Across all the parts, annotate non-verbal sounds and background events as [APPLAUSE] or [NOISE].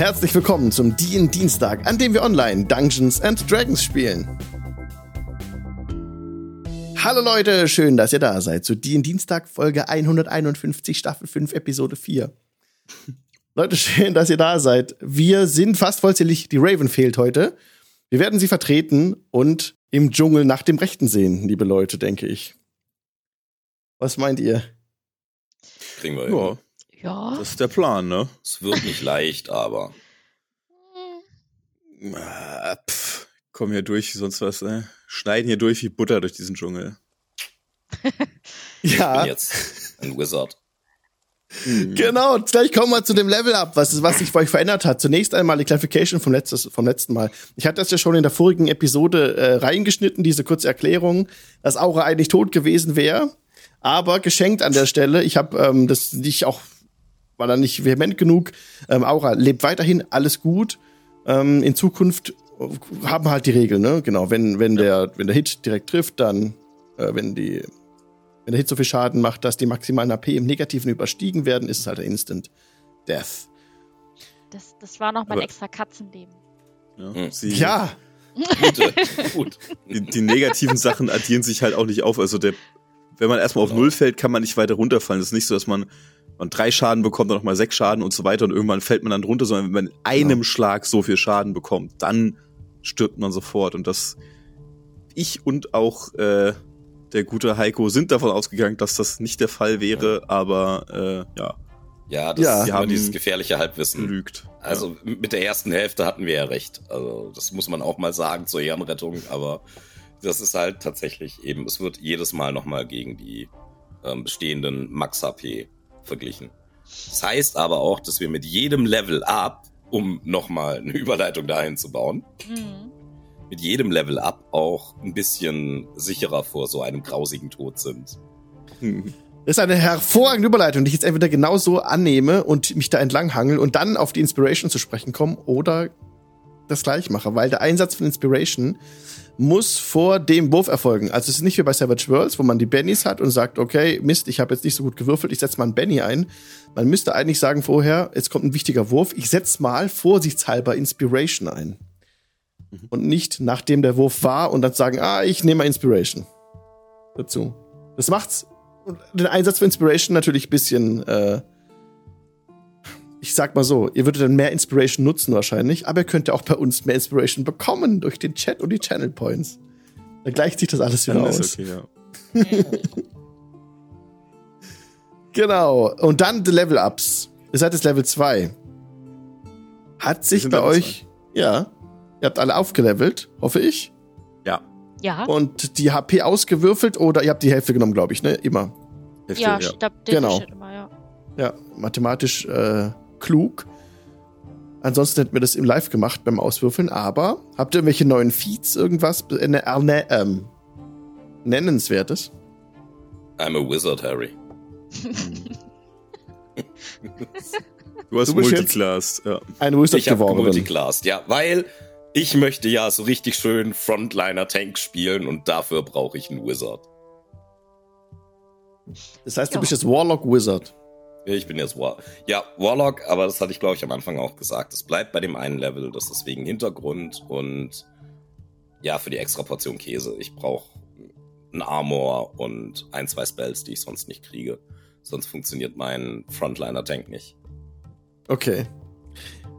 Herzlich willkommen zum DIN Dienstag, an dem wir online Dungeons and Dragons spielen. Hallo Leute, schön, dass ihr da seid zu DIN Dienstag Folge 151 Staffel 5 Episode 4. [LAUGHS] Leute, schön, dass ihr da seid. Wir sind fast vollzählig, die Raven fehlt heute. Wir werden sie vertreten und im Dschungel nach dem Rechten sehen, liebe Leute, denke ich. Was meint ihr? Kriegen wir Ja. Ja. das ist der Plan, ne? Es wird nicht leicht, aber [LAUGHS] Ah, pff, komm hier durch, wie sonst was, ne? Schneiden hier durch wie Butter durch diesen Dschungel. ich Ja, bin jetzt ein Wizard. [LAUGHS] genau. Gleich kommen wir zu dem Level up, was, was sich bei euch verändert hat. Zunächst einmal die Clarification vom, letztes, vom letzten Mal. Ich hatte das ja schon in der vorigen Episode äh, reingeschnitten, diese kurze Erklärung, dass Aura eigentlich tot gewesen wäre. Aber geschenkt an der Stelle. Ich habe ähm, das nicht auch, war da nicht vehement genug. Ähm, Aura lebt weiterhin, alles gut. Ähm, in Zukunft haben wir halt die Regeln, ne? Genau, wenn, wenn, der, wenn der Hit direkt trifft, dann, äh, wenn die, wenn der Hit so viel Schaden macht, dass die maximalen AP im Negativen überstiegen werden, ist es halt ein Instant Death. Das, das war noch mein Aber- extra Katzenleben. Ja, Hm. sie, Ja, Gute, [LAUGHS] gut. Die, die negativen Sachen addieren sich halt auch nicht auf. Also der, wenn man erstmal auf Genau. Null fällt, kann man nicht weiter runterfallen. Das ist nicht so, dass man, man drei Schaden bekommt, dann nochmal sechs Schaden und so weiter und irgendwann fällt man dann runter, sondern wenn man in einem Genau. Schlag so viel Schaden bekommt, dann stirbt man sofort. Und das ich und auch äh, der gute Heiko sind davon ausgegangen, dass das nicht der Fall wäre, aber äh, ja, Ja, das Ja. ist Wir haben- dieses gefährliche Halbwissen. lügt. Also mit der ersten Hälfte hatten wir ja recht. Also das muss man auch mal sagen zur Ehrenrettung, aber das ist halt tatsächlich eben, es wird jedes Mal nochmal gegen die ähm, bestehenden Max-HP verglichen. Das heißt aber auch, dass wir mit jedem Level up, um nochmal eine Überleitung dahin zu bauen, Mhm. mit jedem Level up auch ein bisschen sicherer vor so einem grausigen Tod sind. Hm. das [LAUGHS] ist eine hervorragende Überleitung, die ich jetzt entweder genauso annehme und mich da entlang hangel und dann auf die Inspiration zu sprechen komme oder das gleich mache, weil der Einsatz von Inspiration muss vor dem Wurf erfolgen. Also es ist nicht wie bei Savage Worlds, wo man die Bennies hat und sagt, okay, Mist, ich habe jetzt nicht so gut gewürfelt, ich setze mal einen Benny ein. Man müsste eigentlich sagen vorher, jetzt kommt ein wichtiger Wurf, ich setze mal vorsichtshalber Inspiration ein. Und nicht nachdem der Wurf war und dann sagen, ah, ich nehme mal Inspiration dazu. Das macht's den Einsatz für Inspiration natürlich ein bisschen, äh, ich sag mal so, ihr würdet dann mehr Inspiration nutzen wahrscheinlich, aber ihr könnt ja auch bei uns mehr Inspiration bekommen durch den Chat und die Channel Points. Da gleicht sich das alles wieder Dann aus. ist okay, ja. [LAUGHS] Genau. Und dann die Level-Ups. Ihr seid jetzt Level 2. Hat sich bei Level euch, ja, ihr habt alle aufgelevelt, hoffe ich, Ja, Ja. und die HP ausgewürfelt oder ihr habt die Hälfte genommen, glaube ich, ne? Immer. Hälfte, ja, ja. stimmt. Genau. Immer, ja. Ja, mathematisch äh, klug. Ansonsten hätten wir das im Live gemacht beim Auswürfeln, aber habt ihr irgendwelche neuen Feeds, irgendwas äh, äh, ähm, Nennenswertes? I'm a Wizard, Harry. Du hast Du bist Multiclass, ja. Ein Wizard Ich habe geworden. multiclassed, ja, weil ich möchte ja so richtig schön Frontliner-Tank spielen und dafür brauche ich einen Wizard. Das heißt, du Ja. bist jetzt Warlock Wizard. Ich bin jetzt War ja, Warlock, aber das hatte ich, glaube ich, am Anfang auch gesagt. Es bleibt bei dem einen Level, das ist wegen Hintergrund und ja, für die extra Portion Käse. Ich brauche ein Armor und ein, zwei Spells, die ich sonst nicht kriege. Sonst funktioniert mein Frontliner-Tank nicht. Okay.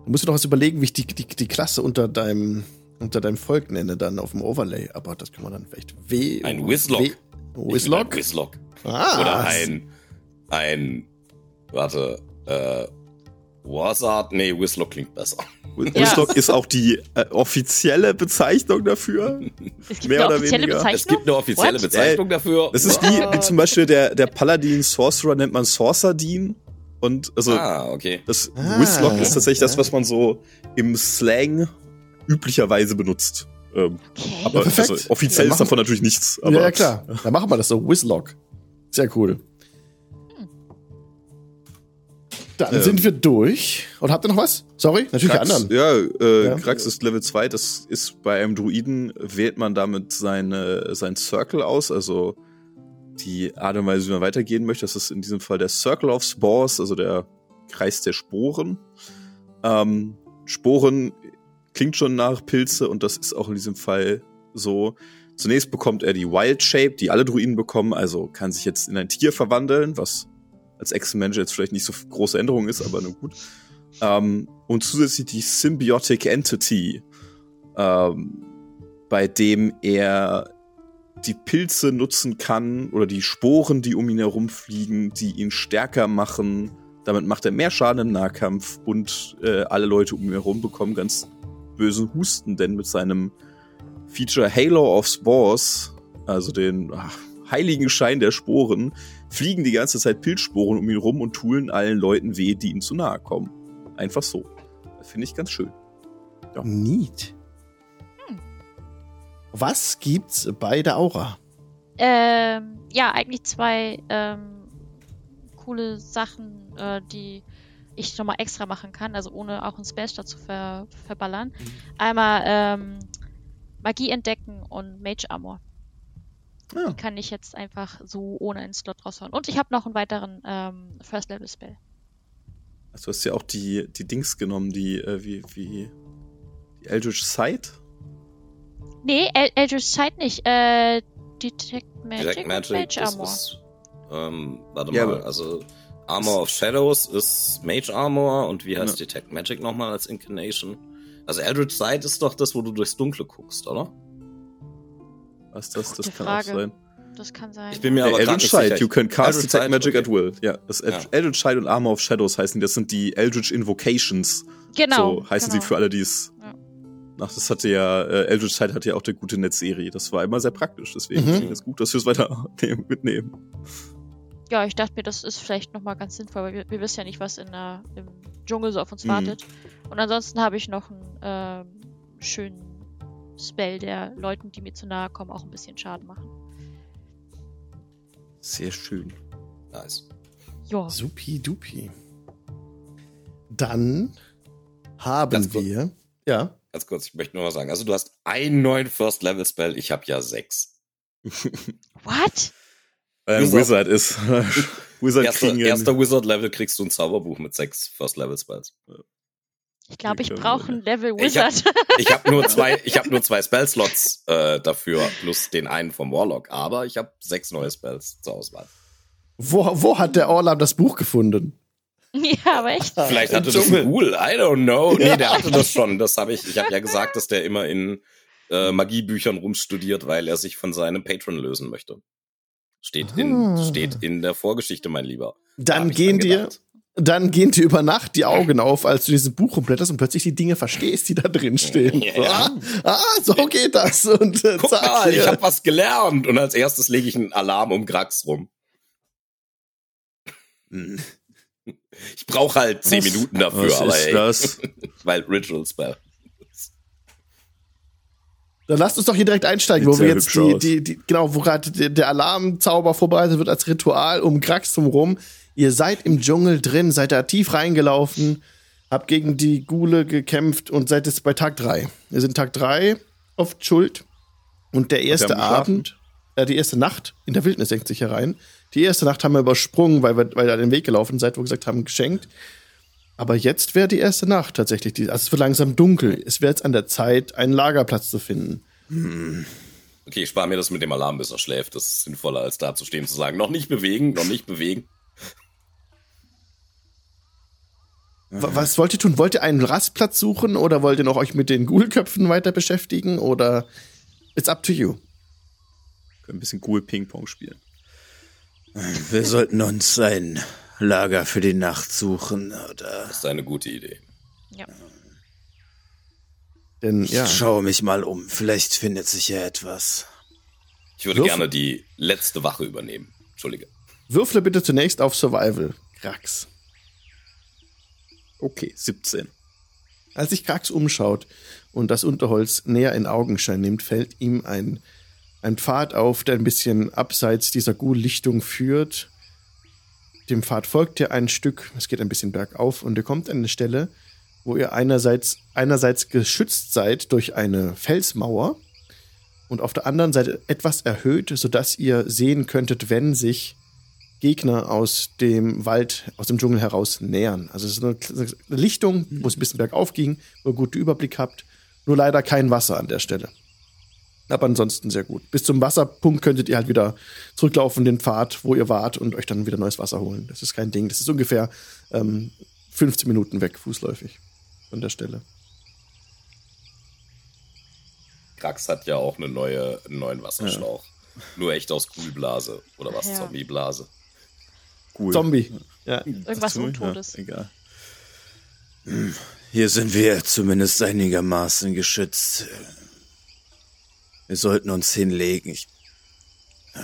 Du musst dir doch was überlegen, wie ich die, die, die Klasse unter deinem, unter deinem Volk nenne, dann auf dem Overlay. Aber das kann man dann vielleicht. W Ein Wizlock. W Ich bin ein Wizlock? Wizlock. Ah, Oder ein, ein, warte, äh, Wazard? Nee, Wizlock klingt besser. Wizlock ist auch die äh, offizielle Bezeichnung dafür. Es gibt Mehr eine oder offizielle weniger. Bezeichnung. Es gibt eine offizielle What? Bezeichnung dafür. Das ist wie, wie zum Beispiel der, der Paladin Sorcerer nennt man Sorcerdien. Und also Ah, okay. das Ah, Wizlock ist tatsächlich das, ja. was man so im Slang üblicherweise benutzt. Ähm, Okay. aber Ja, also, offiziell Ja, ist davon natürlich nichts. Aber ja, ja, klar. Dann machen wir das so. Wizlock. Sehr cool. Dann Ähm. sind wir durch. Und habt ihr noch was? Sorry, natürlich Krax, die anderen. ja, äh, Ja. Krax ist Level 2, das ist bei einem Druiden, wählt man damit seine, sein Circle aus, also die Art und Weise, wie man weitergehen möchte. Das ist in diesem Fall der Circle of Spores, also der Kreis der Sporen. Ähm, Sporen klingt schon nach Pilze und das ist auch in diesem Fall so. Zunächst bekommt er die Wild Shape, die alle Druiden bekommen, also kann sich jetzt in ein Tier verwandeln, was als Ex-Mensch jetzt vielleicht nicht so große Änderung ist, aber nur gut. Ähm, und zusätzlich die Symbiotic Entity, ähm, bei dem er die Pilze nutzen kann oder die Sporen, die um ihn herumfliegen, die ihn stärker machen. Damit macht er mehr Schaden im Nahkampf und äh, alle Leute um ihn herum bekommen ganz bösen Husten, denn mit seinem Feature Halo of Spores, also den ach, heiligen Schein der Sporen, fliegen die ganze Zeit Pilzsporen um ihn rum und tun allen Leuten weh, die ihm zu nahe kommen. Einfach so. Das finde ich ganz schön. Ja. Neat. Was gibt's bei der Aura? Ähm, ja, eigentlich zwei ähm, coole Sachen, äh, die ich nochmal extra machen kann, also ohne auch einen Spellstar zu ver verballern. Mhm. Einmal ähm, Magie entdecken und Mage Armor. Ja. Die kann ich jetzt einfach so ohne einen Slot raushauen. Und ich habe noch einen weiteren ähm, First Level Spell. Also du hast ja auch die, die Dings genommen, die, äh, wie, wie, die Eldritch Sight? Nee, El Eldritch Sight nicht. Äh, Detect Magic, Detect Magic Mage Armor. Ist, ähm, warte Ja, mal, also Armor of Shadows ist Mage Armor und wie heißt Ja. Detect Magic nochmal als Incarnation? Also Eldritch Sight ist doch das, wo du durchs Dunkle guckst, oder? Was das? Das kann Frage. auch sein. Das kann sein. Ich bin mir aber Eldritch Sight, you can cast Eldritch Detect Magic okay. at will. Ja, das Eld Ja. Eldritch Sight und Armor of Shadows heißen, das sind die Eldritch Invocations. genau. so heißen genau. sie für alle, die es. Ja. Ach, das hatte ja, äh, Eldritch Sight hatte ja auch der gute Netzserie. Das war immer sehr praktisch. Deswegen Mhm. finde ich es gut, dass wir es weiter [LAUGHS] nehmen- mitnehmen. Ja, ich dachte mir, das ist vielleicht nochmal ganz sinnvoll, weil wir, wir wissen ja nicht, was in der, im Dschungel so auf uns Mhm. wartet. Und ansonsten habe ich noch einen ähm, schönen Spell, der Leuten, die mir zu nahe kommen, auch ein bisschen Schaden machen. Sehr schön. Nice. Ja. Supi dupi. Dann haben Ganz kurz. wir. Ja. Ganz kurz, ich möchte nur mal sagen, also du hast einen neuen First Level Spell, ich habe ja sechs. [LAUGHS] What? Weil ein Wizard. Wizard ist. [LAUGHS] Wizard Erster, ja- erster Wizard Level kriegst du ein Zauberbuch mit sechs First Level Spells. Ich glaube, ich können brauche einen Level Ich hab- Wizard. [LAUGHS] Ich habe nur zwei, ich habe nur zwei Spellslots äh, dafür plus den einen vom Warlock, aber ich habe sechs neue Spells zur Auswahl. Wo, wo hat der Orlam das Buch gefunden? ja, aber echt. Vielleicht Im hatte das. Ghoul, I don't know. Nee, der hatte das schon. Das habe ich. Ich habe ja gesagt, dass der immer in äh, Magiebüchern rumstudiert, weil er sich von seinem Patron lösen möchte. Steht in, Ah. steht in der Vorgeschichte, mein Lieber. Da Dann hab ich gehen dir. Dann gehen dir über Nacht die Augen auf, als du dieses Buch umblätterst und plötzlich die Dinge verstehst, die da drin stehen. Ja, So, ja. ah, ah, so geht das. Und äh, Guck mal, ich habe was gelernt. Und als erstes lege ich einen Alarm um Grax rum. Ich brauche halt zehn Was- Minuten dafür, Was aber ist ey, das? [LAUGHS] weil Ritual Spell. Dann lasst uns doch hier direkt einsteigen, Sieht wo wir jetzt die, die, die, genau, wo gerade der, Alarmzauber vorbereitet wird als Ritual um Graxum rum. Ihr seid im Dschungel drin, seid da tief reingelaufen, habt gegen die Gule gekämpft und seid jetzt bei Tag drei. Wir sind Tag drei oft schuld. Und der erste geschlafen? Abend, äh, die erste Nacht in der Wildnis senkt sich herein. Die erste Nacht haben wir übersprungen, weil wir, weil ihr den Weg gelaufen seid, wo wir gesagt haben, geschenkt. Aber jetzt wäre die erste Nacht tatsächlich. Die, also es wird langsam dunkel. Es wäre jetzt an der Zeit, einen Lagerplatz zu finden. Okay, ich spare mir das mit dem Alarm, bis er schläft. Das ist sinnvoller, als da zu stehen zu sagen, noch nicht bewegen, noch nicht bewegen. Was wollt ihr tun? Wollt ihr einen Rastplatz suchen oder wollt ihr noch euch mit den Ghoulköpfen weiter beschäftigen oder it's up to you? Können ein bisschen cool Ping-Pong spielen. Wir sollten uns ein Lager für die Nacht suchen, oder? Das ist eine gute Idee. Ja. Denn ja, Ich schaue mich mal um. Vielleicht findet sich ja etwas. Ich würde Würfel- gerne die letzte Wache übernehmen. Entschuldige. würfle bitte zunächst auf Survival. Krax. Okay, 17. Als sich Krax umschaut und das Unterholz näher in Augenschein nimmt, fällt ihm ein, ein Pfad auf, der ein bisschen abseits dieser Ghoul-Lichtung führt. Dem Pfad folgt ihr ein Stück, es geht ein bisschen bergauf und ihr kommt an eine Stelle, wo ihr einerseits, einerseits geschützt seid durch eine Felsmauer und auf der anderen Seite etwas erhöht, sodass ihr sehen könntet, wenn sich Gegner aus dem Wald, aus dem Dschungel heraus nähern. Also es ist eine, Lichtung, wo es ein bisschen bergauf ging, wo ihr guten Überblick habt. Nur leider kein Wasser an der Stelle. Aber ansonsten sehr gut. Bis zum Wasserpunkt könntet ihr halt wieder zurücklaufen, den Pfad, wo ihr wart, und euch dann wieder neues Wasser holen. Das ist kein Ding. Das ist ungefähr ähm, 15 Minuten weg, fußläufig von der Stelle. Krax hat ja auch eine neue, einen neuen Wasserschlauch. Nur echt aus Kugelblase. Oder was? Ja. Zombieblase. Cool. Zombie. Ja. Irgendwas? Untotes. Ja, egal. Hier sind wir zumindest einigermaßen geschützt. Wir sollten uns hinlegen. Ich äh,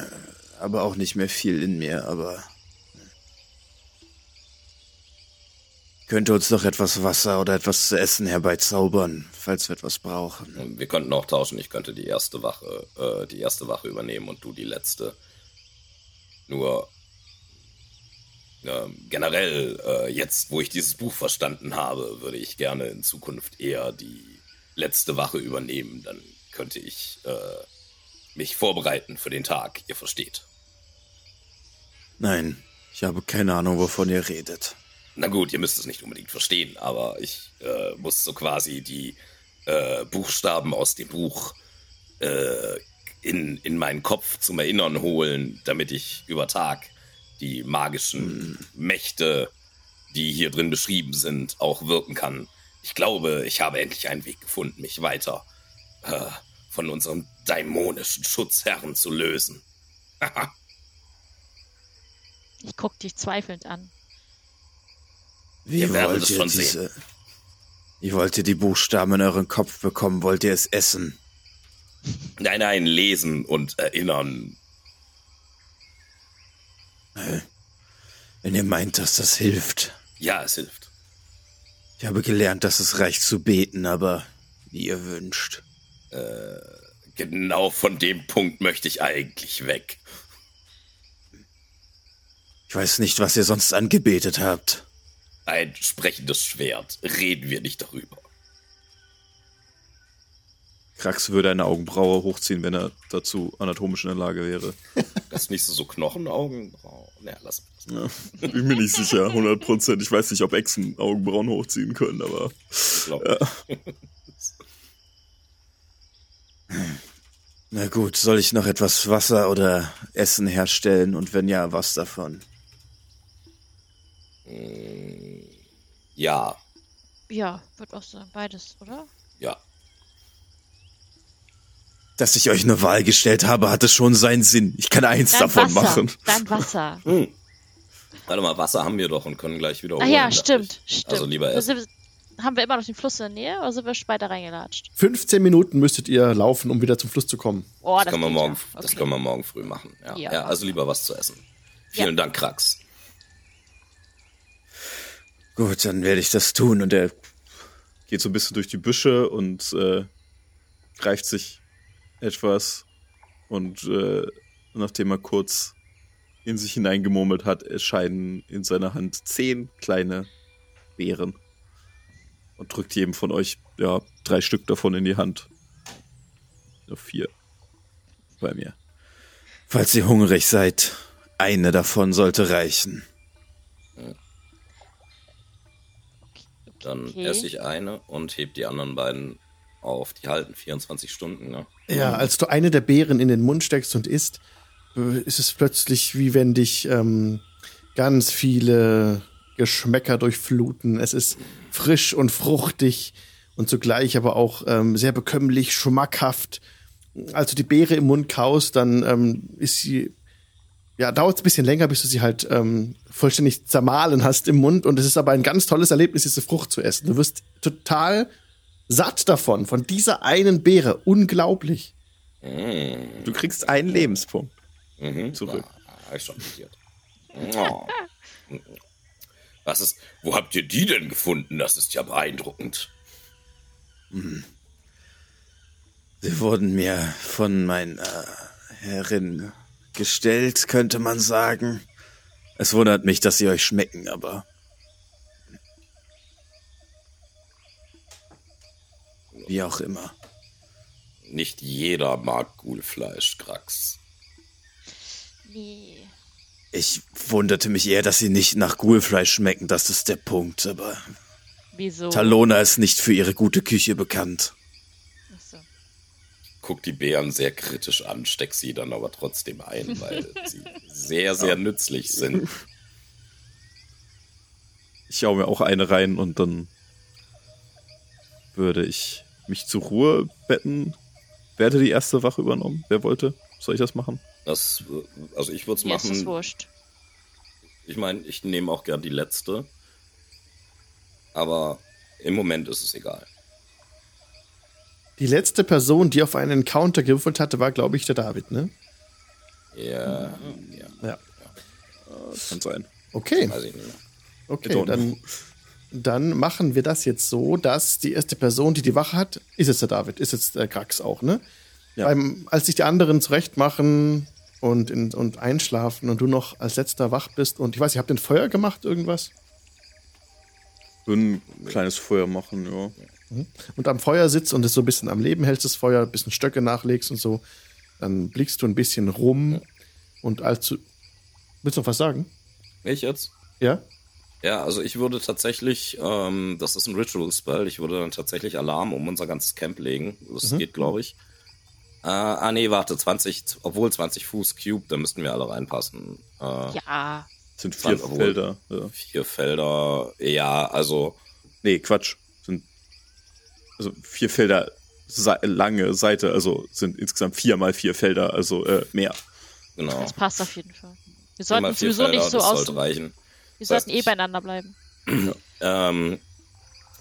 habe auch nicht mehr viel in mir, aber könnte uns noch etwas Wasser oder etwas zu essen herbeizaubern, falls wir etwas brauchen. Und Wir könnten auch tauschen. Ich könnte die erste Wache, äh, die erste Wache übernehmen und du die letzte. Nur ähm, generell, äh, jetzt, wo ich dieses Buch verstanden habe, würde ich gerne in Zukunft eher die letzte Wache übernehmen. Dann könnte ich äh, mich vorbereiten für den Tag. Ihr versteht. Nein, ich habe keine Ahnung, wovon ihr redet. Na gut, ihr müsst es nicht unbedingt verstehen, aber ich äh, muss so quasi die äh, Buchstaben aus dem Buch äh, in, in meinen Kopf zum Erinnern holen, damit ich über Tag die magischen Mächte, die hier drin beschrieben sind, auch wirken kann. Ich glaube, ich habe endlich einen Weg gefunden, mich weiter äh, von unserem dämonischen Schutzherren zu lösen. Ich guck dich zweifelnd an. Wie Wir werden wollt es ihr schon diese... Wie wollt ihr die Buchstaben in euren Kopf bekommen? Wollt ihr es essen? Nein, nein, lesen und erinnern. Wenn ihr meint, dass das hilft. Ja, es hilft. Ich habe gelernt, dass es reicht zu beten, aber wie ihr wünscht. Genau von dem Punkt möchte ich eigentlich weg. Ich weiß nicht, was ihr sonst angebetet habt. Ein sprechendes Schwert. Reden wir nicht darüber. Krax würde eine Augenbraue hochziehen, wenn er dazu anatomisch in der Lage wäre. [LAUGHS] Das ist nicht so, so Knochenaugen. Oh, naja, lass Ja, bin mir nicht sicher, 100 Prozent. Ich weiß nicht, ob Echsen Augenbrauen hochziehen können, aber Ich glaube, Na gut, soll ich noch etwas Wasser oder Essen herstellen und wenn ja, was davon? ja, Ja, wird auch sagen, beides, oder? ja. Dass ich euch eine Wahl gestellt habe, hatte schon seinen Sinn. Ich kann eins Dann davon Wasser. machen. Dann Wasser. [LAUGHS] Warte mal, Wasser haben wir doch und können gleich wieder holen, ja, dachte stimmt, ich. stimmt. Also lieber essen. Haben wir immer noch den Fluss in der Nähe oder sind wir später reingelatscht? 15 Minuten müsstet ihr laufen, um wieder zum Fluss zu kommen. Oh, Das können, wir morgen, ja. das Okay. können wir morgen früh machen. Ja. Ja. Ja. also lieber was zu essen. Vielen Dank, Krax. Gut, dann werde ich das tun und er geht so ein bisschen durch die Büsche und äh, greift sich etwas und äh, nachdem er kurz in sich hineingemurmelt hat, erscheinen in seiner Hand zehn kleine Beeren und drückt jedem von euch ja drei Stück davon in die Hand. Nur vier bei mir. Falls ihr hungrig seid, eine davon sollte reichen. Dann Okay. esse ich eine und heb die anderen beiden auf. Die halten 24 Stunden, ne? Ja, als du eine der Beeren in den Mund steckst und isst, äh, ist es plötzlich wie wenn dich ähm, ganz viele Geschmäcker durchfluten. Es ist frisch und fruchtig und zugleich aber auch ähm, sehr bekömmlich, schmackhaft. Als du die Beere im Mund kaust, dann ähm, ist sie, ja, dauert es ein bisschen länger, bis du sie halt ähm, vollständig zermahlen hast im Mund. Und es ist aber ein ganz tolles Erlebnis, diese Frucht zu essen. Du wirst total satt davon, von dieser einen Beere. Unglaublich. Du kriegst einen Lebenspunkt. Mhm. Zurück. Ah, hab ich schon. Oh. Was ist, wo habt ihr die denn gefunden? Das ist ja beeindruckend. Sie wurden mir von meiner Herrin gestellt, könnte man sagen. Es wundert mich, dass sie euch schmecken, aber wie auch immer. Nicht jeder mag Ghoulfleisch, Krax. Nee. Ich wunderte mich eher, dass sie nicht nach Ghoulfleisch schmecken, das ist der Punkt, aber Wieso? Talona ist nicht für ihre gute Küche bekannt. Achso. Guck die Bären sehr kritisch an, steck sie dann aber trotzdem ein, weil [LAUGHS] sie sehr, sehr nützlich sind. Ich hau mir auch eine rein und dann würde ich mich zur Ruhe betten. Wer hätte die erste Wache übernommen? Wer wollte? Soll ich das machen? Das, also ich würde es Mir ist es machen. wurscht. Ich meine, ich nehme auch gern die letzte. Aber im Moment ist es egal. Die letzte Person, die auf einen Encounter gewürfelt hatte, war, glaube ich, der David, ne? Ja, ja, Ja. Kann sein. Okay, weiß ich nicht mehr. okay, dann, dann machen wir das jetzt so, dass die erste Person, die die Wache hat, ist jetzt der David, ist jetzt der Krax auch, ne? Ja. Beim, als sich die anderen zurechtmachen und, in, und einschlafen und du noch als letzter wach bist und ich weiß, ihr habt ein Feuer gemacht, irgendwas? Ein kleines Feuer machen, ja. und am Feuer sitzt und es so ein bisschen am Leben hältst, das Feuer, ein bisschen Stöcke nachlegst und so, dann blickst du ein bisschen rum und als du. Willst du noch was sagen? Ich jetzt? Ja? Ja, also ich würde tatsächlich, ähm, das ist ein Ritual-Spell, ich würde dann tatsächlich Alarm um unser ganzes Camp legen. Das geht, glaube ich. Äh, ah, nee, warte, 20, obwohl 20 Fuß Cube, da müssten wir alle reinpassen. Äh, Ja. Sind vier Obwohl- Felder. Ja. Vier Felder, ja, also, Nee, Quatsch. Sind also vier Felder se lange Seite, also sind insgesamt vier mal vier Felder, also äh, mehr. genau. Das passt auf jeden Fall. Wir sollten sowieso Felder, nicht so das aus. Wir Das sollten eh beieinander bleiben. [CLEARS THROAT] Ähm,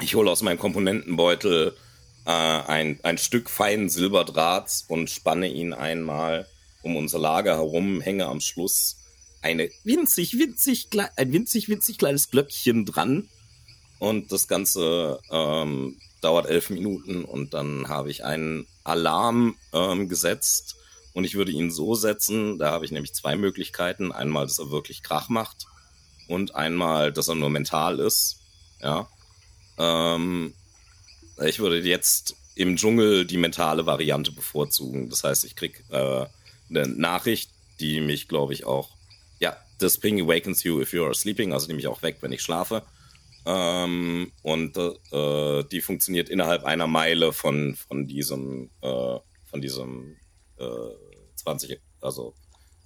ich hole aus meinem Komponentenbeutel äh, ein, ein Stück feinen Silberdrahts und spanne ihn einmal um unser Lager herum, hänge am Schluss eine winzig, winzig, ein winzig, winzig kleines Glöckchen dran. Und das Ganze ähm, dauert elf Minuten und dann habe ich einen Alarm ähm, gesetzt und ich würde ihn so setzen, da habe ich nämlich zwei Möglichkeiten. Einmal, dass er wirklich Krach macht und einmal, dass er nur mental ist. Ja. Ähm, ich würde jetzt im Dschungel die mentale Variante bevorzugen. Das heißt, ich krieg äh, eine Nachricht, die mich, glaube ich, auch, ja, this ping awakens you if you are sleeping, also die mich auch weckt, wenn ich schlafe. Ähm, und äh, die funktioniert innerhalb einer Meile von, von diesem, äh, von diesem äh, 20, also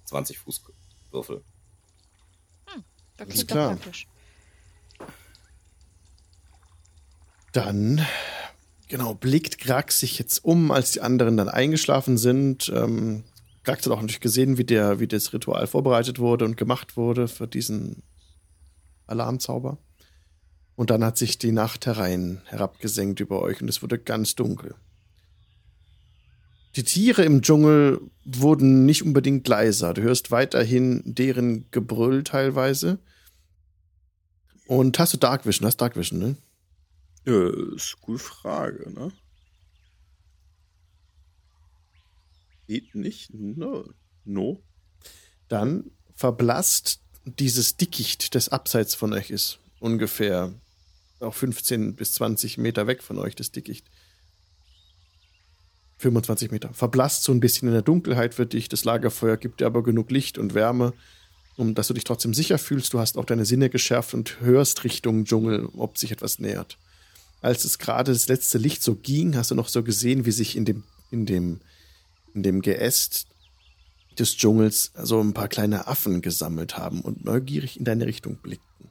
20 Fuß Würfel. Das klingt doch klar. praktisch. Dann, genau, blickt Grax sich jetzt um, als die anderen dann eingeschlafen sind. Ähm, Grax hat auch natürlich gesehen, wie, der, wie das Ritual vorbereitet wurde und gemacht wurde für diesen Alarmzauber. Und dann hat sich die Nacht herein herabgesenkt über euch und es wurde ganz dunkel. Die Tiere im Dschungel wurden nicht unbedingt leiser. Du hörst weiterhin deren Gebrüll teilweise. Und hast du Dark Vision? Hast Dark Vision, ne? Ja, ist eine gute Frage, ne? Geht nicht? No. No? dann verblasst dieses Dickicht, das abseits von euch ist, ungefähr auch 15 bis 20 Meter weg von euch, das Dickicht. 25 Meter. Verblasst so ein bisschen in der Dunkelheit für dich. Das Lagerfeuer gibt dir aber genug Licht und Wärme, um dass du dich trotzdem sicher fühlst. Du hast auch deine Sinne geschärft und hörst Richtung Dschungel, ob sich etwas nähert. Als es gerade das letzte Licht so ging, hast du noch so gesehen, wie sich in dem, in dem, in dem Geäst des Dschungels so ein paar kleine Affen gesammelt haben und neugierig in deine Richtung blickten.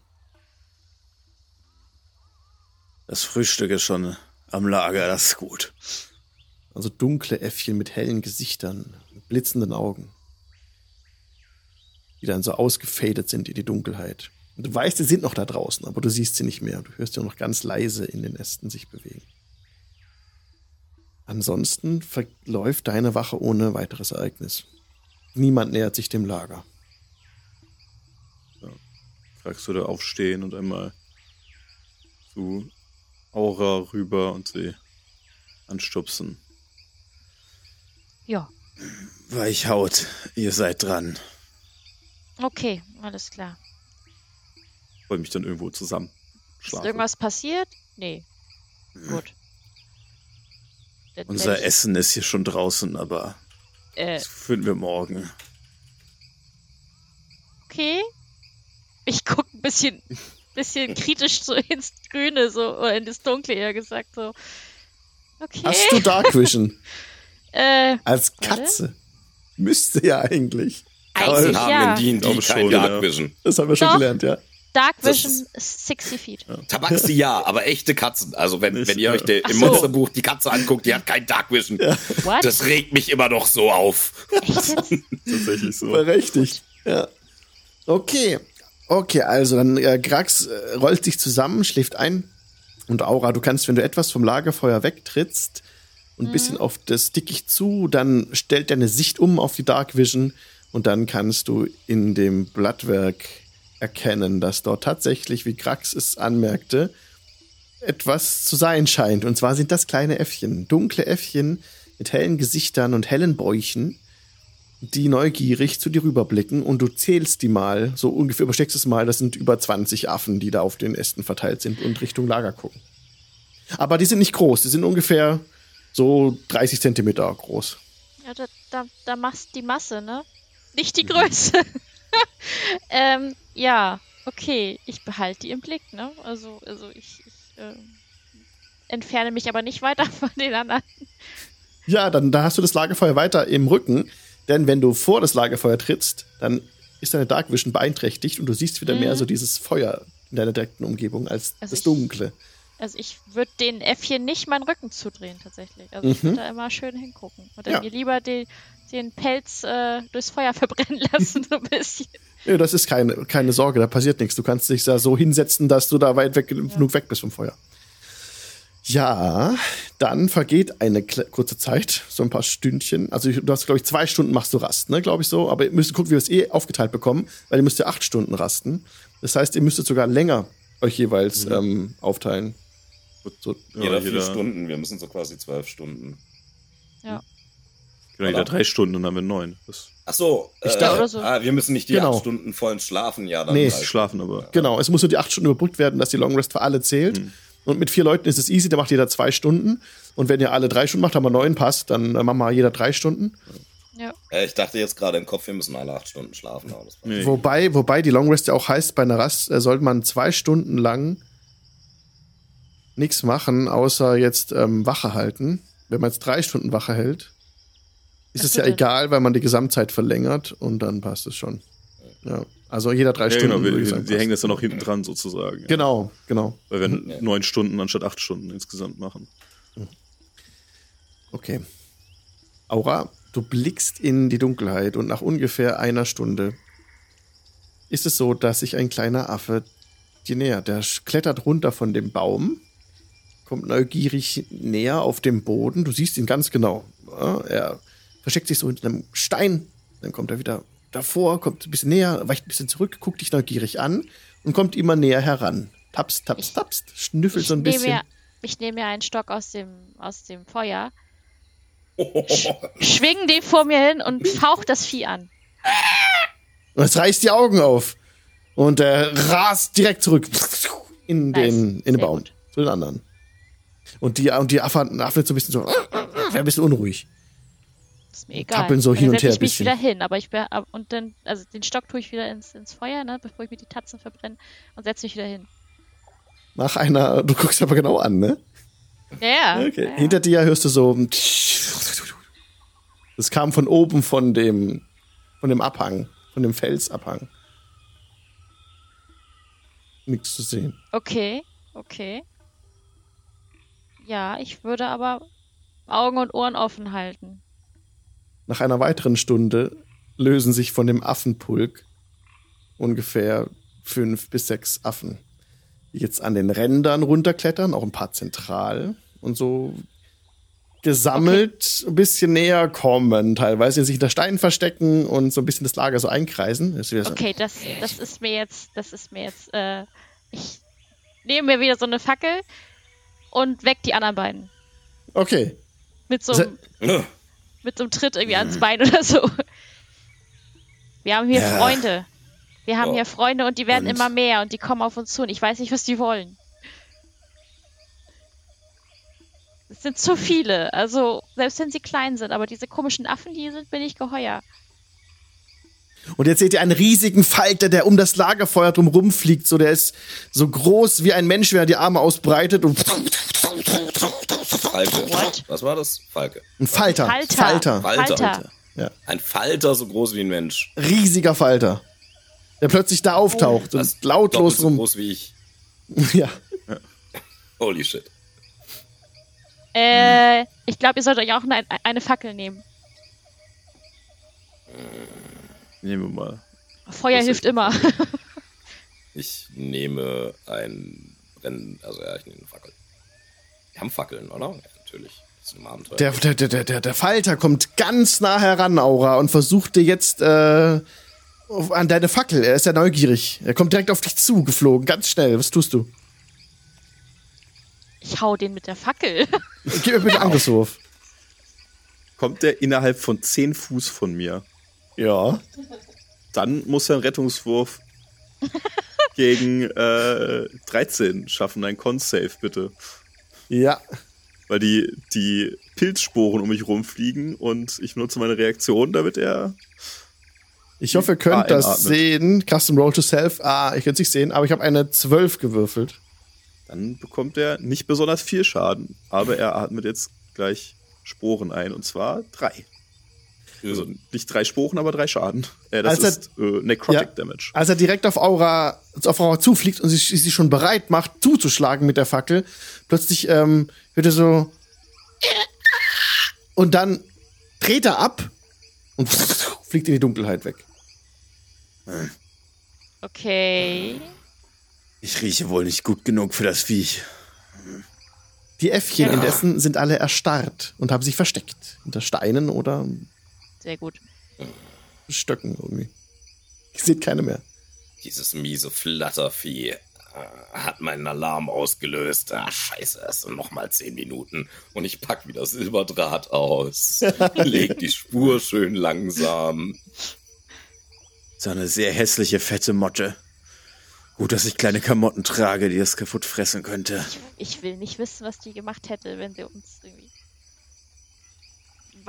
Das Frühstück ist schon am Lager, das ist gut. Also dunkle Äffchen mit hellen Gesichtern, mit blitzenden Augen, die dann so ausgefadet sind in die Dunkelheit. Und du weißt, sie sind noch da draußen, aber du siehst sie nicht mehr. Du hörst sie nur noch ganz leise in den Ästen sich bewegen. Ansonsten verläuft deine Wache ohne weiteres Ereignis. Niemand nähert sich dem Lager. Fragst du da aufstehen und einmal zu Aura rüber und sie anstupsen. Ja, Weichhaut, ihr seid dran. Okay, alles klar. Wollte mich dann irgendwo zusammen Ist schlafen. irgendwas passiert? Nee. Gut. Dann Unser ich- Essen ist hier schon draußen, aber Äh, das finden wir morgen. okay. ich gucke ein bisschen, [LAUGHS] bisschen kritisch so ins Grüne, so, oder in das Dunkle eher gesagt, so. Okay. Hast du Dark Vision? [LAUGHS] äh, Als Warte. Katze. Müsste ja eigentlich. Eigentlich haben ja. in D&D glaube kein schon, Dark ja. Vision. Das haben wir schon Doch. gelernt, ja. Dark Vision ist 60 Feet. Tabaxi ja, aber echte Katzen. Also wenn, Nicht, wenn ihr euch ja. de, im so. Monsterbuch die Katze anguckt, die hat kein Dark Vision. What? Das regt mich immer noch so auf. [LAUGHS] Tatsächlich so. Berechtigt. Ja. Okay. Okay, also dann äh, Grax äh, rollt sich zusammen, schläft ein. Und Aura, du kannst, wenn du etwas vom Lagerfeuer wegtrittst und ein bisschen auf das Dickicht zu, dann stellt deine Sicht um auf die Dark Vision und dann kannst du in dem Blattwerk erkennen, dass dort tatsächlich, wie Grax es anmerkte, etwas zu sein scheint. Und zwar sind das kleine Äffchen, dunkle Äffchen mit hellen Gesichtern und hellen Bäuchen, die neugierig zu dir rüberblicken und du zählst die mal, so ungefähr übersteckst es mal, das sind über 20 Affen, die da auf den Ästen verteilt sind und Richtung Lager gucken. Aber die sind nicht groß, die sind ungefähr so 30 Zentimeter groß. Ja, da, da, da machst die Masse, ne? Nicht die Größe. [LAUGHS] ähm, ja, okay. Ich behalte die im Blick, ne? Also, also ich, ich ähm, entferne mich aber nicht weiter [LAUGHS] von den anderen. Ja, dann da hast du das Lagerfeuer weiter im Rücken, denn wenn du vor das Lagerfeuer trittst, dann ist deine Dark Vision beeinträchtigt und du siehst wieder mehr so dieses Feuer in deiner direkten Umgebung als Also das ich- Dunkle. Also ich würde den Äffchen nicht meinen Rücken zudrehen, tatsächlich. Also ich würde da immer schön hingucken. Oder Ja. mir lieber den, den Pelz äh, durchs Feuer [LAUGHS] verbrennen lassen, so ein bisschen. Ja, das ist keine, keine Sorge, da passiert nichts. Du kannst dich da so hinsetzen, dass du da weit weg, genug weg bist vom Feuer. Ja, dann vergeht eine kurze Zeit, so ein paar Stündchen. Also ich- du hast, glaube ich, zwei Stunden machst du Rast, ne, glaube ich so. Aber ihr müsst gucken, wie wir es eh aufgeteilt bekommen, weil ihr müsst ja acht Stunden rasten. Das heißt, ihr müsstet sogar länger euch jeweils ähm, aufteilen. So, Ja, jeder vier jeder- Stunden, wir müssen so quasi zwölf Stunden. Ja. Genau, jeder drei Stunden und dann haben wir neun. Das Ach so, Ich äh, dachte- oder so. ah, wir müssen nicht die Genau. acht Stunden vollen schlafen, ja, dann Nee. drei schlafen aber. Genau, es muss nur die acht Stunden überbrückt werden, dass die Long Rest für alle zählt. Und mit vier Leuten ist es easy, da macht jeder zwei Stunden. Und wenn ihr alle drei Stunden macht, haben wir neun passt, dann äh, machen wir jeder drei Stunden. Ja. Äh, ich dachte jetzt gerade im Kopf, wir müssen alle acht Stunden schlafen. Aber das war Nee. Wobei, wobei die Long Rest ja auch heißt, bei einer Rast äh, sollte man zwei Stunden lang nichts machen, außer jetzt ähm, Wache halten. Wenn man jetzt drei Stunden Wache hält, ist es ja denn? egal, weil man die Gesamtzeit verlängert und dann passt es schon. Ja, also jeder drei Ja, Stunden. genau, sagen, wir hängen das dann auch hinten dran sozusagen. Ja. Genau, genau. Weil wir neun Stunden anstatt acht Stunden insgesamt machen. Okay. Aura, du blickst in die Dunkelheit und nach ungefähr einer Stunde ist es so, dass sich ein kleiner Affe dir nähert. Der klettert runter von dem Baum, kommt neugierig näher auf dem Boden. Du siehst ihn ganz genau. Er versteckt sich so hinter einem Stein. Dann kommt er wieder davor, kommt ein bisschen näher, weicht ein bisschen zurück, guckt dich neugierig an und kommt immer näher heran. Tapst, tapst, tapst, schnüffelt so ein bisschen. mir, ich nehme mir einen Stock aus dem, aus dem Feuer, schwing den vor mir hin und fauch das Vieh an. Und es reißt die Augen auf. Und er rast direkt zurück in Nice. den, in den Sehr Baum. gut. Zu den anderen. Und die, und die Affe, Affe so ein bisschen so, [LAUGHS] ein bisschen unruhig. Ist mir egal. Kappeln so hin und setz her ich mich wieder hin, aber ich bin, und dann, also den Stock tue ich wieder ins, ins Feuer, ne, bevor ich mir die Tatzen verbrenne und setze mich wieder hin. Nach einer, du guckst aber genau an, ne? Ja. Okay. ja, ja. Hinter dir hörst du so. Das kam von oben von dem, von dem Abhang, von dem Felsabhang. Nichts zu sehen. Okay, okay. Ja, ich würde aber Augen und Ohren offen halten. Nach einer weiteren Stunde lösen sich von dem Affenpulk ungefähr fünf bis sechs Affen, die jetzt an den Rändern runterklettern, auch ein paar zentral und so gesammelt ein bisschen näher kommen, teilweise sich hinter Steinen verstecken und so ein bisschen das Lager so einkreisen. Das Okay, das, das ist mir jetzt, das ist mir jetzt, äh, ich nehme mir wieder so eine Fackel und weck die anderen beiden. Okay. Mit so, Se- einem- mit so einem Tritt irgendwie ans Bein oder so. Wir haben hier Ja. Freunde. Wir haben Oh. hier Freunde und die werden Und? immer mehr und die kommen auf uns zu und ich weiß nicht, was die wollen. Es sind zu viele. Also, selbst wenn sie klein sind, aber diese komischen Affen, die sind mir nicht geheuer. Und jetzt seht ihr einen riesigen Falter, der um das Lagerfeuer drum rumfliegt. So, der ist so groß wie ein Mensch, wenn er die Arme ausbreitet und Falke. Was war das? Falke. ein Falter. Falter. Falter. Falter. Falter. Ja. Ein Falter so groß wie ein Mensch. Riesiger Falter. Der plötzlich da auftaucht Das und lautlos so rum. groß wie ich. [LAUGHS] Ja. Holy shit. Äh, ich glaube, ihr solltet euch auch eine, eine Fackel nehmen. Nehmen wir mal. Feuer hilft immer. [LAUGHS] Ich nehme ein Brennen, also ja, ich nehme eine Fackel. Wir haben Fackeln, oder? Ja, natürlich. Das ist ein Abenteuer. Der, der, der, der, der, Falter kommt ganz nah heran, Aura, und versucht dir jetzt äh, an deine Fackel. Er ist ja neugierig. Er kommt direkt auf dich zu, geflogen, ganz schnell. Was tust du? Ich hau den mit der Fackel. Gib mir bitte Angriffswurf. Kommt der innerhalb von 10 Fuß von mir, Ja. dann muss er einen Rettungswurf [LAUGHS] gegen äh, 13 schaffen. Ein Con-Save, bitte. Ja. Weil die, die Pilzsporen um mich rumfliegen und ich nutze meine Reaktion, damit er. Ich hoffe, ihr könnt Ah, das sehen. Custom Roll to Self. Ah, ich könnte es nicht sehen, aber ich habe eine 12 gewürfelt. Dann bekommt er nicht besonders viel Schaden, aber er atmet jetzt gleich Sporen ein und zwar drei. Also nicht drei Sporen, aber drei Schaden. Äh, das Also- ist äh, Necrotic Ja. Damage. Als er direkt auf Aura, auf Aura zufliegt und sich, sich schon bereit macht, zuzuschlagen mit der Fackel, plötzlich ähm, wird er so. Und dann dreht er ab und [LAUGHS] fliegt in die Dunkelheit weg. Okay. Ich rieche wohl nicht gut genug für das Viech. Die Äffchen Ja. indessen sind alle erstarrt und haben sich versteckt. Hinter Steinen oder Sehr gut. Stöcken irgendwie. Ich sehe keine mehr. Dieses miese Flattervieh äh, hat meinen Alarm ausgelöst. Ah, scheiße, es sind noch mal zehn Minuten. Und ich pack wieder Silberdraht aus. [LAUGHS] Leg die Spur schön langsam. So eine sehr hässliche, fette Motte. Gut, dass ich kleine Kamotten trage, die das kaputt fressen könnte. Ich will nicht wissen, was die gemacht hätte, wenn sie uns irgendwie.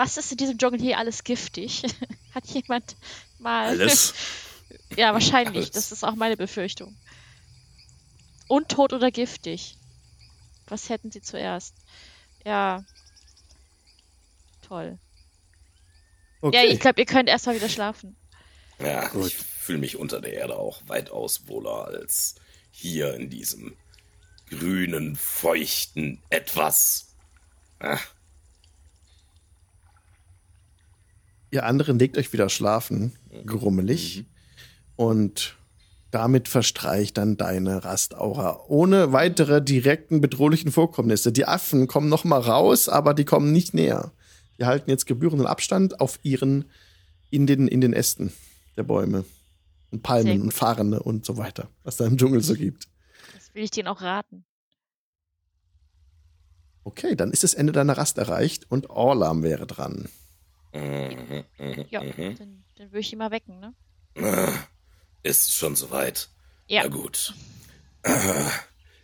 Was ist in diesem Dschungel hier alles giftig? [LAUGHS] Hat jemand mal. Alles? [LAUGHS] ja, wahrscheinlich. Alles. Das ist auch meine Befürchtung. Untot oder giftig? Was hätten sie zuerst? Ja. Toll. Ja, ich glaube, ihr könnt erstmal wieder schlafen. Ja, Gut. ich fühle mich unter der Erde auch weitaus wohler als hier in diesem grünen, feuchten Etwas. Ah, Ihr anderen legt euch wieder schlafen, grummelig. Und damit verstreicht dann deine Rastaura. Ohne weitere direkten bedrohlichen Vorkommnisse. Die Affen kommen noch mal raus, aber die kommen nicht näher. Die halten jetzt gebührenden Abstand auf ihren, in den, in den Ästen der Bäume. Und Palmen und Fahrende und so weiter, was da im Dschungel so gibt. Das will ich denen auch raten. Okay, dann ist das Ende deiner Rast erreicht und Orlam wäre dran. Mhm, mhm, Ja, mhm. dann, dann würde ich ihn mal wecken, ne? Ah, Ist schon soweit. Ja. Na gut.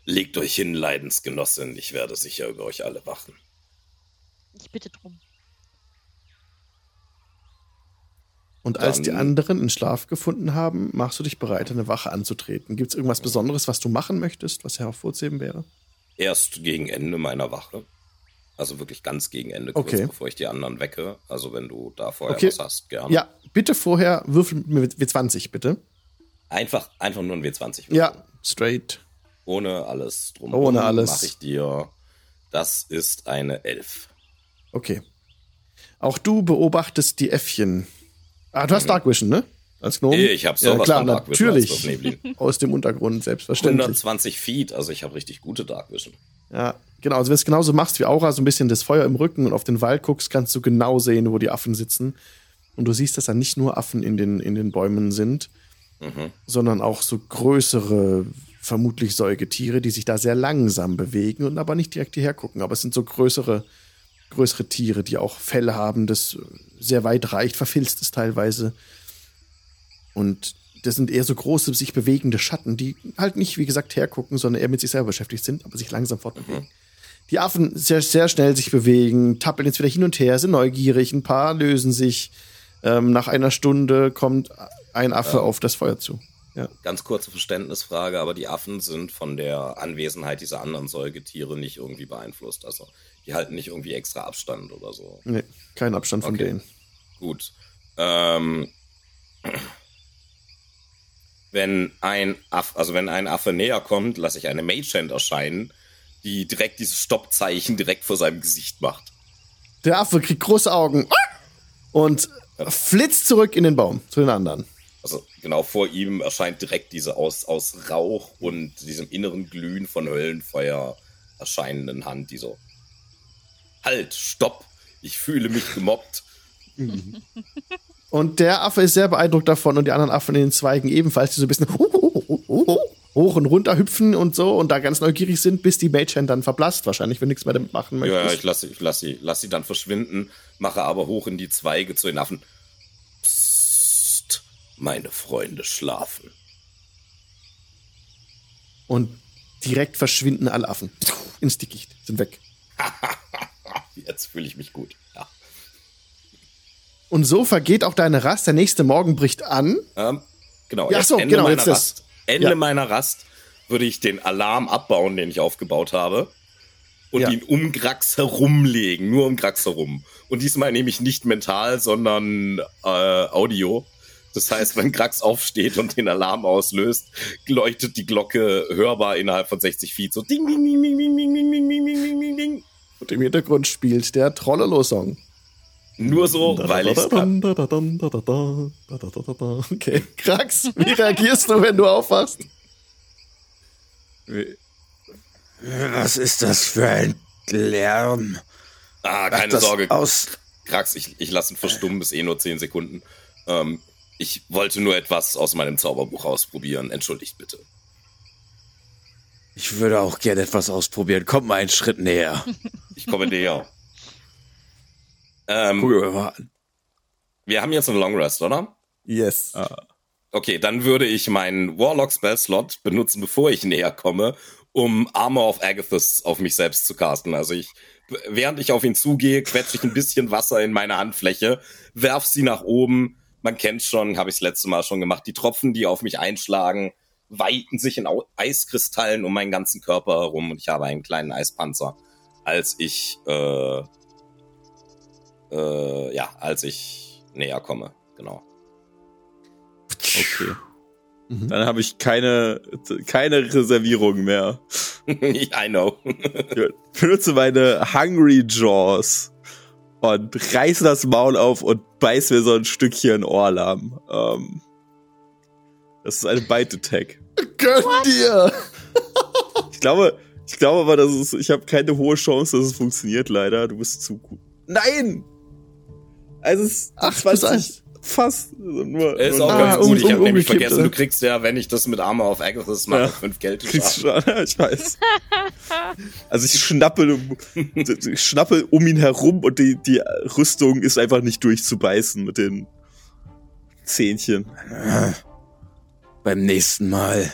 Legt euch hin, Leidensgenossin. Ich werde sicher über euch alle wachen. Ich bitte drum. Und als die Dann- anderen in Schlaf gefunden haben, machst du dich bereit, eine Wache anzutreten. Gibt es irgendwas Besonderes, was du machen möchtest, was hervorzuheben wäre? Erst gegen Ende meiner Wache. Also wirklich ganz gegen Ende, kurz Okay. bevor ich die anderen wecke. Also wenn du da vorher Okay. was hast, gerne. Ja, bitte vorher würfel mit W20, bitte. Einfach, einfach nur ein W20. Ja, straight. Ohne alles drum. Ohne alles. Mache ich dir. Das ist eine Elf. Okay. Auch du beobachtest die Äffchen. Ah, du hast Dark Vision, ne? Als Gnome? Ich habe ja, sowas klar, von Dark Vision natürlich. [LAUGHS] Aus dem Untergrund, selbstverständlich. 120 Feet, also ich habe richtig gute Dark Vision. Ja, genau. Also wenn du es genauso machst wie Aura, so ein bisschen das Feuer im Rücken und auf den Wald guckst, kannst du genau sehen, wo die Affen sitzen. Und du siehst, dass da nicht nur Affen in den, in den Bäumen sind, Mhm. sondern auch so größere, vermutlich Säugetiere, die sich da sehr langsam bewegen und aber nicht direkt hierher gucken. Aber es sind so größere, größere Tiere, die auch Fell haben, das sehr weit reicht, verfilzt ist teilweise. Und das sind eher so große, sich bewegende Schatten, die halt nicht, wie gesagt, hergucken, sondern eher mit sich selber beschäftigt sind, aber sich langsam fortbewegen. Die Affen sehr, sehr schnell sich bewegen, tappeln jetzt wieder hin und her, sind neugierig, ein paar lösen sich. Ähm, nach einer Stunde kommt ein Affe Ja. auf das Feuer zu. Ganz kurze Verständnisfrage, aber die Affen sind von der Anwesenheit dieser anderen Säugetiere nicht irgendwie beeinflusst. Also die halten nicht irgendwie extra Abstand oder so. Nee, kein Abstand von Okay. denen. Gut. Ähm, wenn ein Affe, also wenn ein Affe näher kommt, lasse ich eine Mage-Hand erscheinen, die direkt dieses Stoppzeichen direkt vor seinem Gesicht macht. Der Affe kriegt große Augen und flitzt zurück in den Baum zu den anderen. Also genau vor ihm erscheint direkt diese aus, aus Rauch und diesem inneren Glühen von Höllenfeuer erscheinenden Hand, die so Halt, stopp, ich fühle mich gemobbt. [LAUGHS] Und der Affe ist sehr beeindruckt davon und die anderen Affen in den Zweigen ebenfalls, die so ein bisschen hoch und runter hüpfen und so und da ganz neugierig sind, bis die Magehand dann verblasst, wahrscheinlich, wenn nichts mehr damit machen Ja, möchtest. ich lasse ich lass sie, lass sie dann verschwinden, mache aber hoch in die Zweige zu den Affen. Psst, meine Freunde schlafen. und direkt verschwinden alle Affen. Ins Dickicht, sind weg. [LAUGHS] Jetzt fühle ich mich gut. Ja. Und so vergeht auch deine Rast. Der nächste Morgen bricht an. Ähm, genau, Ja, so, Ende genau, meiner jetzt das. Rast. Ende Ja. meiner Rast würde ich den Alarm abbauen, den ich aufgebaut habe. Und Ja. ihn um Grax herumlegen, nur um Grax herum. Und diesmal nehme ich nicht mental, sondern äh, Audio. Das heißt, wenn Grax aufsteht und den Alarm auslöst, leuchtet die Glocke hörbar innerhalb von 60 Feet. So ding, ding, ding, ding, ding, ding, ding, ding, ding, ding, ding, ding, ding. Und im Hintergrund spielt der Trollolo-Song. Nur so, weil ich. [LAUGHS] Okay, Krax, wie reagierst du, wenn du aufwachst? Was ist das für ein Lärm? Ah, keine das Sorge. Aus. Krax, ich, ich lasse ihn verstummen, bis eh nur 10 Sekunden. Ähm, ich wollte nur etwas aus meinem Zauberbuch ausprobieren. Entschuldigt bitte. Ich würde auch gerne etwas ausprobieren. Komm mal einen Schritt näher. Ich komme näher. Ähm, Guck mir mal an. wir haben jetzt einen Long Rest, oder? Yes. Okay, dann würde ich meinen Warlock Spell Slot benutzen, bevor ich näher komme, um Armor of Agathis auf mich selbst zu casten. Also ich, während ich auf ihn zugehe, quetsche ich ein bisschen Wasser in meine Handfläche, werf sie nach oben. Man kennt schon, habe ich das letzte Mal schon gemacht. Die Tropfen, die auf mich einschlagen, weiten sich in Eiskristallen um meinen ganzen Körper herum und ich habe einen kleinen Eispanzer, als ich, äh, äh, ja, als ich näher komme. Genau. Okay. Mhm. Dann habe ich keine, keine Reservierung mehr. [LAUGHS] I know. Ich benutze meine Hungry Jaws und reiße das Maul auf und beiß mir so ein Stückchen Ohrlamm. Ähm, das ist eine Bite-Attack. Gönn dir! [LAUGHS] Ich glaube, ich glaube aber, dass es, ich habe keine hohe Chance, dass es funktioniert, leider. Du bist zu gut. Nein! Also es ist Ach, plus 20, eins. fast. Nur, Ist nur auch Ah, ganz gut. um- Ich habe um- nämlich vergessen, du kriegst ja, wenn ich das mit Armor of Agathis mache, Ja. fünf Geld. kriegst schon, ich weiß. [LAUGHS] Also ich schnappe, ich schnappe um ihn herum und die, die Rüstung ist einfach nicht durchzubeißen mit den Zähnchen. Beim nächsten Mal.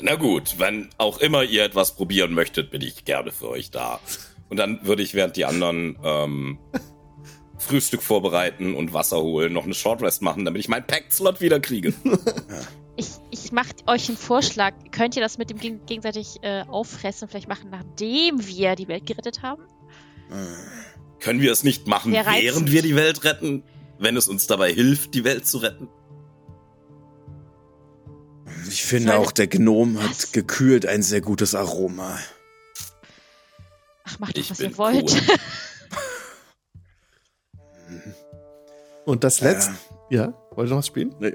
Na gut, wenn auch immer ihr etwas probieren möchtet, bin ich gerne für euch da. Und dann würde ich, während die anderen ähm, Frühstück vorbereiten und Wasser holen, noch eine Short Rest machen, damit ich meinen Pact-Slot wieder kriege. [LAUGHS] Ich, ich mache euch einen Vorschlag. Könnt ihr das mit dem geg gegenseitig äh, auffressen vielleicht machen, nachdem wir die Welt gerettet haben? Können wir es nicht machen, während wir die Welt retten? Wenn es uns dabei hilft, die Welt zu retten? Ich finde Soll- auch, der Gnom Was? hat gekühlt ein sehr gutes Aroma. Ach, macht doch, Ich was ihr wollt. cool. [LAUGHS] Und das letzte. Ja, wollt ihr noch was spielen? Nee.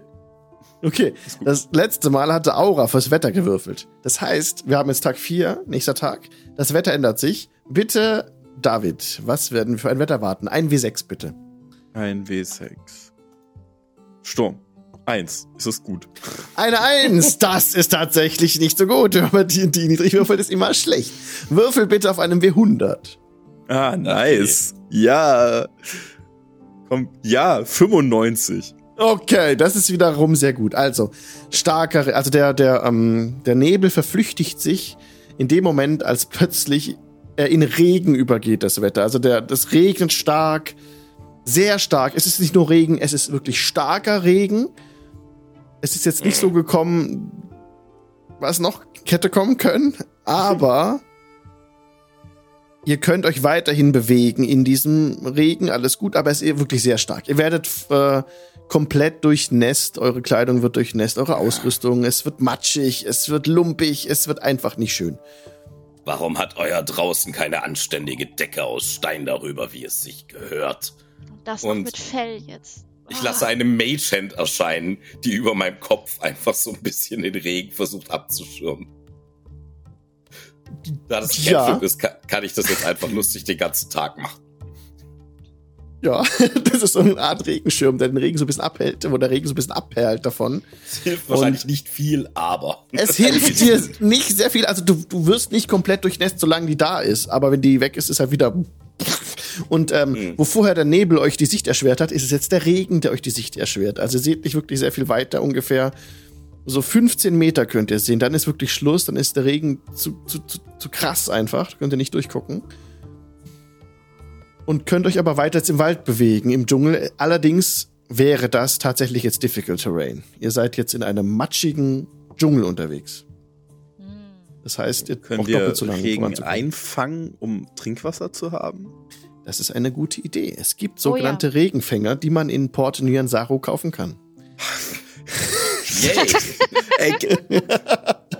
Okay, das letzte Mal hatte Aura fürs Wetter gewürfelt. Das heißt, wir haben jetzt Tag 4, nächster Tag. Das Wetter ändert sich. Bitte, David, was werden wir für ein Wetter warten? Ein W6 bitte. Ein W6. Sturm. Eins. Ist das gut? Eine Eins, das ist tatsächlich nicht so gut. [LAUGHS] Wenn man die, die niedrig würfelt, ist immer schlecht. Würfel bitte auf einem W100. Ah, nice. Ja. Komm, ja, 95. Okay, das ist wiederum sehr gut. Also, starker, also der, der, ähm, der Nebel verflüchtigt sich in dem Moment, als plötzlich er in Regen übergeht, das Wetter. Also der, das regnet stark, sehr stark. Es ist nicht nur Regen, es ist wirklich starker Regen. Es ist jetzt nicht so gekommen, was noch hätte kommen können, aber ihr könnt euch weiterhin bewegen in diesem Regen, alles gut, aber es ist wirklich sehr stark. Ihr werdet äh, komplett durchnässt, eure Kleidung wird durchnässt, eure Ausrüstung, es wird matschig, es wird lumpig, es wird einfach nicht schön. Warum hat euer draußen keine anständige Decke aus Stein darüber, wie es sich gehört? Das Und- mit Fell jetzt. Ich lasse eine Magehand erscheinen, die über meinem Kopf einfach so ein bisschen den Regen versucht abzuschirmen. Da das Ja. Cantrip ist, kann, kann ich das jetzt einfach lustig den ganzen Tag machen. Ja, [LAUGHS] das ist so eine Art Regenschirm, der den Regen so ein bisschen abhält, wo der Regen so ein bisschen abperlt davon. Es hilft wahrscheinlich nicht viel, aber. Es [LAUGHS] hilft dir nicht sehr viel, also du, du wirst nicht komplett durchnässt, solange die da ist, aber wenn die weg ist, ist halt wieder. [LAUGHS] Und ähm, Hm. wo vorher der Nebel euch die Sicht erschwert hat, ist es jetzt der Regen, der euch die Sicht erschwert. Also ihr seht nicht wirklich sehr viel weiter, ungefähr so 15 Meter könnt ihr sehen. Dann ist wirklich Schluss, dann ist der Regen zu, zu, zu, zu krass einfach, da könnt ihr nicht durchgucken. Und könnt euch aber weiter jetzt im Wald bewegen, im Dschungel. Allerdings wäre das tatsächlich jetzt Difficult Terrain. Ihr seid jetzt in einem matschigen Dschungel unterwegs. Das heißt, ihr Können braucht wir doppelt so lange, um Regen einfangen, um Trinkwasser zu haben? Das ist eine gute Idee. Es gibt Oh sogenannte Regenfänger, die man in Port Nyansaru kaufen kann. [LAUGHS] Yay! Ey, [LAUGHS]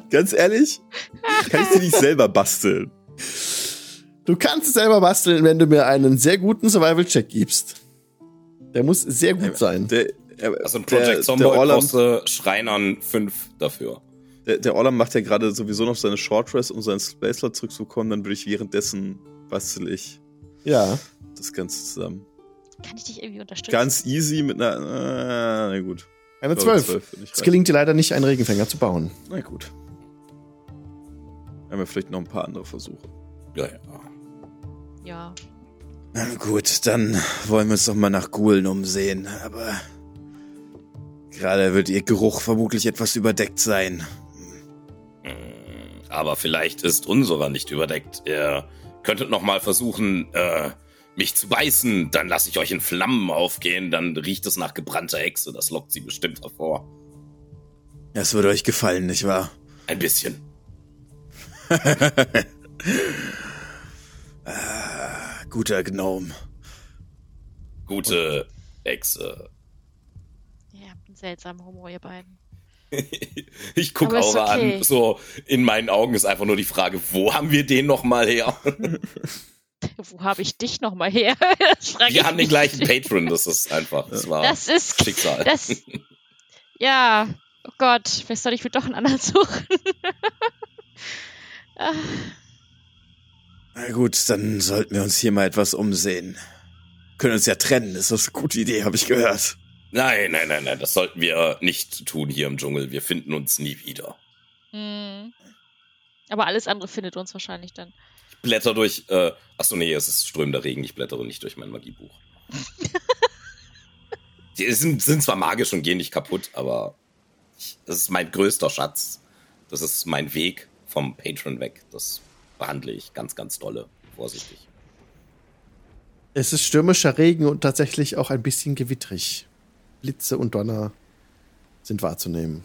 ganz ehrlich, kann ich die nicht selber basteln? Du kannst es selber basteln, wenn du mir einen sehr guten Survival-Check gibst. Der muss sehr gut sein. Der, Also ein Project der, Zomboid Orlam, brauchst du Schreinern 5 dafür. der, der Orlam macht ja gerade sowieso noch seine Short Rest, um seinen Space Slot zurückzubekommen. Dann würde ich währenddessen bastel ich Ja. das Ganze zusammen. Kann ich dich irgendwie unterstützen? Ganz easy mit einer. Äh, na gut. Eine Ich glaube, 12. wird nicht Es gelingt dir leider nicht, einen Regenfänger zu bauen. Na gut. Haben wir vielleicht noch ein paar andere Versuche. Ja, ja. Ja. Na gut, dann wollen wir uns doch mal nach Gulen umsehen, aber gerade wird ihr Geruch vermutlich etwas überdeckt sein. Hm, Aber vielleicht ist unserer nicht überdeckt. Ihr könntet noch mal versuchen, äh, mich zu beißen. Dann lasse ich euch in Flammen aufgehen. Dann riecht es nach gebrannter Hexe. Das lockt sie bestimmt hervor. Das würde euch gefallen, nicht wahr? Ein bisschen. [LAUGHS] Guter Gnome. Gute Hexe. Ihr habt einen seltsamen Humor, ihr beiden. [LAUGHS] Ich gucke Aura okay. an. So, in meinen Augen ist einfach nur die Frage, wo haben wir den noch mal her? [LAUGHS] Wo habe ich dich nochmal her? [LAUGHS] Wir haben den gleichen Patron. Das ist einfach, das war Das ist. Schicksal. Das. [LAUGHS] Ja. Oh Gott, vielleicht soll ich mir doch einen anderen suchen. [LAUGHS] Ah, Na gut, dann sollten wir uns hier mal etwas umsehen. Können uns ja trennen, ist das eine gute Idee, habe ich gehört. Nein, nein, nein, nein, das sollten wir nicht tun hier im Dschungel. Wir finden uns nie wieder. hm. Aber alles andere findet uns wahrscheinlich dann. Blätter durch. Äh, achso, nee, es ist strömender Regen. Ich blättere nicht durch mein Magiebuch. [LAUGHS] Die sind, sind zwar magisch und gehen nicht kaputt, aber ich, das ist mein größter Schatz. Das ist mein Weg vom Patron weg. Das behandle ich ganz, ganz dolle. Vorsichtig. Es ist stürmischer Regen und tatsächlich auch ein bisschen gewittrig. Blitze und Donner sind wahrzunehmen.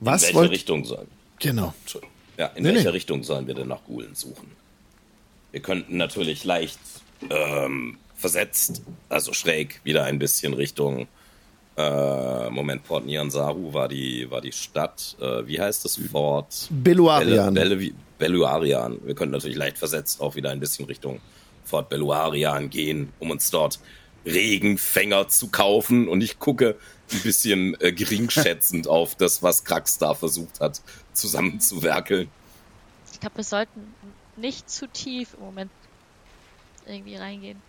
in Was welche wollt Richtung sollen Genau. Ja, in Nee, welcher nee. Richtung sollen wir denn nach Gulen suchen? Wir könnten natürlich leicht ähm, versetzt, also schräg, wieder ein bisschen Richtung äh, Moment, Port Niansaru war die, war die Stadt. Äh, wie heißt das? Fort Beluarian. Belle, Belle, Belluarian. Wir könnten natürlich leicht versetzt auch wieder ein bisschen Richtung Fort Belluarian gehen, um uns dort Regenfänger zu kaufen. Und ich gucke ein bisschen äh, geringschätzend [LAUGHS] auf das, was Krax da versucht hat, zusammenzuwerkeln. Ich glaube, wir sollten nicht zu tief im Moment irgendwie reingehen.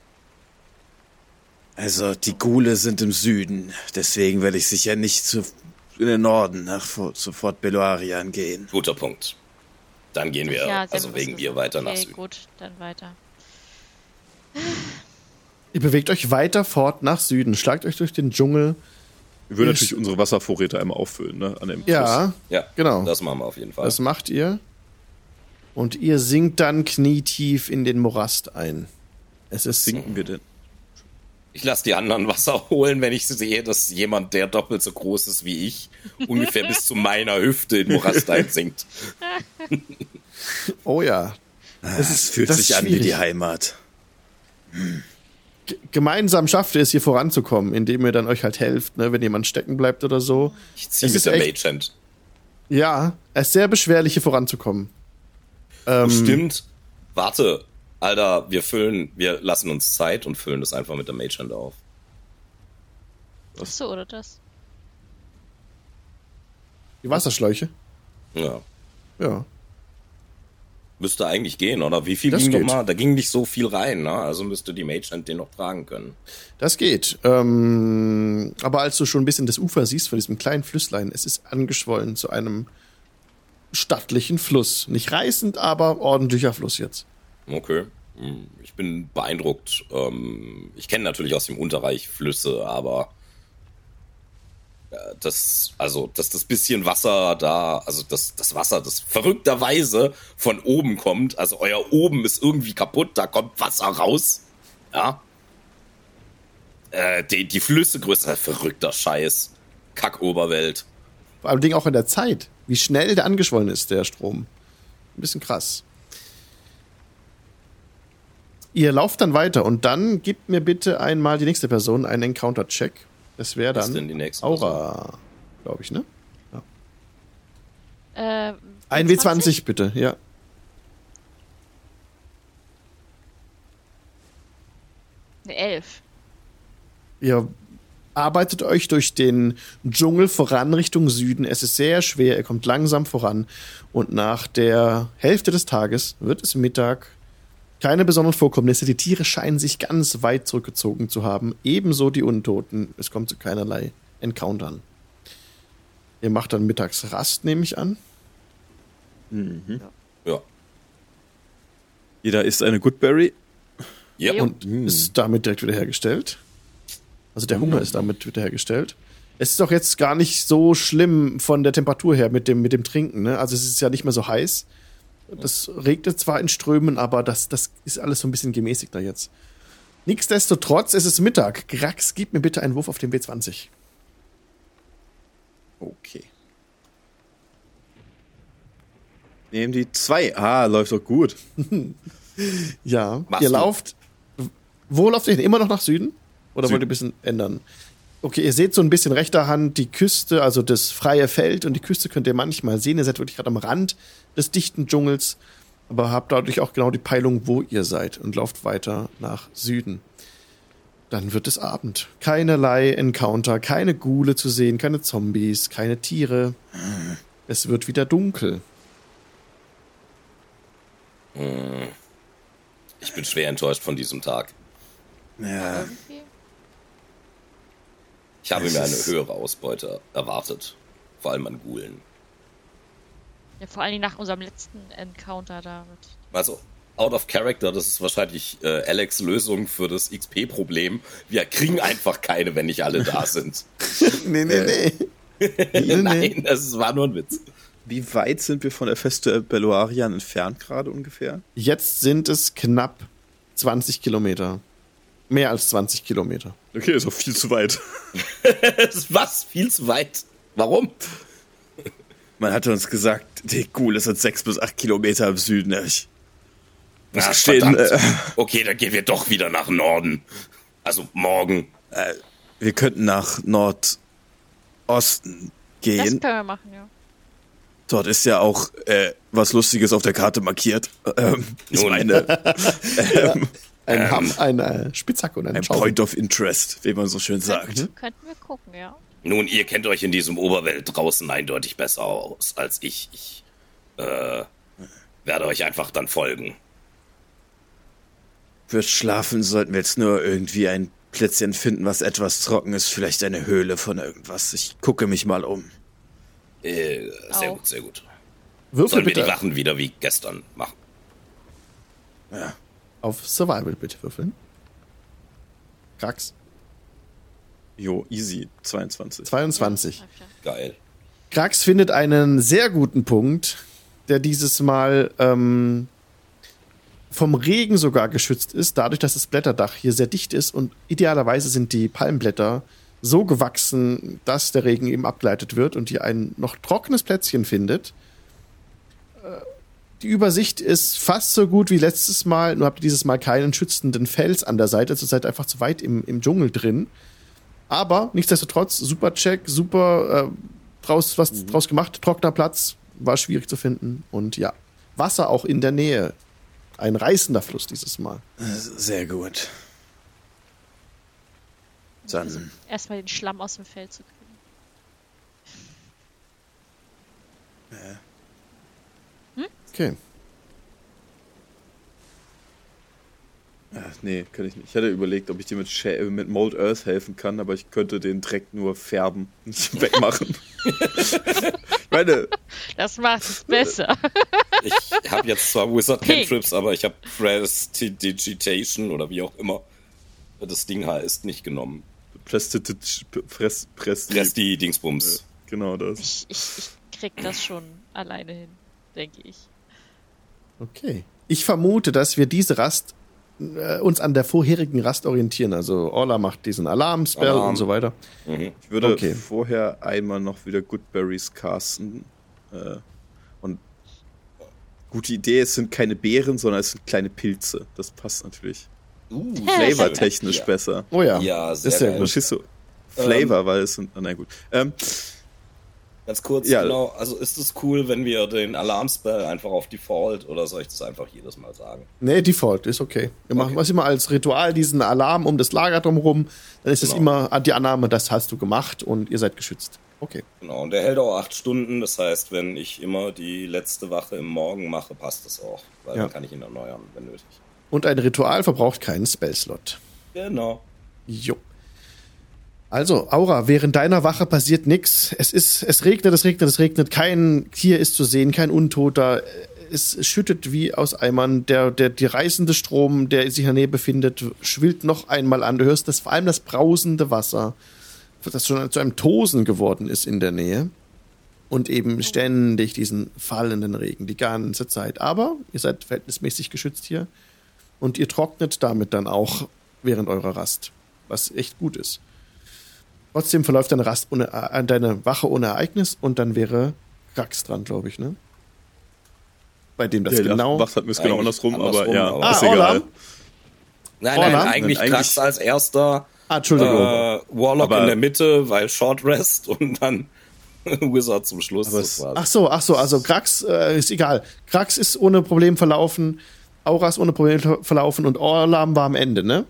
Also, die Gule sind im Süden, deswegen werde ich sicher nicht zu, in den Norden nach Fort- zu Fort Beluarian gehen. Guter Punkt. Dann gehen wir, Ja, also bewusst wegen es. weiter nach okay, Süden. gut, dann weiter. Ihr bewegt euch weiter fort nach Süden, schlagt euch durch den Dschungel. Wir würden Ich- natürlich unsere Wasservorräte einmal auffüllen, ne? An dem Ja, Ja, genau. das machen wir auf jeden Fall. Das macht ihr. Und ihr sinkt dann knietief in den Morast ein. Es ist Sinken wir denn? Ich lasse die anderen Wasser holen, wenn ich sehe, dass jemand, der doppelt so groß ist wie ich, ungefähr bis zu meiner Hüfte in Morastein [LAUGHS] sinkt. Oh ja. Es ist- fühlt das sich ist an wie die Heimat. G gemeinsam schafft ihr es, hier voranzukommen, indem ihr dann euch halt helft, ne, wenn jemand stecken bleibt oder so. Ich ziehe Es mit ist der echt- Magehand. Ja, es ist sehr beschwerlich, hier voranzukommen. Ähm, Stimmt. Warte, Alter, wir füllen, wir lassen uns Zeit und füllen das einfach mit der Magehand auf. Ach so, oder das? Die Wasserschläuche. Ja. Ja. Müsste eigentlich gehen, oder? Wie viel Das ging geht. nochmal? Da ging nicht so viel rein, ne? Also müsste die Magehand den noch tragen können. Das geht. Ähm, aber als du schon ein bisschen das Ufer siehst von diesem kleinen Flüsslein, es ist angeschwollen zu einem stattlichen Fluss. Nicht reißend, aber ordentlicher Fluss jetzt. Okay. Hm, Ich bin beeindruckt. Ähm, Ich kenne natürlich aus dem Unterreich Flüsse, aber das, also, dass das bisschen Wasser da, also das, das Wasser, das verrückterweise von oben kommt, also euer oben ist irgendwie kaputt, da kommt Wasser raus. Ja. Äh, die, die Flüsse größer, verrückter Scheiß. Kackoberwelt. Vor allem auch in der Zeit. Wie schnell der angeschwollen ist, der Strom. Ein bisschen krass. Ihr lauft dann weiter und dann gibt mir bitte einmal die nächste Person einen Encounter-Check. Das wäre dann denn die nächste Aura, glaube ich, ne? Äh, Ein W20 bitte, ja. Eine Elf. Ihr arbeitet euch durch den Dschungel voran Richtung Süden. Es ist sehr schwer, ihr kommt langsam voran. Und nach der Hälfte des Tages wird es Mittag. Keine besonderen Vorkommnisse. Die Tiere scheinen sich ganz weit zurückgezogen zu haben. Ebenso die Untoten. Es kommt zu keinerlei Encountern. Ihr macht dann mittags Rast, nehme ich an. Ja. Jeder isst eine Goodberry. Ja, und Und ist damit direkt wiederhergestellt. Also der Hunger ist damit wiederhergestellt. Es ist doch jetzt gar nicht so schlimm von der Temperatur her mit dem, mit dem Trinken. Ne? Also es ist ja nicht mehr so heiß. Das regnet zwar in Strömen, aber das, das ist alles so ein bisschen gemäßigter jetzt. Nichtsdestotrotz, es ist Mittag. Grax, gib mir bitte einen Wurf auf den W20. Okay. Nehmen die zwei. Ah, läuft doch gut. [LAUGHS] Ja, Machst ihr du. lauft. Wo lauft ihr hin? Immer noch nach Süden? Oder Süden. wollt ihr ein bisschen ändern? Okay, ihr seht so ein bisschen rechter Hand die Küste, also das freie Feld und die Küste könnt ihr manchmal sehen. Ihr seid wirklich gerade am Rand des dichten Dschungels, aber habt dadurch auch genau die Peilung, wo ihr seid und lauft weiter nach Süden. Dann wird es Abend. Keinerlei Encounter, keine Ghule zu sehen, keine Zombies, keine Tiere. Es wird wieder dunkel. ich bin schwer enttäuscht von diesem Tag. Ja. Ich habe Es mir eine höhere Ausbeute erwartet. Vor allem an Gulen. Ja, vor allen Dingen nach unserem letzten Encounter da mit. Also, out of character, das ist wahrscheinlich äh, Alex Lösung für das XP-Problem. Wir kriegen einfach keine, wenn nicht alle da [LAUGHS] sind. Nee, nee, nee. nee. [LAUGHS] Nein, das war nur ein Witz. Wie weit sind wir von der Feste Belloarian entfernt gerade ungefähr? Jetzt sind es knapp 20 Kilometer. Mehr als 20 Kilometer. Okay, ist auch viel zu weit. [LAUGHS] Was? Viel zu weit. Warum? Man hatte uns gesagt, die Ghoul ist jetzt sechs bis acht Kilometer im Süden. Ich muss gestehen, verdammt. äh, Okay, dann gehen wir doch wieder nach Norden. Also morgen. äh, wir könnten nach Nordosten Das gehen. können wir machen, ja. Dort ist ja auch äh, was Lustiges auf der Karte markiert. Ähm, ich meine, [LAUGHS] ähm, Ein, Ham, [LAUGHS] ein äh, Spitzhack und ein, ein Schaufel. Point of Interest, wie man so schön sagt. Könnten wir gucken, ja. Nun, ihr kennt euch in diesem Oberwelt draußen eindeutig besser aus als ich. Ich äh, werde euch einfach dann folgen. Für Schlafen sollten wir jetzt nur irgendwie ein Plätzchen finden, was etwas trocken ist. Vielleicht eine Höhle von irgendwas. Ich gucke mich mal um. Äh, sehr Auch. gut, sehr gut. Würfel Sollen wir die bitte Wachen wieder wie gestern machen? Ja. Auf Survival bitte würfeln. Krax. Jo, easy, 22. 22. Geil. Krax findet einen sehr guten Punkt, der dieses Mal ähm, vom Regen sogar geschützt ist, dadurch, dass das Blätterdach hier sehr dicht ist und idealerweise sind die Palmblätter so gewachsen, dass der Regen eben abgeleitet wird und ihr ein noch trockenes Plätzchen findet. Die Übersicht ist fast so gut wie letztes Mal, nur habt ihr dieses Mal keinen schützenden Fels an der Seite, also seid einfach zu weit im, im Dschungel drin. Aber nichtsdestotrotz, super Check, super äh, draus, was draus gemacht, trockener Platz, war schwierig zu finden und ja, Wasser auch in der Nähe. Ein reißender Fluss dieses Mal. Sehr gut. Dann Erstmal den Schlamm aus dem Feld zu kriegen. Okay. Äh, nee, kann ich nicht. Ich hatte überlegt, ob ich dir mit, Sha äh, mit Mold Earth helfen kann, aber ich könnte den Dreck nur färben, nicht [LAUGHS] wegmachen. [LAUGHS] ich meine, Das macht es besser. [LAUGHS] Ich habe jetzt zwar Wizard. Cantrips, aber ich habe Prestidigitation oder wie auch immer das Ding heißt nicht genommen. Prestitich, Press, Press, Presti Dingsbums. Genau das. Ich, ich, ich krieg das schon alleine hin, denke ich. Okay. Ich vermute, dass wir diese Rast äh, uns an der vorherigen Rast orientieren. Also Orla macht diesen Alarm-Spell Alarm. und so weiter. Mhm. Ich würde Okay. vorher einmal noch wieder Goodberries casten. Äh, und gute Idee, es sind keine Beeren, sondern es sind kleine Pilze. Das passt natürlich. Uh, Flavor-technisch ja. besser. Oh ja. Ja, ist sehr sehr geil. gut. Flavor, weil es sind. Ah, na gut. Ähm, Ganz kurz, Ja. genau. Also ist es cool, wenn wir den Alarmspell einfach auf Default oder soll ich das einfach jedes Mal sagen? Nee, Default ist okay. Wir machen Okay. was immer als Ritual diesen Alarm um das Lager drumherum. Dann ist es Genau. immer die Annahme, das hast du gemacht und ihr seid geschützt. Okay. Genau, und der hält auch acht Stunden. Das heißt, wenn ich immer die letzte Wache im Morgen mache, passt das auch. Weil Ja. dann kann ich ihn erneuern, wenn nötig. Und ein Ritual verbraucht keinen Spellslot. Genau. Jo. Also, Aura, während deiner Wache passiert nix. Es ist, es regnet, es regnet, es regnet. Kein Tier ist zu sehen, kein Untoter. Es schüttet wie aus Eimern. Der, der, der reißende Strom, der sich in der Nähe befindet, schwillt noch einmal an. Du hörst das, vor allem das brausende Wasser, das schon zu einem Tosen geworden ist in der Nähe. Und eben ständig diesen fallenden Regen die ganze Zeit. Aber ihr seid verhältnismäßig geschützt hier. Und ihr trocknet damit dann auch während eurer Rast. Was echt gut ist. Trotzdem verläuft deine Rast ohne, äh, deine Wache ohne Ereignis und dann wäre Rax dran, glaube ich, ne? Bei dem das der genau. macht hat mir genau Eigentlich andersrum, aber ja, aber- ist Ah, egal. Orla? Nein, nein, eigentlich Nein, Krax als erster, Ah, Entschuldigung. äh, Warlock Aber- in der Mitte, weil Short Rest und dann [LAUGHS] Wizard zum Schluss. Es-. Ach so, ach so, also Krax äh, ist egal. Krax ist ohne Problem verlaufen, Aura ist ohne Problem verlaufen und Orlam war am Ende, ne?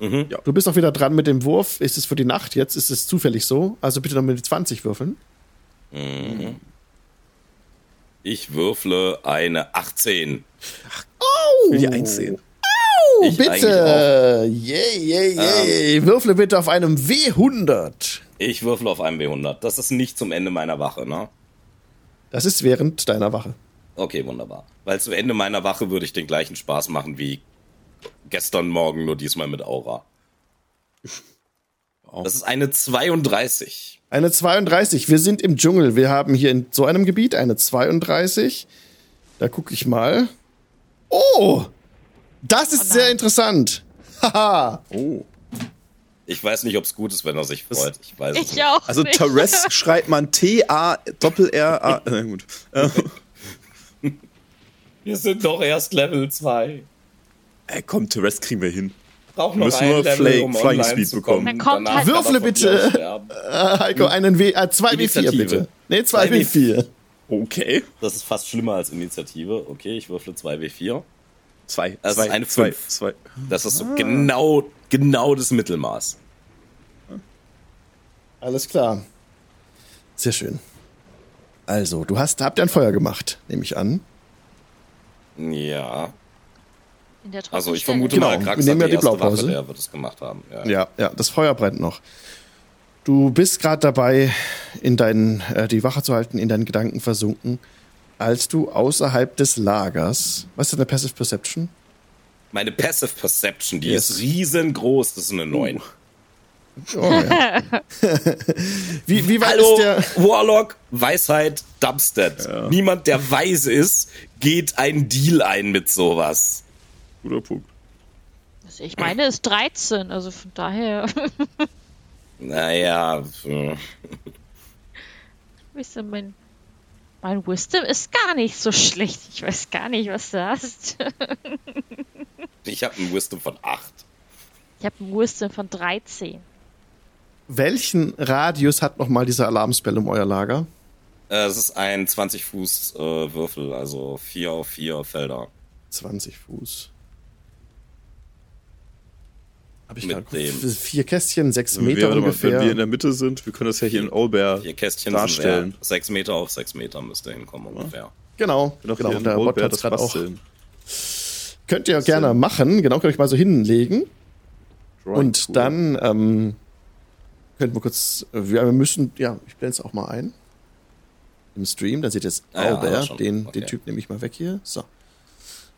Mhm. Ja. Du bist auch wieder dran mit dem Wurf. Ist es für die Nacht jetzt? Ist es zufällig so? Also bitte noch mit die 20 würfeln. Ich würfle eine 18. Ich will die eins sehen. Oh, Ich bitte! Yay, yay, yay. Würfle bitte auf einem W100. Ich würfle auf einem W100. Das ist nicht zum Ende meiner Wache, ne? Das ist während deiner Wache. Okay, wunderbar. Weil zu Ende meiner Wache würde ich den gleichen Spaß machen wie gestern Morgen, nur diesmal mit Aura. [LAUGHS] Das ist eine 32. Eine 32. Wir sind im Dschungel. Wir haben hier in so einem Gebiet eine 32. Da gucke ich mal. Oh! Das ist Oh sehr interessant. [LAUGHS] Haha. Oh. Ich weiß nicht, ob es gut ist, wenn er sich freut. Ich weiß es Ich nicht. auch. Also. Tares [LAUGHS] schreibt man T-A-Doppel-R-A. Na gut. Wir sind doch erst Level 2. ey, komm, Tares kriegen wir hin. Braucht Wir müssen nur Fly- um Flying Speed zu bekommen. Dann kommt halt- Würfle bitte. Äh, Heiko, einen W, äh, 2W4 Initiative. bitte. Nee, 2W4. Okay. Das ist fast schlimmer als Initiative. Okay, ich würfle 2W4. Zwei. Das zwei, ist eine zwei, Fünf. zwei. Das ist so genau, genau das Mittelmaß. Alles klar. Sehr schön. Also, du hast, habt ihr ein Feuer gemacht, nehme ich an. Ja. In der Also ich vermute Genau, mal, wir Krax nehmen hat ja die die erste Blaupause. Waffe, der wird es gemacht haben. Ja. Ja, ja, das Feuer brennt noch. Du bist gerade dabei, in deinen, äh, die Wache zu halten, in deinen Gedanken versunken, als du außerhalb des Lagers, was ist deine Passive Perception? Meine Passive Perception, die Yes. ist riesengroß, das ist eine 9. Oh, ja. [LAUGHS] wie, wie weit Hallo, ist der? Warlock, Weisheit, Dubstep. Niemand, der weise ist, geht einen Deal ein mit sowas. Guter Punkt. Also ich meine, es ist 13, also von daher. [LAUGHS] Naja, äh, [LAUGHS] Wisst mein, mein Wisdom ist gar nicht so schlecht. Ich weiß gar nicht, was du hast. [LAUGHS] ich habe einen Wisdom von 8. Ich habe einen Wisdom von 13. Welchen Radius hat nochmal dieser Alarmspell um euer Lager? Äh, Es ist ein 20 Fuß äh, Würfel, also 4 auf 4 Felder. 20 Fuß. Habe ich Mit gerade dem- vier Kästchen, sechs Wenn wir, Meter mal, ungefähr. wenn wir in der Mitte sind, wir können das ja hier in Olbär Vier Kästchen darstellen. sind 6 Meter auf 6 Meter müsste hinkommen ungefähr. genau, Doch genau. hier Und in der Bot hat das gerade auch. Könnt ihr gerne machen. Genau, könnt ihr euch mal so hinlegen. Drawing Und Tool. dann ähm, könnten wir kurz, äh, wir wir müssen, ja, ich blende es auch mal ein. Im Stream, dann seht ihr jetzt Ah ja, Albert, den, Okay. den Typ nehme ich mal weg hier. So.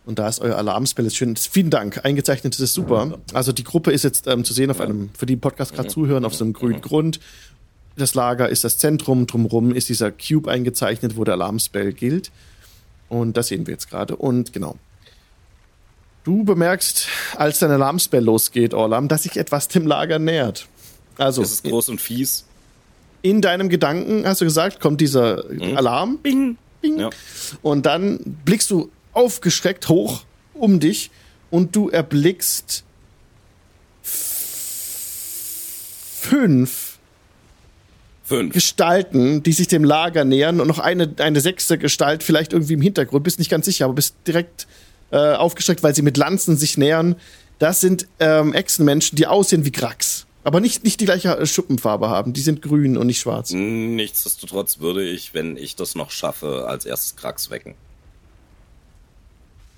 Und da ist euer Alarmspell. Ist schön. Vielen Dank. Eingezeichnet, das ist super. Also die Gruppe ist jetzt ähm, zu sehen auf einem, für die Podcast gerade zuhören, auf so einem grünen Grund. Das Lager ist das Zentrum, drumrum ist dieser Cube eingezeichnet, wo der Alarmspell gilt. Und das sehen wir jetzt gerade. Und genau. Du bemerkst, als dein Alarmspell losgeht, Orlam, dass sich etwas dem Lager nähert. Also, Es ist groß und fies. in deinem Gedanken, hast du gesagt, kommt dieser Alarm. Bing, bing. Ja. Und dann blickst du aufgeschreckt hoch um dich und du erblickst fünf 5. Gestalten, die sich dem Lager nähern und noch eine, eine sechste Gestalt vielleicht irgendwie im Hintergrund. Bist nicht ganz sicher, aber bist direkt äh, aufgeschreckt, weil sie mit Lanzen sich nähern. Das sind ähm, Echsenmenschen, die aussehen wie Grax. Aber nicht, nicht die gleiche äh, Schuppenfarbe haben. Die sind grün und nicht schwarz. Nichtsdestotrotz würde ich, wenn ich das noch schaffe, als erstes Krax wecken.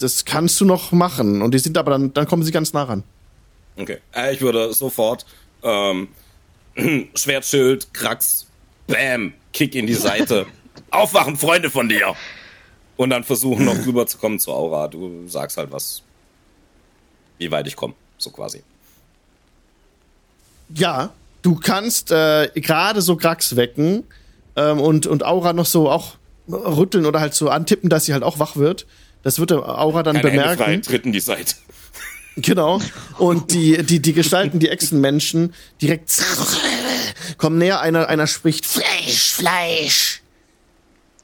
Das kannst du noch machen. Und die sind aber dann, dann kommen sie ganz nah ran. Okay. Äh, ich würde sofort ähm, [CLEARS THROAT] Schwertschild, Krax, Bam, Kick in die Seite. [LAUGHS] Aufwachen, Freunde von dir! Und dann versuchen noch rüberzukommen zu Aura. Du sagst halt was. Wie weit ich komme, so quasi. Ja, du kannst äh, gerade so Grax wecken ähm, und, und Aura noch so auch rütteln oder halt so antippen, dass sie halt auch wach wird. Das wird der Aura dann Keine Hände frei, bemerken. tritt in die Seite. Genau. Und die, die, die Gestalten, die Echsenmenschen, direkt kommen näher, einer, einer spricht Fleisch, Fleisch.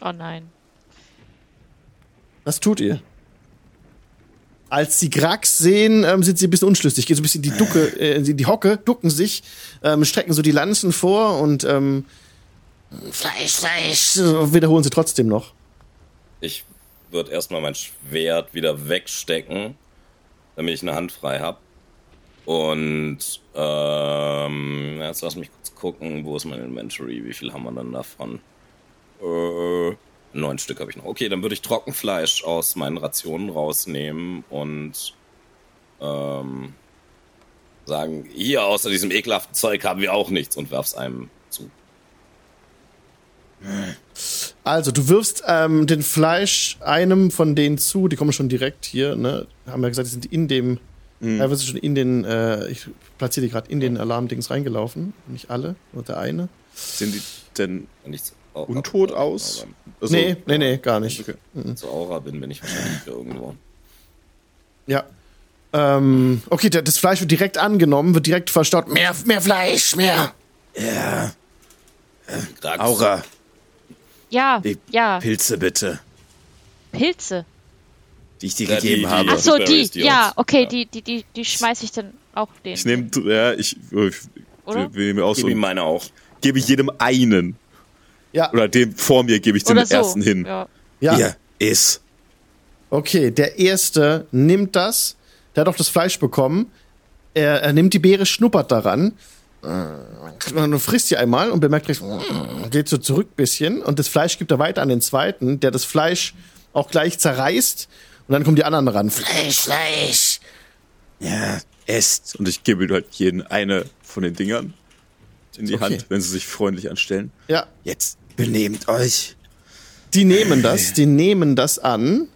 Oh nein. Was tut ihr? Als sie Grax sehen, ähm, sind sie ein bisschen unschlüssig. Gehen so ein bisschen in die Ducke, [LAUGHS] äh, in die Hocke, ducken sich, ähm, strecken so die Lanzen vor und ähm, Fleisch, Fleisch, wiederholen sie trotzdem noch. Würde erstmal mein Schwert wieder wegstecken, damit ich eine Hand frei habe. Und ähm, jetzt lass mich kurz gucken, wo ist mein Inventory? Wie viel haben wir denn davon? Äh, neun Stück habe ich noch. Okay, dann würde ich Trockenfleisch aus meinen Rationen rausnehmen und ähm, sagen, hier außer diesem ekelhaften Zeug haben wir auch nichts und werf's einem zu. Also, du wirfst ähm, den Fleisch einem von denen zu, die kommen schon direkt hier, ne? Haben wir gesagt, die sind in dem, teilweise schon in den, äh, ich platziere die gerade in den Alarmdings reingelaufen. Nicht alle, nur der eine. Sehen die denn Nichts. Oh, untot aus? Also, nee, nee, nee, gar nicht. Okay. Wenn ich zur Aura bin, bin ich wahrscheinlich irgendwo. Ja. Ähm, okay, der- das Fleisch wird direkt angenommen, wird direkt verstaut. Mehr, mehr Fleisch, mehr. Ja, Krax. Aura, Ja, Die ja, Pilze bitte, Pilze. die ich dir Ja, die- gegeben die- habe. Ach so, die, die ja, uns- okay, ja. die, die, die, die schmeiß ich dann auch den. Ich nehme, ja, ich, ich Oder? will mir auch so, Gib ihm meine auch. gebe ich jedem einen. Ja, Oder dem vor mir gebe ich den Oder so. ersten hin. Ja. ja. Hier, iss. Okay, der erste nimmt das. Der hat auch das Fleisch bekommen. Er, er nimmt die Beere, schnuppert daran. Und frisst sie einmal und bemerkt gleich, geht so zurück ein bisschen. Und das Fleisch gibt er weiter an den zweiten, der das Fleisch auch gleich zerreißt. Und dann kommen die anderen ran. Fleisch, Fleisch. Ja, esst. Und ich gebe halt jeden eine von den Dingern in die Okay. Hand, wenn sie sich freundlich anstellen. Ja, Jetzt benehmt euch. die nehmen das, die nehmen das an.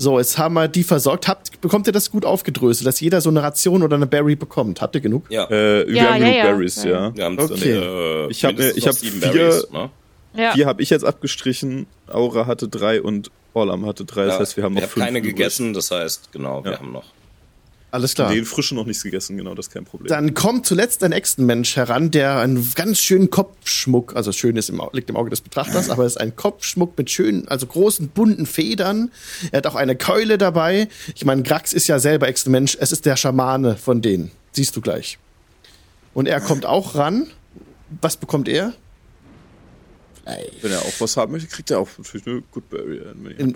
So, jetzt haben wir die versorgt. Habt, bekommt ihr das gut aufgedröselt, dass jeder so eine Ration oder eine Berry bekommt? Habt ihr genug? Ja. Äh, wir Ja, haben ja, genug ja. Berries, Ja. Wir haben Okay. äh, Ich hab mir- mindestens ich hab sieben vier- Berries, ne? Ja. Vier habe ich jetzt abgestrichen, Aura hatte drei und Orlam hatte drei. Das Ja, heißt, wir haben noch hab fünf. keine übrig. gegessen, das heißt, genau, wir haben noch. Alles klar. Den frischen noch nichts gegessen, genau, das ist kein Problem. Dann kommt zuletzt ein Echsenmensch heran, der einen ganz schönen Kopfschmuck, also schön ist im, liegt im Auge des Betrachters, [LAUGHS] aber es ist ein Kopfschmuck mit schönen, also großen bunten Federn. Er hat auch eine Keule dabei. Ich meine, Grax ist ja selber Echsenmensch. Es ist der Schamane von denen. Siehst du gleich. Und er kommt auch ran. Was bekommt er? Wenn er auch was haben möchte, kriegt er auch natürlich eine Good Berry.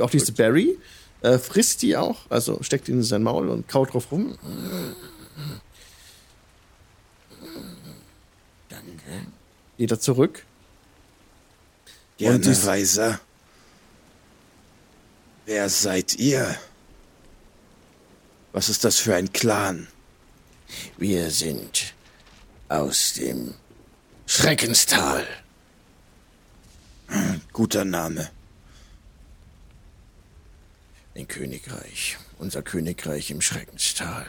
auch diese Berry. Äh, frisst die auch, also steckt ihn in sein Maul und kaut drauf rum. Geht er zurück. Gerne, Und dies- Weiser. Wer seid ihr? Was ist das für ein Clan? Wir sind aus dem Schreckenstal. Guter Name. Ein Königreich. Unser Königreich im Schreckenstal.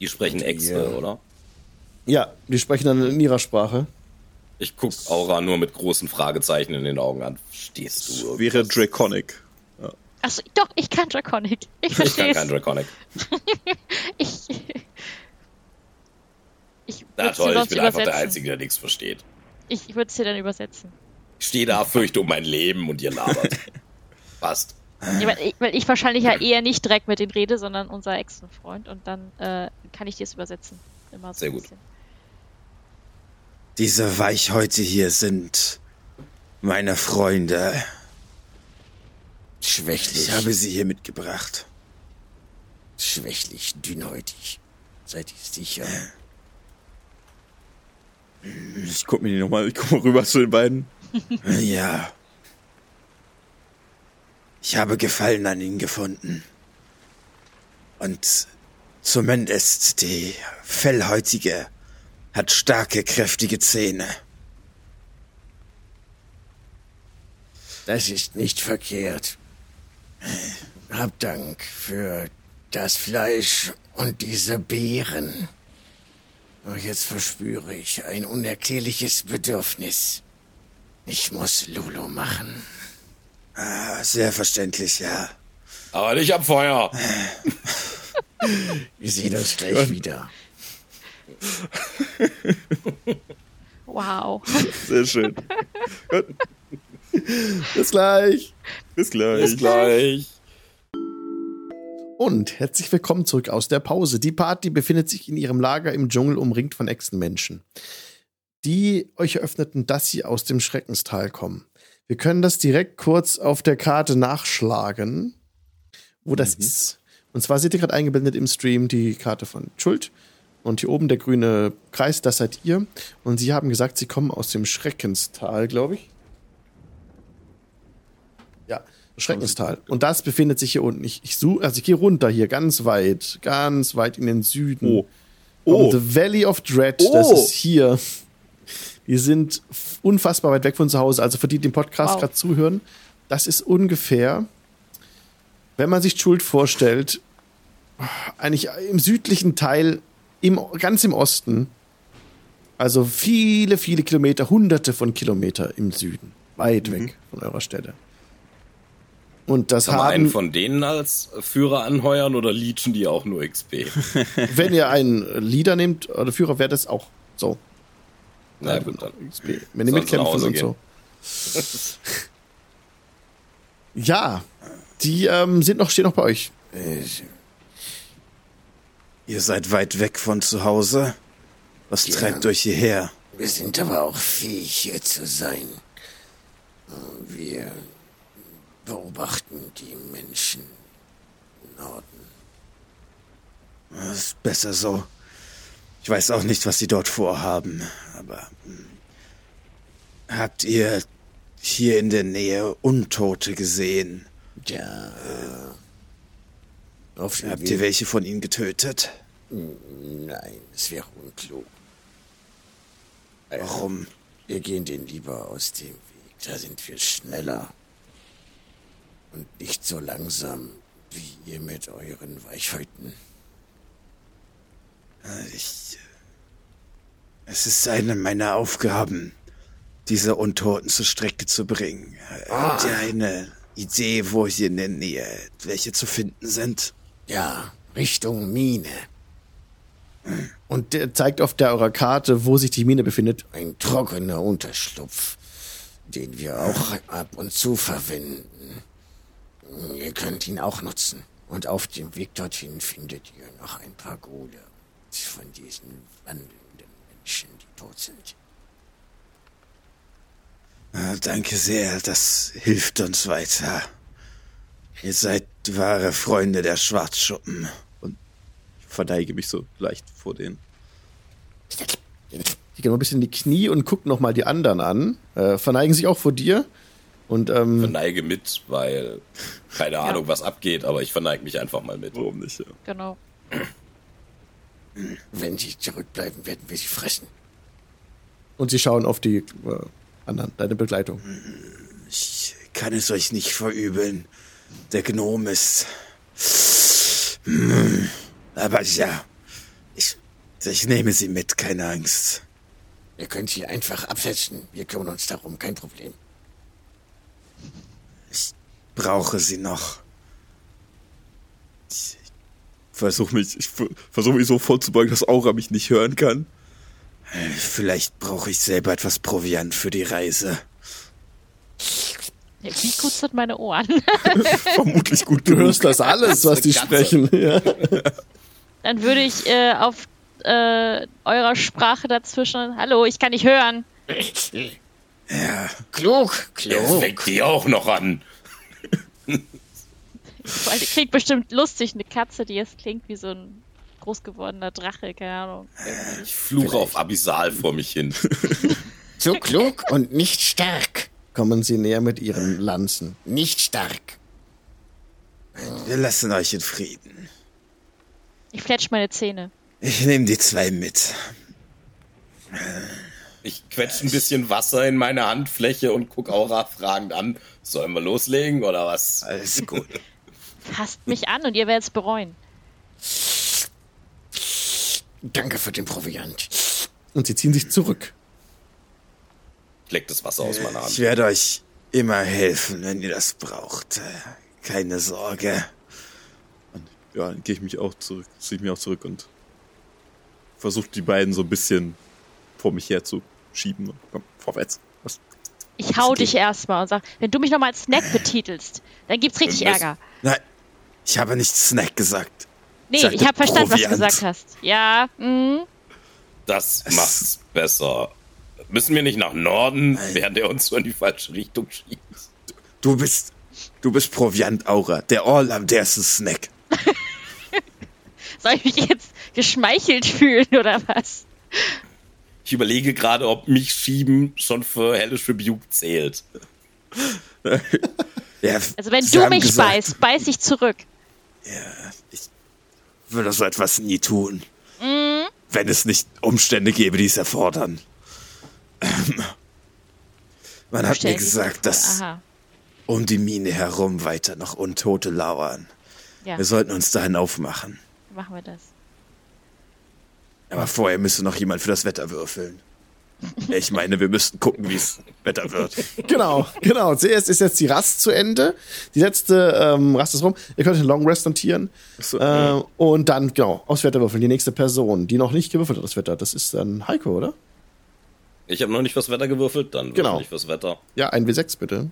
Die sprechen Äxte, oder? Ja, die sprechen dann in ihrer Sprache. Ich guck Aura nur mit großen Fragezeichen in den Augen an. Verstehst du? Wäre irgendwas? Draconic. Achso, doch, ich kann Draconic. Ich Ich kann verstehe kein. Draconic. [LAUGHS] Ich. Ich Na toll, ich bin einfach der. Einzige, der nichts versteht. Ich würde es dir dann übersetzen. Ich stehe da, fürchte um mein Leben und ihr labert. [LAUGHS] Passt. Ja, weil, ich, weil ich wahrscheinlich ja eher nicht direkt mit denen rede, sondern unser Ex-Freund und dann äh, kann ich dir es übersetzen. Immer so Sehr ein gut. bisschen. Diese Weichhäute hier sind meine Freunde. Schwächlich. Ich habe sie hier mitgebracht. schwächlich, dünnhäutig. Seid ihr sicher? Ich guck mir die nochmal, ich guck mal rüber zu den beiden. [LAUGHS] Ja. Ich habe Gefallen an ihnen gefunden. Und zumindest die Fellhäutige hat starke, kräftige Zähne. Das ist nicht verkehrt. Hab Dank für das Fleisch und diese Beeren. Doch jetzt verspüre ich ein unerklärliches Bedürfnis. Ich muss Lulu machen. Ah, Sehr verständlich, ja. Aber nicht am Feuer. Wir sehen uns gleich wieder. Wow. Sehr schön. Gut, Bis gleich. bis gleich. Bis gleich. Und herzlich willkommen zurück aus der Pause. Die Party befindet sich in ihrem Lager im Dschungel umringt von Echsenmenschen, die euch eröffneten, dass sie aus dem Schreckenstal kommen. Wir können das direkt kurz auf der Karte nachschlagen, wo das ist. Und zwar seht ihr gerade eingeblendet im Stream die Karte von Schuld. Und hier oben der grüne Kreis, das seid ihr. Und sie haben gesagt, sie kommen aus dem Schreckenstal, glaube ich. Ja, Schreckenstal. Und das befindet sich hier unten. Ich, ich suche, also ich gehe runter hier ganz weit, ganz weit in den Süden. Oh. Um Oh. The Valley of Dread, das Oh. ist hier. Wir sind unfassbar weit weg von zu Hause. Also für die, die den Podcast Wow. gerade zuhören, das ist ungefähr, wenn man sich Schuld vorstellt, eigentlich im südlichen Teil, im, ganz im Osten. Also viele, viele Kilometer, hunderte von Kilometer im Süden. Weit weg von eurer Stelle. Und das Kann man einen haben, von denen als Führer anheuern oder leechen die auch nur XP? wenn ihr [LAUGHS] einen Leader nehmt oder Führer, wäre das auch so. Na gut, dann. XP. Wenn die mitkämpfen und so. ja, die ähm, sind noch, stehen noch bei euch. Äh, Ihr seid weit weg von zu Hause. Was Ja. treibt euch hierher? Wir sind aber auch fähig, hier zu sein. Wir beobachten die Menschen im Norden. Das ist besser so. Ich weiß auch nicht, was sie dort vorhaben, aber hm. habt ihr hier in der Nähe Untote gesehen? Ja. Auf dem Habt Weg- ihr welche von ihnen getötet? Nein, es wäre unklug. Warum? Wir gehen den lieber aus dem Weg. Da sind wir schneller. Und nicht so langsam wie ihr mit euren Weichhäuten. Ich. Es ist eine meiner Aufgaben, diese Untoten zur Strecke zu bringen. Habt ihr eine Idee, wo hier in der Nähe welche zu finden sind? Ja, Richtung Mine. Und der zeigt auf der eurer Karte, wo sich die Mine befindet. Ein trockener Unterschlupf, den wir auch ab und zu verwenden. Ihr könnt ihn auch nutzen. Und auf dem Weg dorthin findet ihr noch ein paar Gule von diesen wandelnden Menschen, die tot sind. Danke sehr, das hilft uns weiter. Ihr seid wahre Freunde der Schwarzschuppen. Ich verneige mich so leicht vor denen. Die gehen noch ein bisschen in die Knie und gucken noch mal die anderen an. Äh, verneigen sich auch vor dir. Und ähm, Verneige mit, weil keine Ahnung, was abgeht, aber ich verneige mich einfach mal mit. Warum nicht? Ja. Genau. Wenn sie zurückbleiben, werden wir sie fressen. und sie schauen auf die äh, anderen, deine Begleitung. Ich kann es euch nicht verübeln. Der Gnom ist. Hm, Aber ja, ich, ich nehme sie mit, keine Angst. Ihr könnt sie einfach absetzen. Wir kümmern uns darum, kein Problem. Brauche sie noch. Versuch mich, ich versuche mich so vorzubeugen, dass Aura mich nicht hören kann. Vielleicht brauche ich selber etwas Proviant für die Reise. Ja, Wie kutzert meine Ohren? [LAUGHS] Vermutlich gut Du hörst das alles, was die sprechen. Ja. [LAUGHS] Dann würde ich äh, auf äh, eurer Sprache dazwischen. Hallo, ich kann nicht hören. Klug, Der klug. fängt die auch noch an. Weil die klingt bestimmt lustig, eine Katze, die jetzt klingt wie so ein groß gewordener Drache, keine Ahnung. Ich fluche auf Abyssal vor mich hin. [LAUGHS] So klug und nicht stark. Kommen sie näher mit ihren Lanzen. Nicht stark. Wir lassen euch in Frieden. Ich fletsch meine Zähne. Ich nehme die zwei mit. Ich quetsche ein bisschen Wasser in meine Handfläche und guck Aura fragend an. Sollen wir loslegen oder was? Alles gut. Fasst mich an und ihr werdet es bereuen. Danke für den Proviant. Und sie ziehen sich zurück. Ich leck das Wasser aus meiner Ich Hand. werde euch immer helfen, wenn ihr das braucht. Keine Sorge. Ja, dann gehe ich mich auch zurück, ziehe ich mich auch zurück und versuche die beiden so ein bisschen vor mich her zu schieben. Komm, vorwärts. Was? Ich hau dich erstmal und sag, wenn du mich nochmal als Snack betitelst, dann gibt's richtig Ärger. Nein, ich habe nicht Snack gesagt. Nee, Sagte ich habe verstanden, was du gesagt hast. Ja, mm, Das macht's besser. Müssen wir nicht nach Norden, während er uns so in die falsche Richtung schiebt? Du bist, du bist Proviant Aura. Der Orlam, der ist ein Snack. [LAUGHS] soll ich mich jetzt geschmeichelt fühlen oder was? Ich überlege gerade, ob mich schieben schon für Hellish Rebuke zählt. [LAUGHS] Ja, Also wenn du mich gesagt, beißt, beiß ich zurück. Würde so etwas nie tun. Mhm. Wenn es nicht Umstände gäbe, die es erfordern. Ähm, Man hat mir gesagt, dass Aha, um die Mine herum weiter noch Untote lauern. ja, Wir sollten uns dahin aufmachen. machen wir das. Aber vorher müsste noch jemand für das Wetter würfeln. Ich meine, wir müssten gucken, wie es Wetter wird. Genau, genau. Zuerst ist jetzt die Rast zu Ende. Die letzte ähm, Rast ist rum. Ihr könnt den Long Rest notieren. So, Äh, und dann, genau, aufs Wetter würfeln. Die nächste Person, die noch nicht gewürfelt hat, das Wetter, das ist dann Heiko, oder? Ich habe noch nicht fürs Wetter gewürfelt, dann würfel Genau. ich fürs Wetter. Ja, ein W6 bitte.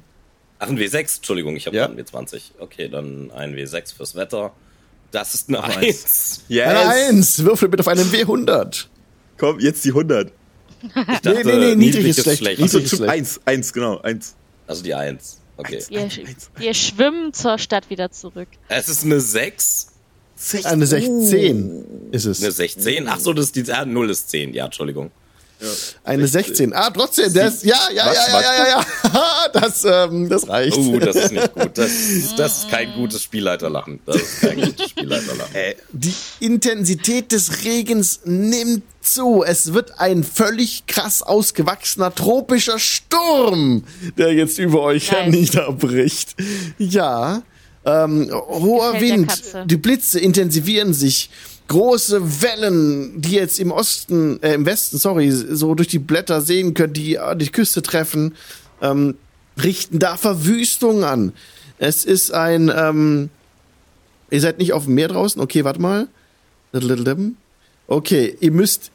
Ach, ein W6, Entschuldigung, ich habe Ja. ja. ein W20. Okay, dann ein W6 fürs Wetter. Das ist eine Noch 1. Yes! Eine Eins, würfel bitte auf einen W100. Komm, jetzt die 100. Ich dachte, nee, nee, niedrig ist schlecht. Niedrig Achso, ist schlecht. eins, eins, genau, eins. Also die 1. Okay. Eins. Wir, Eins, eins. wir schwimmen zur Stadt wieder zurück. Es ist eine 6, Eine 16 ist es. eine 16. Ach so, das ist die ah, 0 ist 10. Ja, Entschuldigung. Eine 16. Ah, trotzdem, das, ja, ja, Was, ja, ja, ja, ja, ja. [LAUGHS] Das, ähm, das reicht. Oh, das ist nicht gut. Das, das ist kein gutes Spielleiterlachen. Das ist kein gutes Spielleiterlachen. Die Intensität des Regens nimmt zu. Es wird ein völlig krass ausgewachsener tropischer Sturm, der jetzt über euch Nice. herniederbricht. Ja, ähm, hoher der Wind, die Blitze intensivieren sich. Große Wellen, die jetzt im Osten, äh, im Westen, sorry, so durch die Blätter sehen könnt, die äh, die Küste treffen, ähm, richten da Verwüstung an. Es ist ein, ähm, Ihr seid nicht auf dem Meer draußen? Okay, warte mal. Okay, ihr müsst.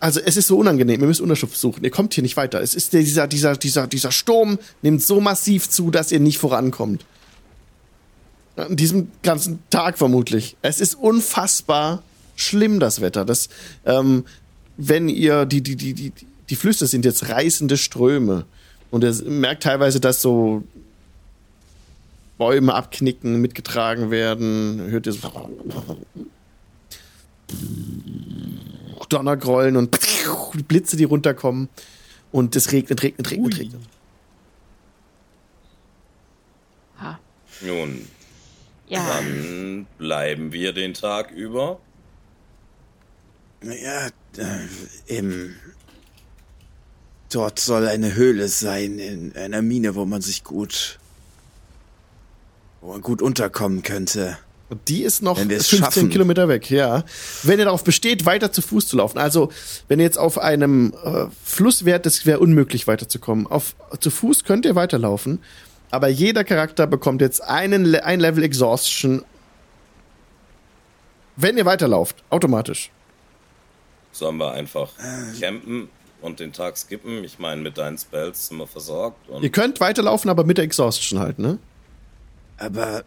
Also es ist so unangenehm, ihr müsst Unterschlupf suchen. Ihr kommt hier nicht weiter. Es ist dieser, dieser, dieser, dieser Sturm nimmt so massiv zu, dass ihr nicht vorankommt. An diesem ganzen Tag vermutlich. Es ist unfassbar schlimm, das Wetter. Das, ähm, wenn ihr, die, die, die, die, die Flüsse sind jetzt reißende Ströme. Und ihr merkt teilweise, dass so Bäume abknicken, mitgetragen werden. Hört ihr so Donnergrollen und Blitze, die runterkommen. Und es regnet, regnet, regnet, regnet. Ha. Nun, Ja. dann bleiben wir den Tag über. Ja, äh, im. Dort soll eine Höhle sein, in einer Mine, wo man sich gut. wo man gut unterkommen könnte. Und die ist noch Wenn wir es 15 schaffen. Kilometer weg, ja. Wenn ihr darauf besteht, weiter zu Fuß zu laufen, also wenn ihr jetzt auf einem äh, Fluss wärt, das wäre unmöglich weiterzukommen. Auf, zu Fuß könnt ihr weiterlaufen, aber jeder Charakter bekommt jetzt einen, Le- ein Level Exhaustion, wenn ihr weiterlauft, automatisch. Sollen wir einfach campen und den Tag skippen? Ich meine, mit deinen Spells sind wir versorgt. Und Ihr könnt weiterlaufen, aber mit der Exhaustion halt, ne? Aber.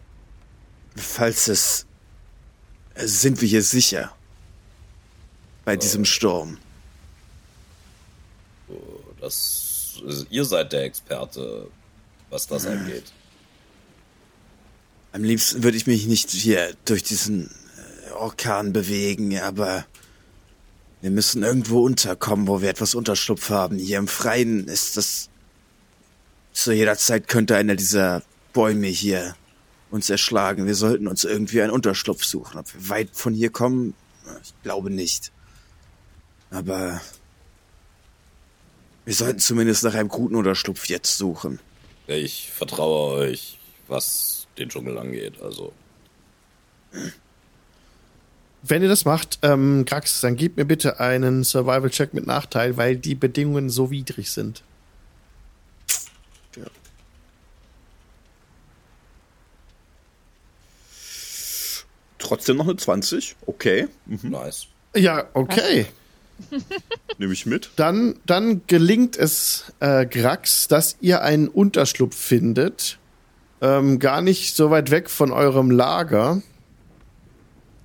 falls es. sind wir hier sicher? Bei diesem Sturm. das, ihr seid der Experte, was das angeht. Am liebsten würde ich mich nicht hier durch diesen äh, Orkan bewegen, aber wir müssen irgendwo unterkommen, wo wir etwas Unterschlupf haben. Hier im Freien ist das. Zu jeder Zeit könnte einer dieser Bäume hier uns erschlagen. Wir sollten uns irgendwie einen Unterschlupf suchen. Ob wir weit von hier kommen, ich glaube nicht. Aber wir sollten zumindest nach einem guten Unterschlupf jetzt suchen. Ich vertraue euch, was den Dschungel angeht. Also, Wenn ihr das macht, ähm, Grax, dann gebt mir bitte einen Survival-Check mit Nachteil, weil die Bedingungen so widrig sind. Trotzdem noch eine 20. Okay. Mhm. nice. Ja, okay. [LAUGHS] Nehme ich mit. Dann, dann gelingt es äh, Grax, dass ihr einen Unterschlupf findet. Ähm, gar nicht so weit weg von eurem Lager.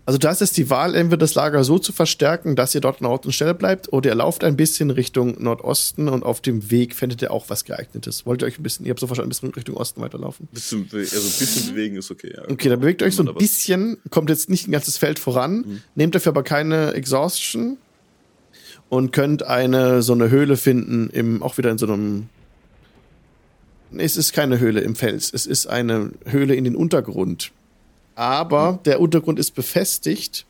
Also da ist die Wahl, entweder das Lager so zu verstärken, dass ihr dort an Ort und Stelle bleibt, oder ihr lauft ein bisschen Richtung Nordosten und auf dem Weg findet ihr auch was geeignetes. Wollt ihr euch ein bisschen, ihr habt so verstanden, ein bisschen Richtung Osten weiterlaufen? Bisschen, also ein bisschen bewegen ist okay. Ja. Okay, dann bewegt euch so ein. Mhm. bisschen, kommt jetzt nicht ein ganzes Feld voran, nehmt dafür aber keine Exhaustion und könnt eine so eine Höhle finden, im, auch wieder in so einem. Nee, es ist keine Höhle im Fels, es ist eine Höhle in den Untergrund. Aber der Untergrund ist befestigt.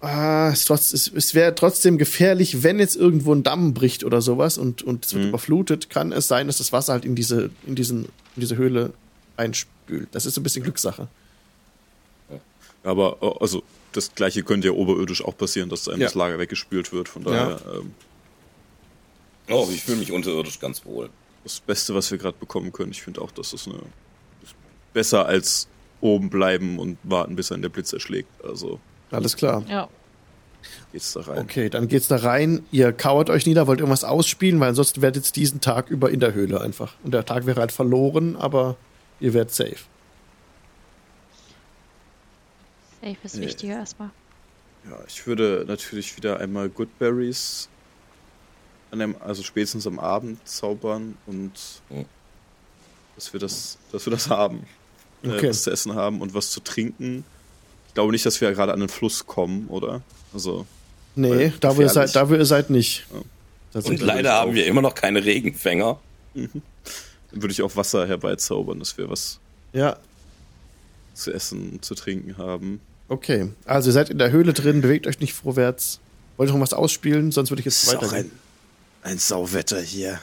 Ah, es, es, es wäre trotzdem gefährlich, wenn jetzt irgendwo ein Damm bricht oder sowas und, und es wird überflutet, kann es sein, dass das Wasser halt in diese, in diesen, in diese Höhle einspült. Das ist so ein bisschen Glückssache. Aber äh, also das gleiche könnte ja oberirdisch auch passieren, dass einem Ja. das Lager weggespült wird. Von daher ähm, Oh, ich fühle mich unterirdisch ganz wohl. das Beste, was wir gerade bekommen können. Ich finde auch, dass das eine das ist besser als oben bleiben und warten, bis einen der Blitz erschlägt. Also Alles klar. Ja. geht's da rein. Okay, dann geht's da rein. Ihr kauert euch nieder, wollt irgendwas ausspielen, weil ansonsten werdet ihr diesen Tag über in der Höhle einfach. Und der Tag wäre halt verloren, aber ihr werdet safe. Safe ist Nee. wichtiger erstmal. Ja, ich würde natürlich wieder einmal Goodberries an dem, also spätestens am Abend zaubern und Mhm. dass wir das, dass wir das haben. Äh, Okay. was zu essen haben und was zu trinken. Ich glaube nicht, dass wir gerade an den Fluss kommen, oder? Also, Nee, da wo, ihr seid, da wo ihr seid nicht. Ja. Und leider haben wir immer noch keine Regenfänger. dann würde ich auch Wasser herbeizaubern, dass wir was Ja, zu essen und zu trinken haben. Okay. Also ihr seid in der Höhle drin, bewegt euch nicht vorwärts. Wollt ihr noch was ausspielen? Sonst würde ich Es jetzt ist auch weitergehen. ein, ein Sauwetter hier.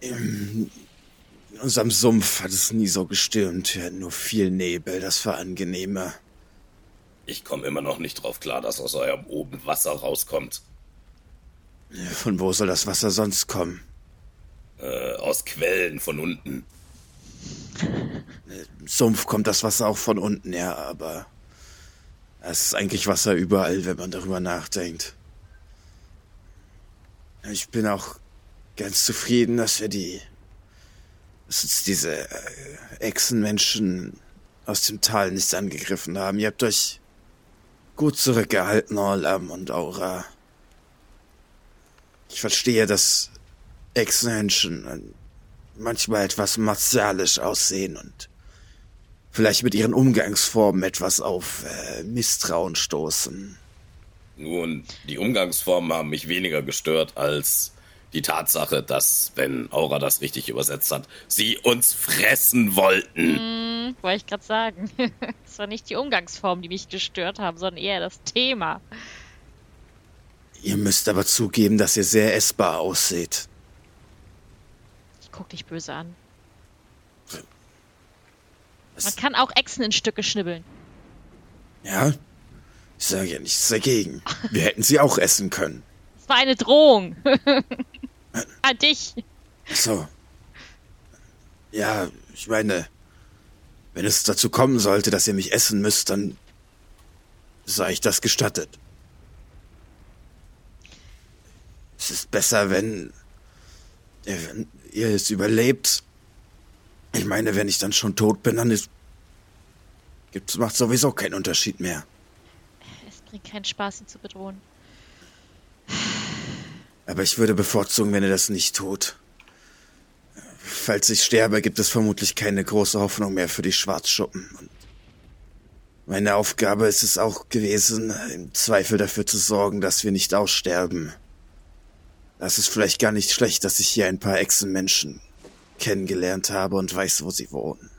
Im, in unserem Sumpf hat es nie so gestürmt. Wir hatten nur viel Nebel, das war angenehmer. Ich komme immer noch nicht drauf klar, dass aus eurem oben Wasser rauskommt. Von wo soll das Wasser sonst kommen? Äh, aus Quellen von unten. Im Sumpf kommt das Wasser auch von unten her, aber es ist eigentlich Wasser überall, wenn man darüber nachdenkt. Ich bin auch ganz zufrieden, dass wir die, dass uns diese äh, Echsenmenschen aus dem Tal nicht angegriffen haben. Ihr habt euch gut zurückgehalten, Orlam und Aura. Ich verstehe, dass Echsenmenschen äh, manchmal etwas martialisch aussehen und vielleicht mit ihren Umgangsformen etwas auf äh, Misstrauen stoßen. Nun, die Umgangsformen haben mich weniger gestört als die Tatsache, dass, wenn Aura das richtig übersetzt hat, sie uns fressen wollten. Hm, wollte ich gerade sagen. [LAUGHS] Es war nicht die Umgangsform, die mich gestört haben, sondern eher das Thema. Ihr müsst aber zugeben, dass ihr sehr essbar ausseht. Guck dich böse an. Was- Man kann auch Echsen in Stücke schnibbeln. Ja? Ich sage ja nichts dagegen. Wir hätten sie auch essen können. Es war eine Drohung. [LAUGHS] An dich. Ach So. Ja, ich meine, wenn es dazu kommen sollte, dass ihr mich essen müsst, dann sei ich das gestattet. Es ist besser, wenn, wenn ihr es überlebt. Ich meine, wenn ich dann schon tot bin, dann ist, gibt's, macht sowieso keinen Unterschied mehr. Es bringt keinen Spaß, ihn zu bedrohen. Aber ich würde bevorzugen, wenn ihr das nicht tut. Falls ich sterbe, gibt es vermutlich keine große Hoffnung mehr für die Schwarzschuppen. Und meine Aufgabe ist es auch gewesen, im Zweifel dafür zu sorgen, dass wir nicht aussterben. Das ist vielleicht gar nicht schlecht, dass ich hier ein paar Echsenmenschen kennengelernt habe und weiß, wo sie wohnen.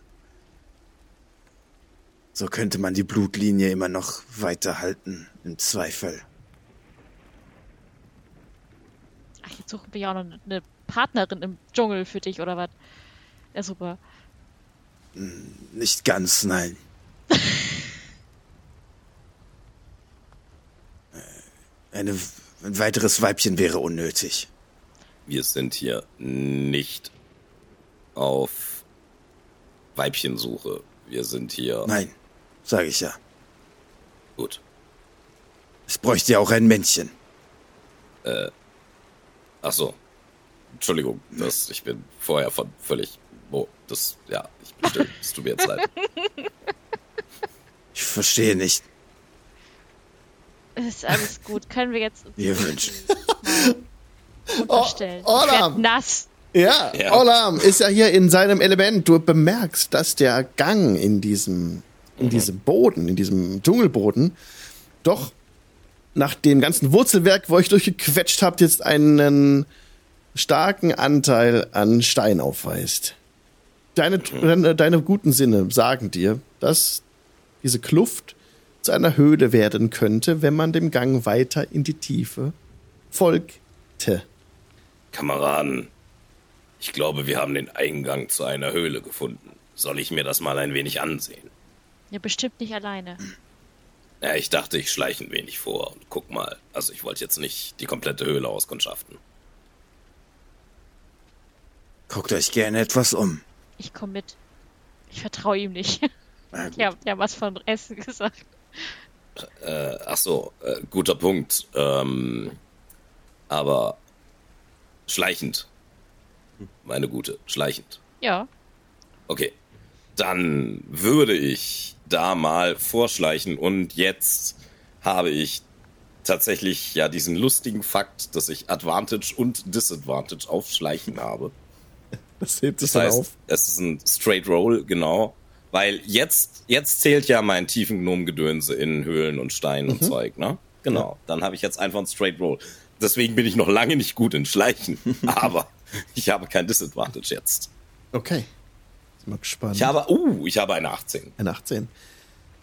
So könnte man die Blutlinie immer noch weiterhalten, im Zweifel. Ach, jetzt suchen wir ja auch noch eine Partnerin im Dschungel für dich, oder was? Ja, super. Nicht ganz, nein. [LAUGHS] Eine, ein weiteres Weibchen wäre unnötig. Wir sind hier nicht auf Weibchensuche. Wir sind hier. Nein, sage ich ja. Gut. Es bräuchte ja auch ein Männchen. Ach so. Entschuldigung, das, ich bin vorher von völlig. Wo? Das, ja, ich bin still. Es tut mir jetzt leid. Ich verstehe nicht. Ist alles gut. Können wir jetzt uns Wir wünschen. [LAUGHS] vorstellen? Oh, Olam. nass. Ja, Ja. Olam ist ja hier in seinem Element. Du bemerkst, dass der Gang in diesem, in diesem Boden, in diesem Dschungelboden, doch nach dem ganzen Wurzelwerk, wo ich durchgequetscht habt, jetzt einen starken Anteil an Stein aufweist. Deine, deine, deine guten Sinne sagen dir, dass diese Kluft zu einer Höhle werden könnte, wenn man dem Gang weiter in die Tiefe folgte. Kameraden, ich glaube, wir haben den Eingang zu einer Höhle gefunden. Soll ich mir das mal ein wenig ansehen? Ja, bestimmt nicht alleine. Ja, ich dachte, ich schleiche ein wenig vor und guck mal. Also ich wollte jetzt nicht die komplette Höhle auskundschaften. Guckt euch gerne etwas um. Ich komme mit. Ich vertraue ihm nicht. Ja, ja, was von Essen gesagt. Äh, ach so, äh, guter Punkt. Ähm, aber schleichend. Meine Gute, schleichend. Ja. Okay. Dann würde ich da mal vorschleichen und jetzt habe ich tatsächlich ja diesen lustigen Fakt, dass ich Advantage und Disadvantage auf Schleichen habe. [LAUGHS] Das hebt sich Das dann heißt, auf. es ist ein Straight Roll, genau. Weil jetzt, jetzt zählt ja mein tiefen Gnomengedönse in Höhlen und Steinen und Zeug, ne? Genau. Dann habe ich jetzt einfach ein Straight Roll. Deswegen bin ich noch lange nicht gut in Schleichen. [LAUGHS] aber ich habe kein Disadvantage jetzt. Okay. Ist mal gespannt. Ich habe, uh, ich habe eine 18. Ein 18.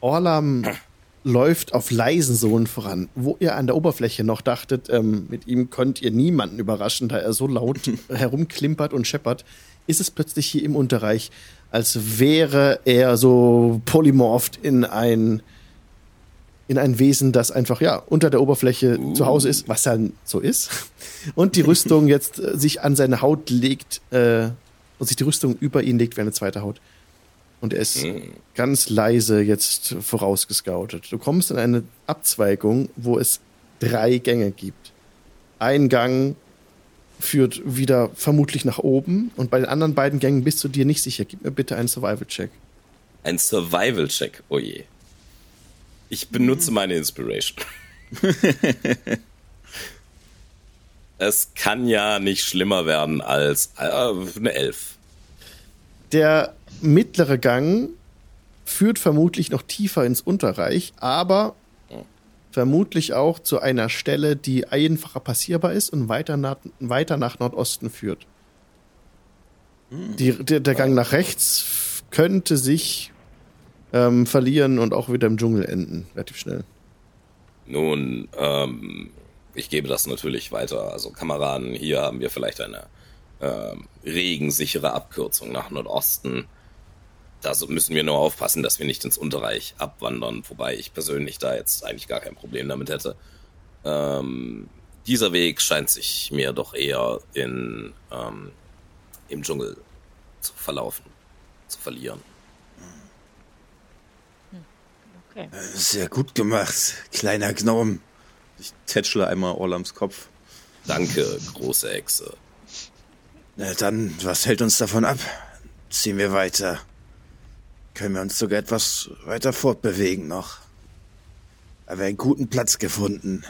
Orlam [CLEARS THROAT] läuft auf leisen Sohlen voran. Wo ihr an der Oberfläche noch dachtet, ähm, mit ihm könnt ihr niemanden überraschen, da er so laut [LAUGHS] herumklimpert und scheppert, ist es plötzlich hier im Unterreich, als wäre er so polymorpht in ein in ein Wesen, das einfach ja unter der Oberfläche zu Hause ist, was dann so ist, und die Rüstung jetzt äh, sich an seine Haut legt äh, und sich die Rüstung über ihn legt wie eine zweite Haut. Und er ist Hm. ganz leise jetzt vorausgescoutet. Du kommst in eine Abzweigung, wo es drei Gänge gibt. Ein Gang führt wieder vermutlich nach oben und bei den anderen beiden Gängen bist du dir nicht sicher. Gib mir bitte einen Survival-Check. Ein Survival-Check, oh je. Ich benutze meine Inspiration. [LAUGHS] es kann ja nicht schlimmer werden als äh, eine Elf. Der mittlere Gang führt vermutlich noch tiefer ins Unterreich, aber vermutlich auch zu einer Stelle, die einfacher passierbar ist und weiter nach, weiter nach Nordosten führt. Die, der, der Gang nach rechts könnte sich ähm, verlieren und auch wieder im Dschungel enden, relativ schnell. Nun, ähm, ich gebe das natürlich weiter. Also Kameraden, hier haben wir vielleicht eine ähm, regensichere Abkürzung nach Nordosten. Da so- müssen wir nur aufpassen, dass wir nicht ins Unterreich abwandern, wobei ich persönlich da jetzt eigentlich gar kein Problem damit hätte. Ähm, dieser Weg scheint sich mir doch eher in, ähm, im Dschungel zu verlaufen, zu verlieren. Okay. Sehr gut gemacht, kleiner Gnome. Ich tätschle einmal Orlams Kopf. Danke, große Echse. Na dann, was hält uns davon ab? Ziehen wir weiter. Können wir uns sogar etwas weiter fortbewegen noch. Haben wir einen guten Platz gefunden.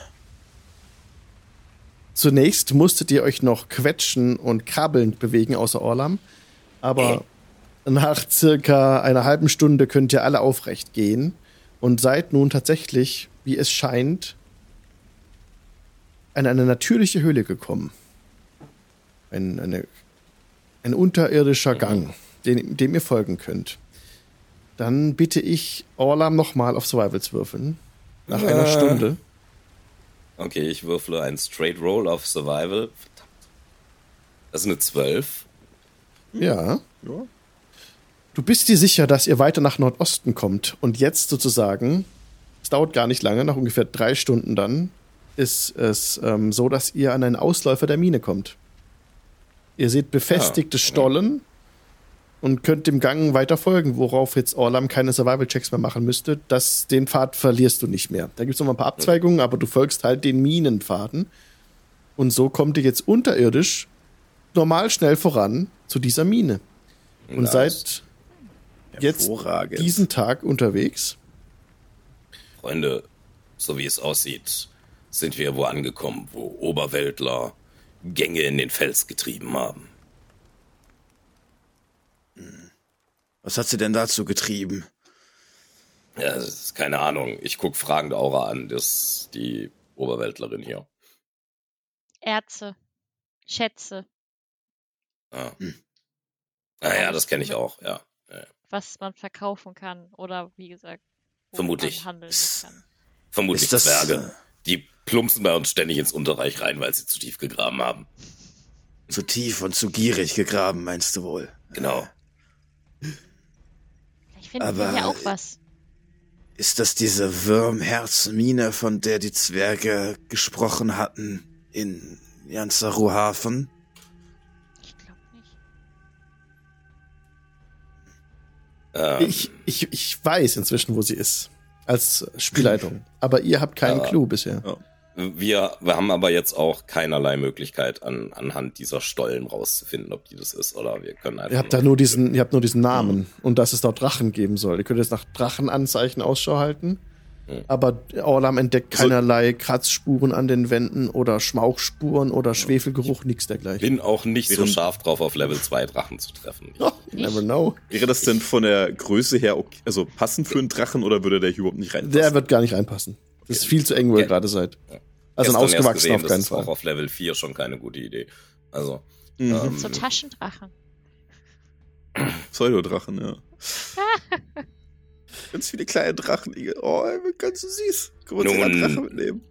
Zunächst musstet ihr euch noch quetschen und krabbelnd bewegen, außer Orlam. Aber nach circa einer halben Stunde könnt ihr alle aufrecht gehen und seid nun tatsächlich, wie es scheint, in eine natürliche Höhle gekommen. Ein, eine, ein unterirdischer Gang, den, dem ihr folgen könnt. Dann bitte ich Orlam nochmal auf Survivals würfeln. Nach einer Äh. Stunde. Okay, ich würfle einen Straight Roll auf Survival. Verdammt. Das ist eine 12. Ja. Ja. Du bist dir sicher, dass ihr weiter nach Nordosten kommt und jetzt sozusagen, es dauert gar nicht lange, nach ungefähr drei Stunden dann, ist es ähm, so, dass ihr an einen Ausläufer der Mine kommt. Ihr seht befestigte Ah, Stollen und könnt dem Gang weiter folgen, worauf jetzt Orlam keine Survival-Checks mehr machen müsste. Das, den Pfad verlierst du nicht mehr. Da gibt es noch mal ein paar Abzweigungen, aber du folgst halt den Minenpfaden. Und so kommt ihr jetzt unterirdisch normal schnell voran zu dieser Mine. Und Nice. seid jetzt diesen Tag unterwegs. Freunde, so wie es aussieht, sind wir wo angekommen, wo Oberweltler Gänge in den Fels getrieben haben. Was hat sie denn dazu getrieben? Ja, das ist keine Ahnung. Ich guck fragend Aura an. Das ist die Oberweltlerin hier. Erze. Schätze. Ah. Hm. Ah ja, das kenne ich auch, ja. ja. Was man verkaufen kann. Oder wie gesagt, Vermutlich. man handeln Ist- kann. Vermutlich Ist das, Zwerge. Die plumpsen bei uns ständig ins Unterreich rein, weil sie zu tief gegraben haben. Zu tief und zu gierig gegraben, meinst du wohl? Genau. Ich finde Aber- ja auch was. Ist das diese Würmherzmine, von der die Zwerge gesprochen hatten in Jansaru-Hafen? Ich glaube nicht. Ähm, Ich, ich, ich weiß inzwischen, wo sie ist. Als Spielleitung. Aber ihr habt keinen Ja. Clou bisher. Wir, wir haben aber jetzt auch keinerlei Möglichkeit, an, anhand dieser Stollen rauszufinden, ob die das ist oder wir können einfach. Ihr habt da nur diesen, ihr habt nur diesen Namen und dass es dort Drachen geben soll. Ihr könnt jetzt nach Drachenanzeichen Ausschau halten. Hm. Aber Orlam entdeckt keinerlei Kratzspuren an den Wänden oder Schmauchspuren oder Schwefelgeruch, nichts dergleichen. bin auch nicht so scharf drauf, auf Level 2 Drachen zu treffen. [LAUGHS] Oh, never know. Wäre das denn von der Größe her okay, also passend für einen Drachen oder würde der hier überhaupt nicht reinpassen? Der wird gar nicht reinpassen. Das ist viel zu eng, wo ihr gerade seid. Also ein ausgewachsener gesehen, auf keinen Das ist Fall. auch auf Level 4 schon keine gute Idee. Also, Mhm. ähm, So Taschendrachen. [LAUGHS] Pseudodrachen, ja. [LAUGHS] ganz viele kleine Drachen. Oh, er wird ganz so süß. Wir uns Nun- Drache mitnehmen?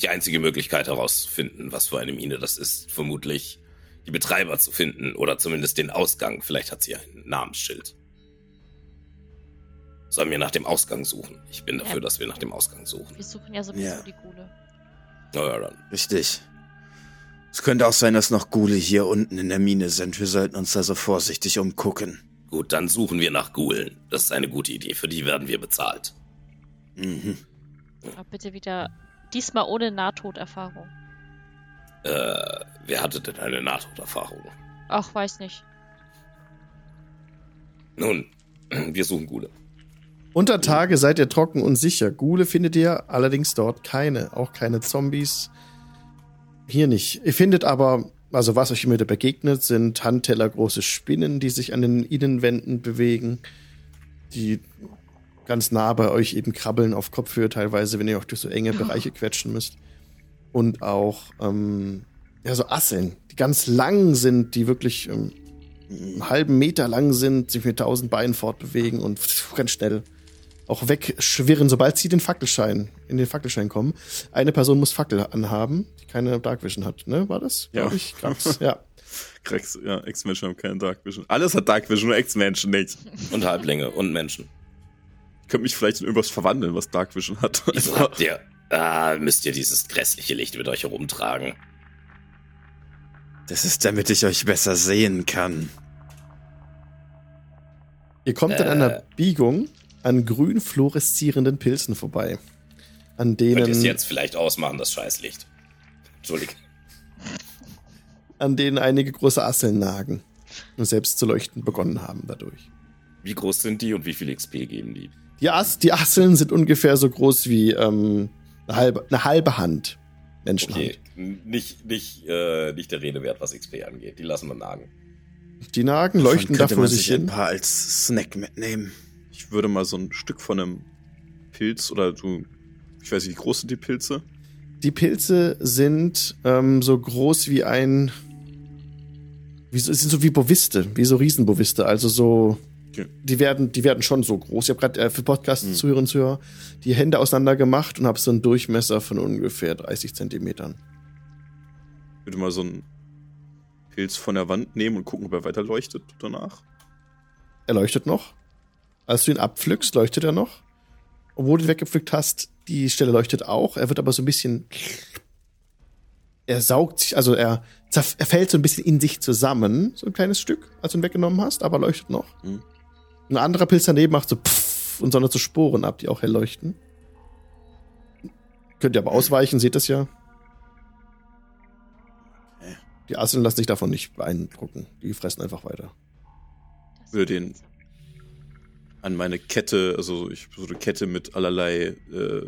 die einzige Möglichkeit herauszufinden, was für eine Mine das ist, vermutlich die Betreiber zu finden oder zumindest den Ausgang. Vielleicht hat sie ein Namensschild. Sollen wir nach dem Ausgang suchen? Ich bin dafür, Ja. dass wir nach dem Ausgang suchen. Wir suchen ja sowieso Ja. die Gule. Na ja, dann. Richtig. Es könnte auch sein, dass noch Gule hier unten in der Mine sind. Wir sollten uns also vorsichtig umgucken. Gut, dann suchen wir nach Gulen. Das ist eine gute Idee. Für die werden wir bezahlt. Mhm. Aber bitte wieder, diesmal ohne Nahtoderfahrung. Äh, wer hatte denn eine Nahtoderfahrung? Ach, weiß nicht. Nun, [CLEARS THROAT] wir suchen Gule. Unter Tage seid ihr trocken und sicher. Gule findet ihr allerdings dort keine. Auch keine Zombies. Hier nicht. Ihr findet aber, also was euch immer wieder begegnet, sind handtellergroße Spinnen, die sich an den Innenwänden bewegen. Die ganz nah bei euch eben krabbeln auf Kopfhöhe teilweise, wenn ihr auch durch so enge Bereiche quetschen müsst. Und auch, ähm, ja, so Asseln, die ganz lang sind, die wirklich ähm, einen halben Meter lang sind, sich mit tausend Beinen fortbewegen und ganz schnell auch wegschwirren, sobald sie den Fackelschein, in den Fackelschein kommen. Eine Person muss Fackel anhaben, die keine Darkvision hat, ne? War das? Ja. Glaub Ich, Krax, ja. [LAUGHS] Krex, ja, Ex-Menschen haben keine Dark Vision. Alles hat Dark Vision, nur Ex-Menschen nicht. Und Halblinge und Menschen. Ich könnte mich vielleicht in irgendwas verwandeln, was Dark Vision hat. Wieso habt ihr. Ah, müsst ihr dieses grässliche Licht mit euch herumtragen? Das ist, damit ich euch besser sehen kann. Ihr kommt Äh. einer Biegung an grün fluoreszierenden Pilzen vorbei. An denen, jetzt vielleicht ausmachen, das Scheißlicht? Entschuldigung. an denen einige große Asseln nagen und selbst zu leuchten begonnen haben dadurch. Wie groß sind die und wie viel XP geben die? Die, As die Asseln sind ungefähr so groß wie ähm, eine, halbe, eine halbe Hand. Menschenhand. Okay, nicht, nicht, äh, nicht der Rede wert, was XP angeht. Die lassen wir nagen. Die nagen, leuchten Davon da könnte vor man sich ein hin. paar als Snack mitnehmen. Ich würde mal so ein Stück von einem Pilz oder du, ich weiß nicht, wie groß sind die Pilze? Die Pilze sind ähm, so groß wie ein. Wie so, sind so wie Boviste, wie so Riesenboviste. Also so. Die werden, die werden schon so groß. Ich habe gerade äh, für Podcast-Zuhörer und Zuhörer die Hände auseinander gemacht und habe so einen Durchmesser von ungefähr 30 Zentimetern. Ich würde mal so einen Pilz von der Wand nehmen und gucken, ob er weiter leuchtet danach. Er leuchtet noch. Als du ihn abpflückst, leuchtet er noch. Obwohl du ihn weggepflückt hast, die Stelle leuchtet auch. Er wird aber so ein bisschen. Er saugt sich, also er, er fällt so ein bisschen in sich zusammen, so ein kleines Stück, als du ihn weggenommen hast, aber leuchtet noch. Mhm. Ein anderer Pilz daneben macht so pfff und sondert so Sporen ab, die auch hell leuchten. Könnt ihr aber ausweichen, seht das ja. Die Asseln lassen sich davon nicht beeindrucken. Die fressen einfach weiter. würde den an meine Kette, also ich so eine Kette mit allerlei äh,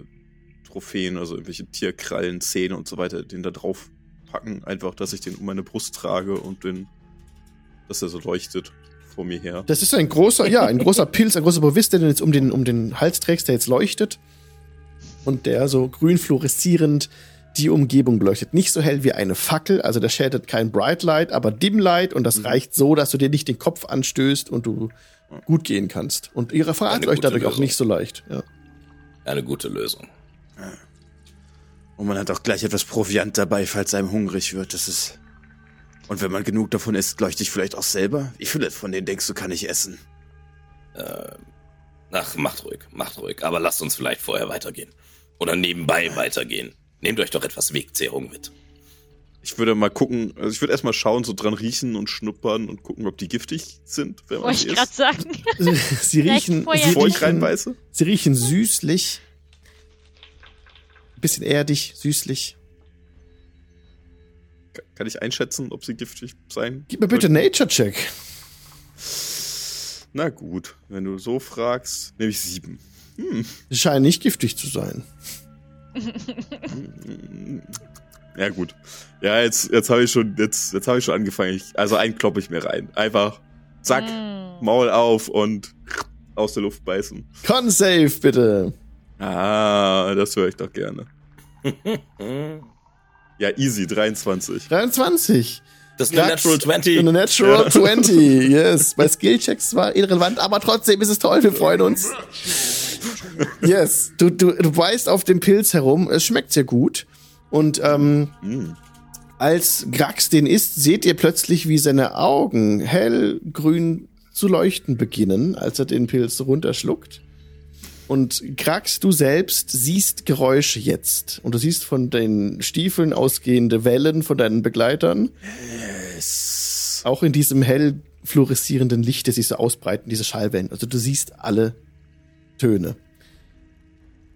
Trophäen, also irgendwelche Tierkrallen, Zähne und so weiter, den da drauf packen. Einfach, dass ich den um meine Brust trage und den, dass er so leuchtet vor mir her. Das ist ein großer, ja, ein großer Pilz, ein großer Bovist, der du jetzt um den, um den Hals trägst, der jetzt leuchtet. Und der so grün fluoreszierend die Umgebung beleuchtet. Nicht so hell wie eine Fackel, also der schädet kein Bright Light, aber Dim Light und das reicht so, dass du dir nicht den Kopf anstößt und du gut gehen kannst. Und ihre verrat Eine euch dadurch auch Lösung. nicht so leicht. Ja. Eine gute Lösung. Und man hat auch gleich etwas Proviant dabei, falls einem hungrig wird. Das ist. Und wenn man genug davon isst, leuchte ich vielleicht auch selber. Wie viele von denen denkst du, kann ich essen? Ach, macht ruhig, macht ruhig. Aber lasst uns vielleicht vorher weitergehen. Oder nebenbei weitergehen. Nehmt euch doch etwas Wegzehrung mit. Ich würde mal gucken, also ich würde erstmal schauen, so dran riechen und schnuppern und gucken, ob die giftig sind, wenn man Wollte ich gerade sagen. Sie [LAUGHS] riechen, sie Bevor ich riechen, reinbeiße. sie riechen süßlich. Bisschen erdig, süßlich. Ka- Kann ich einschätzen, ob sie giftig sein? Gib mir bitte Nature-Check. Na gut, wenn du so fragst, nehme ich sieben. Sie scheinen nicht giftig zu sein. [LAUGHS] Ja gut. Ja, jetzt, jetzt habe ich schon, jetzt, jetzt habe ich schon angefangen. Ich, also einen kloppe ich mir rein. Einfach, zack, Mm. Maul auf und aus der Luft beißen. Con Save, bitte. Ah, das höre ich doch gerne. [LAUGHS] Ja, easy, 23. 23. Das ist eine. Natural 20. Eine Natural 20, [LAUGHS] yes. Bei Skillchecks zwar irrelevant, aber trotzdem ist es toll, wir freuen uns. Yes, du, du, du beißt auf dem Pilz herum, es schmeckt sehr gut. Und ähm, Mm. als Grax den isst, seht ihr plötzlich, wie seine Augen hellgrün zu leuchten beginnen, als er den Pilz runterschluckt. Und Krax, du selbst siehst Geräusche jetzt. Und du siehst von den Stiefeln ausgehende Wellen von deinen Begleitern. Es Auch in diesem hell fluoreszierenden Licht, das sich so ausbreiten, diese Schallwellen. Also du siehst alle Töne. wir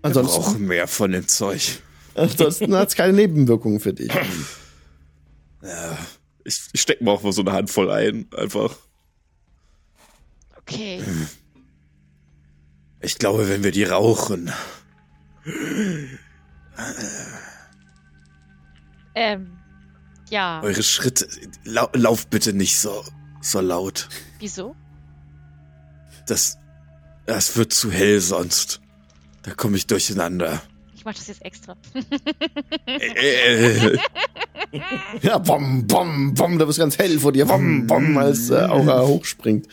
Ansonsten, brauchen mehr von dem Zeug. Ansonsten hat es keine Nebenwirkungen für dich. Ich, ich steck mir auch mal so eine Handvoll ein, einfach. Okay. Ich glaube, wenn wir die rauchen. Ähm, ja. Eure Schritte. Lau lauft bitte nicht so, so laut. Wieso? Das. Das wird zu hell sonst. Da komme ich durcheinander. Ich mach das jetzt extra. Äh, äh, Ja, bom, bom, bom, da wird ganz hell vor dir. Bom, bom, als äh, Aura hochspringt.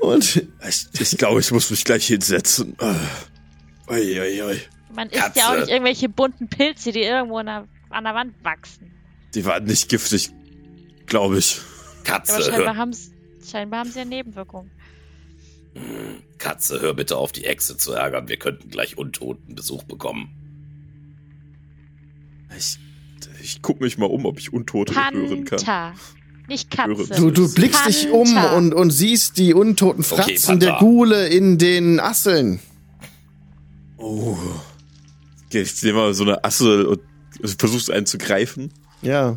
Und ich, ich glaube, ich muss mich gleich hinsetzen. Äh, Ui, ui, ui. Man isst Katze. ja auch nicht irgendwelche bunten Pilze, die irgendwo an der, an der Wand wachsen. Die waren nicht giftig, glaube ich. Katze, Aber scheinbar hör, haben scheinbar haben sie ja Nebenwirkungen. Katze, hör bitte auf, die Echse zu ärgern. Wir könnten gleich untoten Besuch bekommen. Ich, Ich guck mich mal um, ob ich Untote hören kann. Panther. Nicht Katze. Hören. du, du blickst dich um Panther. und, und siehst die untoten Okay, Fratzen der Panther. Gule in den Asseln. oh, Okay, Ich nehme mal so eine Asse und versuchst einen zu greifen. Ja.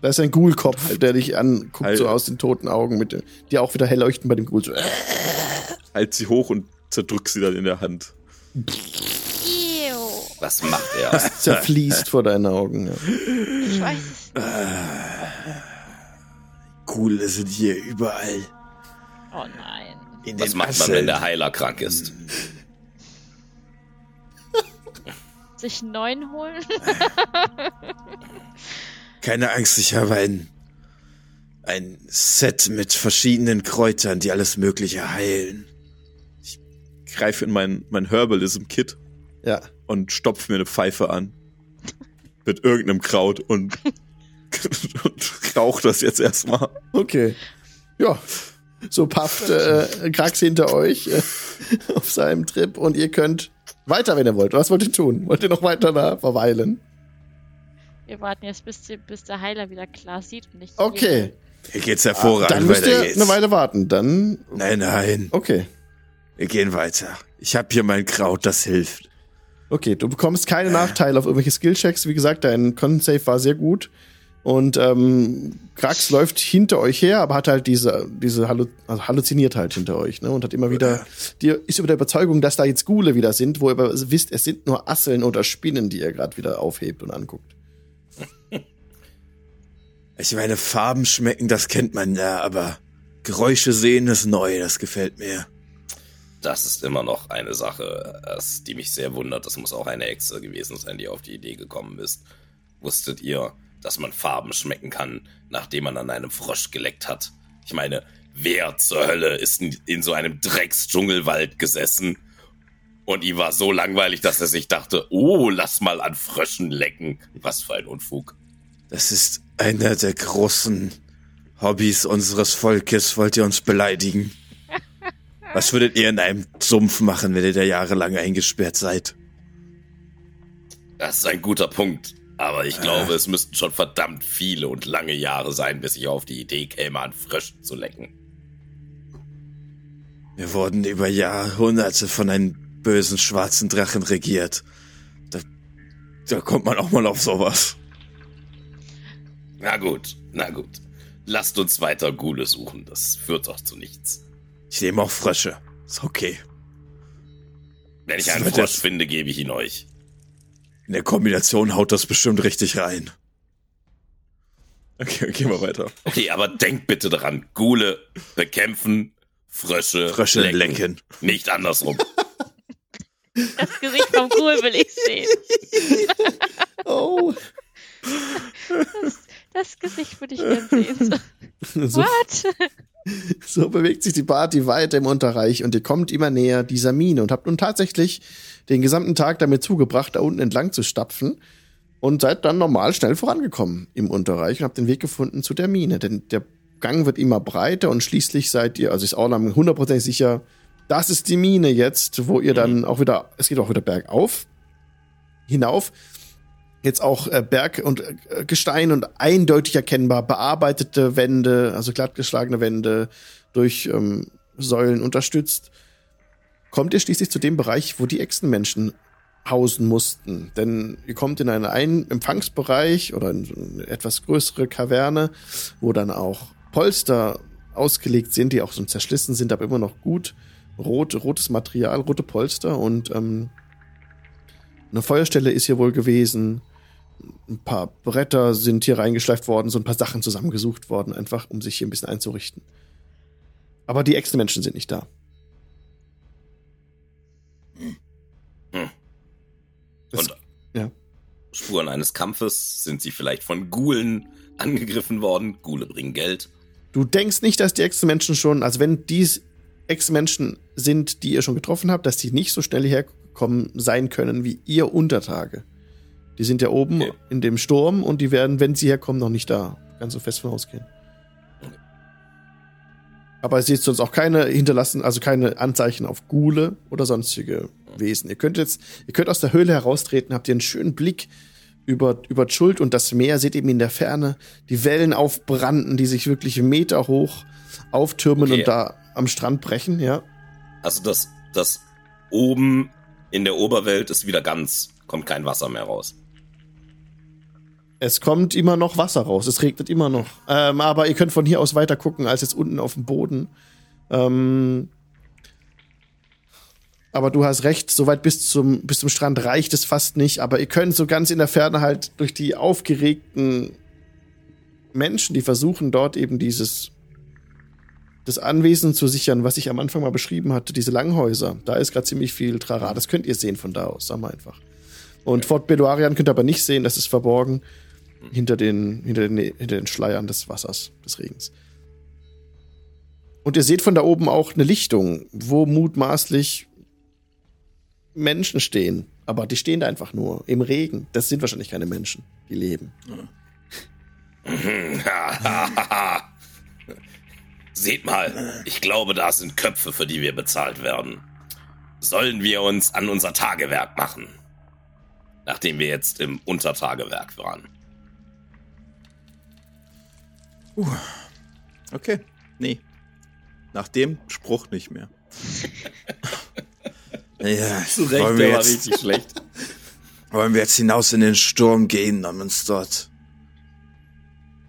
Da ist ein Ghoul-Kopf, der dich anguckt, Halt. so aus den toten Augen, mit die auch wieder hell leuchten bei dem Ghoul. So, Halt sie hoch und zerdrück sie dann in der Hand. Ew. Was macht er? zerfließt vor deinen Augen. Ja. Ich weiß es nicht. Coole sind hier überall. Oh nein. In Was macht man, Asseln. wenn der Heiler krank ist? [LAUGHS] Sich einen neuen holen? [LAUGHS] Keine Angst, ich habe ein, ein Set mit verschiedenen Kräutern, die alles Mögliche heilen. Greife in mein, mein Herbalism-Kit ja. und stopf mir eine Pfeife an. [LAUGHS] Mit irgendeinem Kraut und, [LAUGHS] und rauch das jetzt erstmal. Okay. Ja. So pafft äh, Krax hinter euch äh, [LAUGHS] auf seinem Trip und ihr könnt weiter, wenn ihr wollt. Was wollt ihr tun? Wollt ihr noch weiter da verweilen? Wir warten jetzt, bis, die, bis der Heiler wieder klar sieht und nicht. Okay. Hier geht's hervorragend. Dann müsst ihr eine Weile warten. Dann, Nein, nein. okay. Wir gehen weiter. Ich habe hier mein Kraut, das hilft. Okay, du bekommst keine Nachteile auf irgendwelche Skillchecks. Wie gesagt, dein Con-Save war sehr gut. Und ähm, Krax läuft hinter euch her, aber hat halt diese, diese Hallu also halluziniert halt hinter euch, ne? Und hat immer wieder, die ist über der Überzeugung, dass da jetzt Gule wieder sind, wo ihr aber wisst, es sind nur Asseln oder Spinnen, die ihr gerade wieder aufhebt und anguckt. Ich meine, Farben schmecken, das kennt man ja, aber Geräusche sehen ist neu, das gefällt mir. Das ist immer noch eine Sache, das, die mich sehr wundert. Das muss auch eine Echse gewesen sein, die auf die Idee gekommen ist. Wusstet ihr, dass man Farben schmecken kann, nachdem man an einem Frosch geleckt hat? Ich meine, wer zur Hölle ist in, in so einem Drecksdschungelwald gesessen? Und ihm war so langweilig, dass er sich dachte, oh, lass mal an Fröschen lecken. Was für ein Unfug. Das ist einer der großen Hobbys unseres Volkes. Wollt ihr uns beleidigen? Was würdet ihr in einem Sumpf machen, wenn ihr da jahrelang eingesperrt seid? Das ist ein guter Punkt. Aber ich glaube, es müssten schon verdammt viele und lange Jahre sein, bis ich auf die Idee käme, an Fröschen zu lecken. Wir wurden über Jahrhunderte von einem bösen schwarzen Drachen regiert. Da, da kommt man auch mal auf sowas. Na gut, na gut. Lasst uns weiter Gule suchen. Das führt doch zu nichts. Ich nehme auch Frösche. Ist okay. Wenn ich Das einen Frosch finde, gebe ich ihn euch. In der Kombination haut das bestimmt richtig rein. Okay, gehen wir weiter. Okay, aber denkt bitte daran. Gule bekämpfen, Frösche, Frösche lecken. lecken. Nicht andersrum. [LAUGHS] Das Gesicht vom Cool will ich sehen. [LAUGHS] Oh. Das Gesicht würde ich gerne sehen. [LAUGHS] So, So, what? So bewegt sich die Party weiter im Unterreich und ihr kommt immer näher dieser Mine und habt nun tatsächlich den gesamten Tag damit zugebracht, da unten entlang zu stapfen und seid dann normal schnell vorangekommen im Unterreich und habt den Weg gefunden zu der Mine. Denn der Gang wird immer breiter und schließlich seid ihr, also ist Orlam hundertprozentig sicher, das ist die Mine jetzt, wo ihr dann auch wieder, es geht auch wieder bergauf, hinauf. Jetzt auch äh, Berg und äh, Gestein und eindeutig erkennbar bearbeitete Wände, also glattgeschlagene Wände durch ähm, Säulen unterstützt. Kommt ihr schließlich zu dem Bereich, wo die Echsenmenschen hausen mussten. Denn ihr kommt in einen Ein Empfangsbereich oder in eine etwas größere Kaverne, wo dann auch Polster ausgelegt sind, die auch so zerschlissen sind, aber immer noch gut. Rot, rotes Material, rote Polster und ähm, eine Feuerstelle ist hier wohl gewesen. Ein paar Bretter sind hier reingeschleift worden, so ein paar Sachen zusammengesucht worden, einfach um sich hier ein bisschen einzurichten. Aber die Echsenmenschen sind nicht da. Das- Und ja. Spuren eines Kampfes? Sind sie vielleicht von Gulen angegriffen worden? Gule bringen Geld. Du denkst nicht, dass die Echsenmenschen schon, also wenn dies Echsenmenschen sind, die ihr schon getroffen habt, dass die nicht so schnell herkommen sein können wie ihr Untertage. Die sind ja oben Okay. in dem Sturm und die werden, wenn sie herkommen, noch nicht da. Ganz so fest von ausgehen. Aber es ist sonst auch keine hinterlassen, also keine Anzeichen auf Gule oder sonstige Wesen. Ihr könnt jetzt, ihr könnt aus der Höhle heraustreten, habt ihr einen schönen Blick über, über Schuld und das Meer, seht eben in der Ferne die Wellen aufbranden, die sich wirklich Meter hoch auftürmen Okay. und da am Strand brechen, ja. Also das, das oben in der Oberwelt ist wieder ganz, kommt kein Wasser mehr raus. Es kommt immer noch Wasser raus, es regnet immer noch. Ähm, aber ihr könnt von hier aus weiter gucken als jetzt unten auf dem Boden. Ähm, aber du hast recht, soweit bis zum, bis zum Strand reicht es fast nicht. Aber ihr könnt so ganz in der Ferne halt durch die aufgeregten Menschen, die versuchen dort eben dieses das Anwesen zu sichern, was ich am Anfang mal beschrieben hatte, diese Langhäuser. Da ist gerade ziemlich viel Trara. Das könnt ihr sehen von da aus, sagen wir einfach. Und Fort Beluarian könnt ihr aber nicht sehen, das ist verborgen hinter den, hinter den, hinter den Schleiern des Wassers, des Regens. Und ihr seht von da oben auch eine Lichtung, wo mutmaßlich Menschen stehen. Aber die stehen da einfach nur im Regen. Das sind wahrscheinlich keine Menschen, die leben. [LAUGHS] Seht mal, ich glaube, da sind Köpfe, für die wir bezahlt werden. Sollen wir uns an unser Tagewerk machen? Nachdem wir jetzt im Untertagewerk waren. Okay. Nee. Nach dem Spruch nicht mehr. [LAUGHS] Ja, Zu wollen, wir jetzt, schlecht. [LAUGHS] wollen wir jetzt hinaus in den Sturm gehen, um uns dort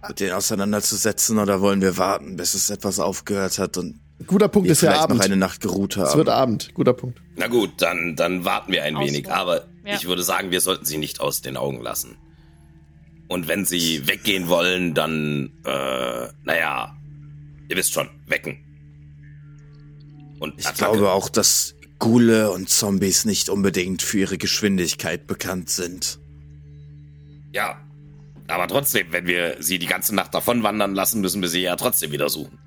mit denen auseinanderzusetzen, oder wollen wir warten, bis es etwas aufgehört hat und Guter Punkt wir ist ja vielleicht noch Abend. eine Nacht geruht Es wird haben? Abend. Guter Punkt. Na gut, dann, dann warten wir ein Ausruhen. wenig. Aber Ja. ich würde sagen, wir sollten sie nicht aus den Augen lassen. Und wenn sie weggehen wollen, dann, äh, naja, ihr wisst schon, wecken. Und Ich Attacke. glaube auch, dass Gule und Zombies nicht unbedingt für ihre Geschwindigkeit bekannt sind. Ja. Aber trotzdem, wenn wir sie die ganze Nacht davon wandern lassen, müssen wir sie ja trotzdem wieder suchen.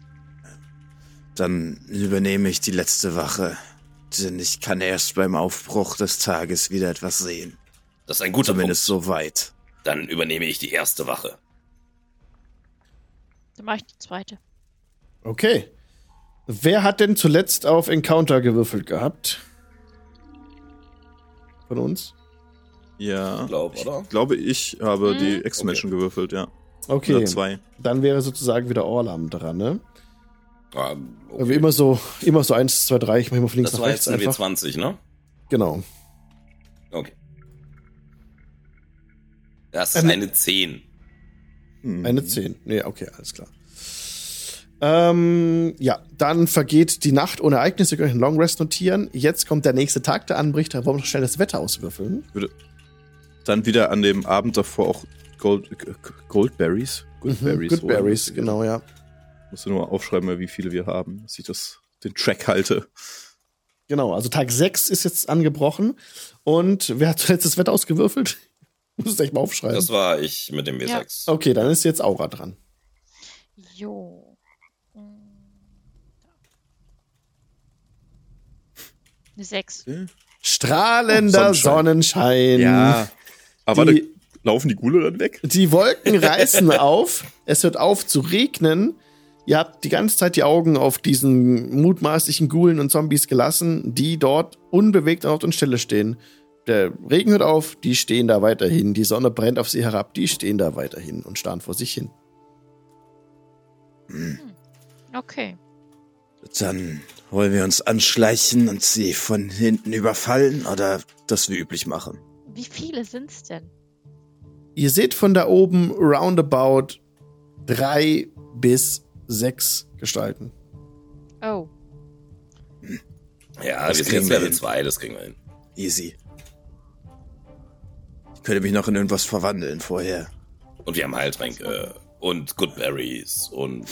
Dann übernehme ich die letzte Wache, denn ich kann erst beim Aufbruch des Tages wieder etwas sehen. Das ist ein guter Zumindest Punkt. so weit. Dann übernehme ich die erste Wache. Dann mache ich die zweite. Okay. Wer hat denn zuletzt auf Encounter gewürfelt gehabt? Von uns? Ja. glaub, ich oder? glaube, ich habe Mhm. die Ex-Menschen gewürfelt, ja. Okay. Oder zwei. Dann wäre sozusagen wieder Orlam dran, ne? Wie okay. immer so, immer so eins, zwei, drei, ich mach immer von links Das nach war rechts jetzt ein einfach. W20, ne? Genau. Okay. Das ist Ähm, eine 10. Hm. Eine 10. Nee, okay, alles klar. Ähm, ja, dann vergeht die Nacht ohne Ereignisse, ihr könnt einen Long Rest notieren. Jetzt kommt der nächste Tag, der anbricht, da wollen wir noch schnell das Wetter auswürfeln. Dann wieder an dem Abend davor auch Gold, G- Goldberries. Mhm, oder? Berries, genau, ja. Musst du nur aufschreiben, wie viele wir haben, dass ich das, den Track halte. Genau, also Tag 6 ist jetzt angebrochen. Und wer hat zuletzt das Wetter ausgewürfelt? [LAUGHS] Muss es echt mal aufschreiben. Das war ich mit dem W6. Okay, dann ist jetzt Aura dran. Jo. Eine 6. Strahlender Oh, Sonnenschein. Ja. Aber Die- warte, laufen die Gule dann weg? Die Wolken reißen [LAUGHS] auf, es hört auf zu regnen, Ihr habt die ganze Zeit die Augen auf diesen mutmaßlichen Ghoulen und Zombies gelassen, die dort unbewegt an Ort und Stelle stehen. Der Regen hört auf, die stehen da weiterhin. Die Sonne brennt auf sie herab, die stehen da weiterhin und starren vor sich hin. Okay. Dann wollen wir uns anschleichen und sie von hinten überfallen oder das wie üblich machen. Wie viele sind's denn? Ihr seht von da oben roundabout drei bis sechs Gestalten. Oh. Ja, Das wir sind kriegen jetzt wir Level hin. 2, das kriegen wir hin. Easy. Ich könnte mich noch in irgendwas verwandeln vorher. Und wir haben Heiltränke und Goodberries und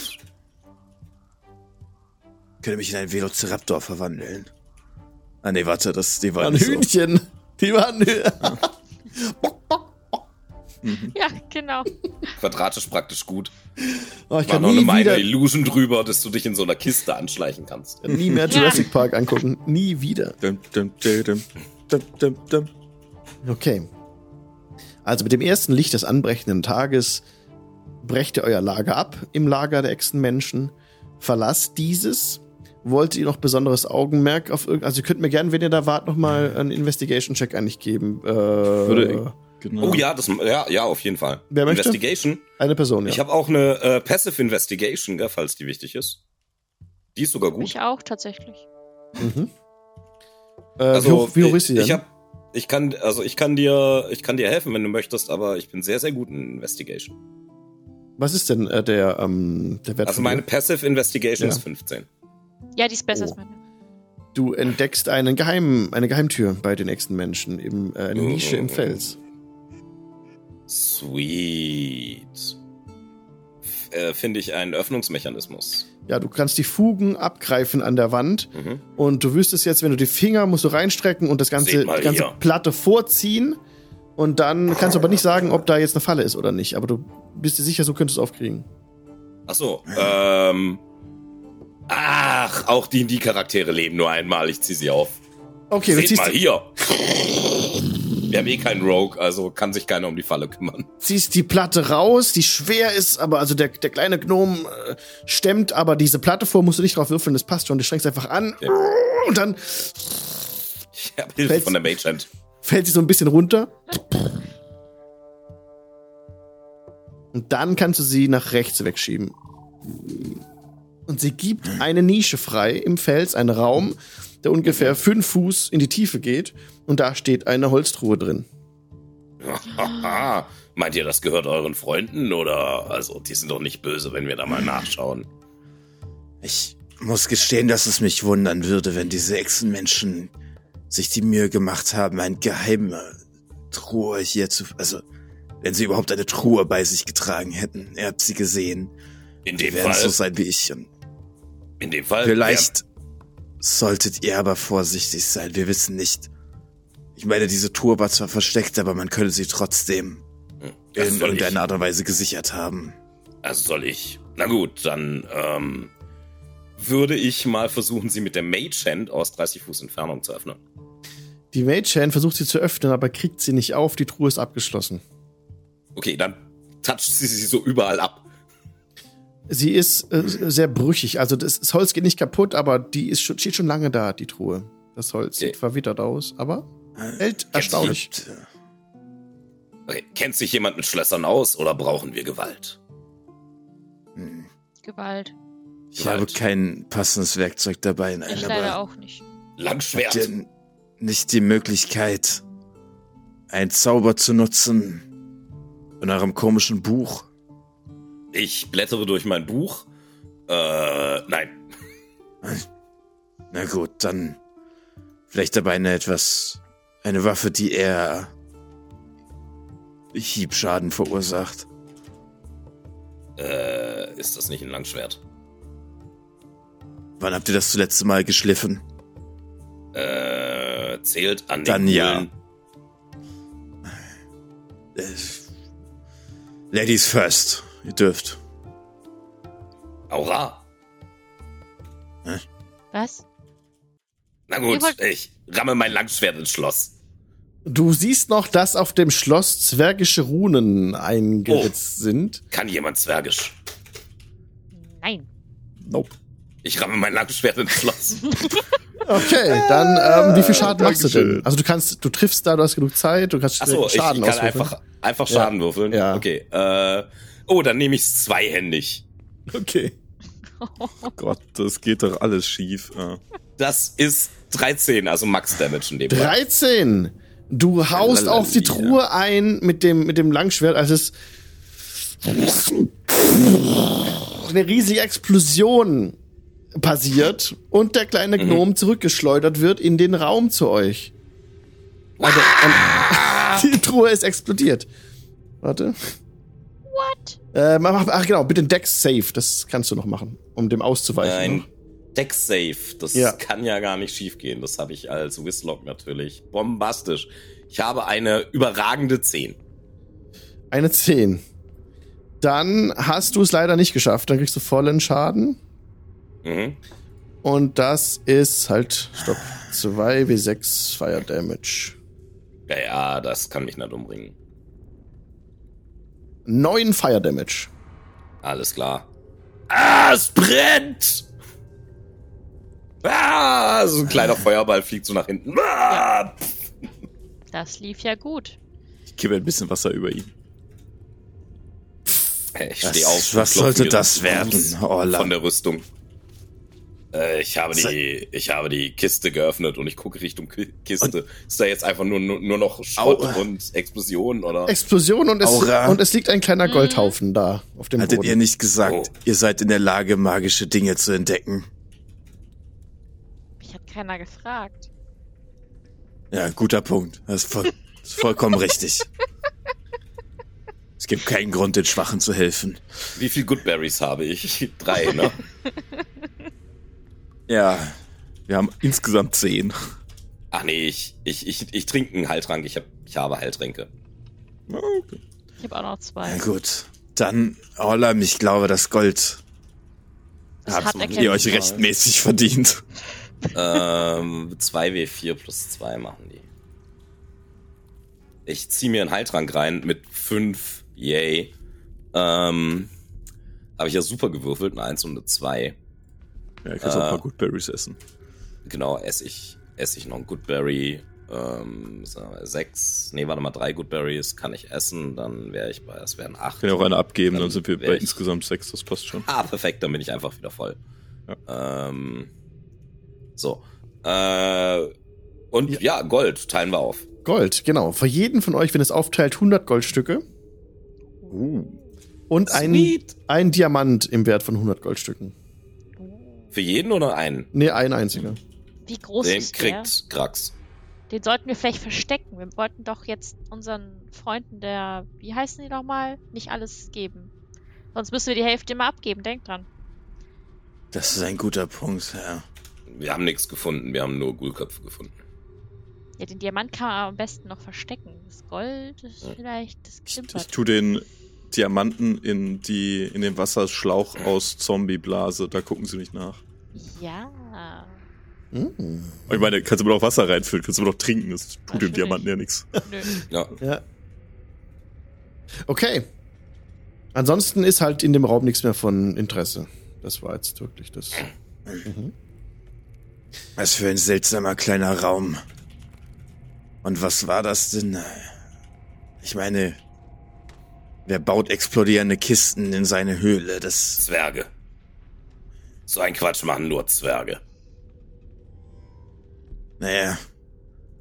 Ich könnte mich in einen Velociraptor verwandeln. Ah nee, warte, das die war Ein nicht so. Hühnchen. Die waren. [LAUGHS] Ja, genau. quadratisch praktisch gut. Oh, ich War kann noch eine nie meine wieder, Illusion drüber, dass du dich in so einer Kiste anschleichen kannst. [LAUGHS] nie mehr Jurassic Park angucken. Nie wieder. Dum, dum, dum, dum, dum, dum, dum. Okay. Also mit dem ersten Licht des anbrechenden Tages brecht ihr euer Lager ab im Lager der Echsenmenschen. Verlasst dieses. Wollt ihr noch besonderes Augenmerk auf irgend... Also ihr könnt mir gerne, wenn ihr da wart, noch mal einen Investigation-Check eigentlich geben. Äh, Würde Genau. Oh ja, das, ja, ja, auf jeden Fall. Wer möchte? Investigation. Eine Person, ja. Ich habe auch eine äh, Passive Investigation, gell, falls die wichtig ist. Die ist sogar gut. Ich auch tatsächlich. mhm. äh, wie, hoch, wie hoch ist sie denn? Ich hab, ich kann, also ich kann dir, ich kann dir helfen, wenn du möchtest, aber ich bin sehr, sehr gut in Investigation. Was ist denn äh, der, ähm, der Wert Also meine? Passive Investigation Ja. ist 15. Ja, die ist besser Oh. als meine. Du entdeckst einen Geheim, eine Geheimtür bei den Echsenmenschen, im, äh, eine Oh. Nische im Fels. Sweet. Äh, Finde ich einen Öffnungsmechanismus. Ja, du kannst die Fugen abgreifen an der Wand Mhm. und du wüsstest jetzt, wenn du die Finger musst du reinstrecken und das ganze, die ganze hier. Platte vorziehen und dann kannst du aber nicht sagen, ob da jetzt eine Falle ist oder nicht. Aber du bist dir sicher, so könntest du es aufkriegen. Ach so, ähm. Ach, auch die die Charaktere leben nur einmal. Ich zieh sie auf. Okay, du Seht ziehst, mal hier. Wir haben eh keinen Rogue, also kann sich keiner um die Falle kümmern. ziehst die Platte raus, die schwer ist, aber also der, der kleine Gnom äh, stemmt aber diese Platte vor, musst du nicht drauf würfeln, das passt schon. Du strengst einfach an Ja. und dann Ich habe Hilfe Fällt's- von der Mage Hand. fällt sie so ein bisschen runter. Und dann kannst du sie nach rechts wegschieben. Und sie gibt eine Nische frei im Fels, einen Raum, der ungefähr fünf Fuß in die Tiefe geht. Und da steht eine Holztruhe drin. [LAUGHS] Meint ihr, das gehört euren Freunden oder? Also, die sind doch nicht böse, wenn wir da mal nachschauen. Ich muss gestehen, dass es mich wundern würde, wenn diese Echsenmenschen sich die Mühe gemacht haben, eine geheime Truhe hier zu, also, wenn sie überhaupt eine Truhe bei sich getragen hätten. Ihr habt sie gesehen. In Die dem werden Fall. so sein wie ich. Und in dem Fall. vielleicht solltet ihr aber vorsichtig sein. Wir wissen nicht. Ich meine, diese Truhe war zwar versteckt, aber man könnte sie trotzdem das in irgendeiner Art und Weise gesichert haben. Also soll ich. Na gut, dann ähm, würde ich mal versuchen, sie mit der Mage Hand aus 30 Fuß Entfernung zu öffnen. Die Mage Hand versucht sie zu öffnen, aber kriegt sie nicht auf. Die Truhe ist abgeschlossen. Okay, dann toucht sie sie so überall ab. Sie ist äh, sehr brüchig. Also das, das Holz geht nicht kaputt, aber die ist schon, steht schon lange da, die Truhe. Das Holz sieht verwittert aus, aber hält Jetzt erstaunlich. Äh, Okay, kennt sich jemand mit Schlössern aus oder brauchen wir Gewalt? hm. Gewalt. Ich Gewalt. habe kein passendes Werkzeug dabei. Nein, Ich leider auch nicht. Langschwert. Habt ihr nicht die Möglichkeit, einen Zauber zu nutzen in eurem komischen Buch? Ich blättere durch mein Buch. Äh, nein. Na gut, dann vielleicht dabei eine etwas, eine Waffe, die eher Hiebschaden verursacht. Äh, ist das nicht ein Langschwert? Wann habt ihr das zuletzt Mal geschliffen? Äh, zählt an den Dann ja. Äh, Ladies first. Ihr dürft. Aura. Was? Na gut, wollt- ich ramme mein Langschwert ins Schloss. Du siehst noch, dass auf dem Schloss zwergische Runen Oh. eingeritzt sind. Kann jemand Zwergisch? Nein. Nope. Ich ramme mein Langschwert ins Schloss. [LAUGHS] Okay, dann ähm, wie viel Schaden machst du denn? Also du kannst, du triffst da, du hast genug Zeit, du kannst Achso, ich, ich Schaden kann auswürfeln. einfach, einfach Ja. Schaden würfeln. Ja. Okay. Äh, oh, dann nehme ich es zweihändig. Okay. Gott, das geht doch alles schief. Ja. Das ist 13, also Max Damage in dem Fall. 13. Du haust auf die. Truhe ein mit dem, mit dem Langschwert, als es eine riesige Explosion passiert und der kleine Gnom zurückgeschleudert wird in den Raum zu euch. Also, und [LAUGHS] die Truhe ist explodiert. Warte. Äh, mach, ach genau, bitte Dex Save, das kannst du noch machen, um dem auszuweichen. Ein noch. Deck Save, das Ja. kann ja gar nicht schiefgehen. Das habe ich als Whistlock natürlich. Bombastisch. Ich habe eine überragende 10. Eine 10. Dann hast du es leider nicht geschafft, dann kriegst du vollen Schaden. Mhm. Und das ist halt, stopp, 2 W6 Fire Damage. Ja, ja, das kann mich nicht umbringen. 9 Fire Damage. Alles klar. Ah, es brennt! Ah, so ein kleiner [LAUGHS] Feuerball fliegt so nach hinten. Ah, Das lief ja gut. Ich gebe ein bisschen Wasser über ihn. ich Was- stehe auf. was sollte das den werden, Orla? Von der Rüstung. Äh, ich habe die, ich habe die Kiste geöffnet und ich gucke Richtung Ki- Kiste. ist da jetzt einfach nur, nur, nur noch Schrott Au. und Explosion oder? Explosion und es, Aura. und es liegt ein kleiner Goldhaufen da auf dem Hattet Boden. ihr nicht gesagt, Oh. ihr seid in der Lage, magische Dinge zu entdecken? Mich hat keiner gefragt. Ja, guter Punkt. Das ist, voll, das [LAUGHS] ist vollkommen richtig. Es gibt keinen Grund, den Schwachen zu helfen. Wie viel Goodberries habe ich? [LAUGHS] Drei, ne? [LAUGHS] Ja, Wir haben insgesamt zehn. Ach nee, ich, ich, ich, ich trinke einen Heiltrank. Ich, hab, ich habe Heiltränke. Okay. Ich habe auch noch zwei. na gut. Dann, Orlam, ich glaube, das Gold Das habt ihr euch rechtmäßig verdient. ähm, 2W4 plus 2 machen die. Ich ziehe mir einen Heiltrank rein mit 5. Yay. Ähm, habe ich ja super gewürfelt, eine 1 und eine 2. Ja, ich kann auch ein Äh. paar Goodberries essen. Genau, esse ich, esse ich noch ein Goodberry. Ähm, 6. Nee, warte mal, drei Goodberries kann ich essen. Dann wäre ich bei, es wären 8. Ich kann ja auch eine abgeben, dann Dann sind wir bei ich- insgesamt sechs, das passt schon. Ah, perfekt, dann bin ich einfach wieder voll. Ähm, so. Äh, und ja. Gold teilen wir auf. Gold, genau. Für jeden von euch, wenn es aufteilt, 100 Goldstücke Uh. und ein, ein Diamant im Wert von 100 Goldstücken. Für jeden oder einen? Nee, ein einziger. Wie groß Den ist der? kriegt Grax. Den sollten wir vielleicht verstecken. Wir wollten doch jetzt unseren Freunden der, wie heißen die nochmal, nicht alles geben. Sonst müssen wir die Hälfte immer abgeben. Denk dran. Das ist ein guter Punkt, ja. Wir haben nichts gefunden, wir haben nur Gulköpfe gefunden. Ja, den Diamant kann man am besten noch verstecken. Das Gold ist vielleicht, das Ich, klimpert. ich tue den Diamanten in die in den Wasserschlauch aus Zombieblase. Da gucken sie nicht nach. Ja. Mm. Ich meine, kannst du mir noch Wasser reinfüllen, kannst du mir noch trinken. Das tut dem. Diamanten ja nichts. Nö. Ja, Ja. Okay. Ansonsten ist halt in dem Raum nichts mehr von Interesse. Das war jetzt wirklich das. Mhm. Was für ein seltsamer kleiner Raum. Und was war das denn? Ich meine, wer baut explodierende Kisten in seine Höhle? Das. Zwerge. So ein Quatsch machen nur Zwerge. Naja.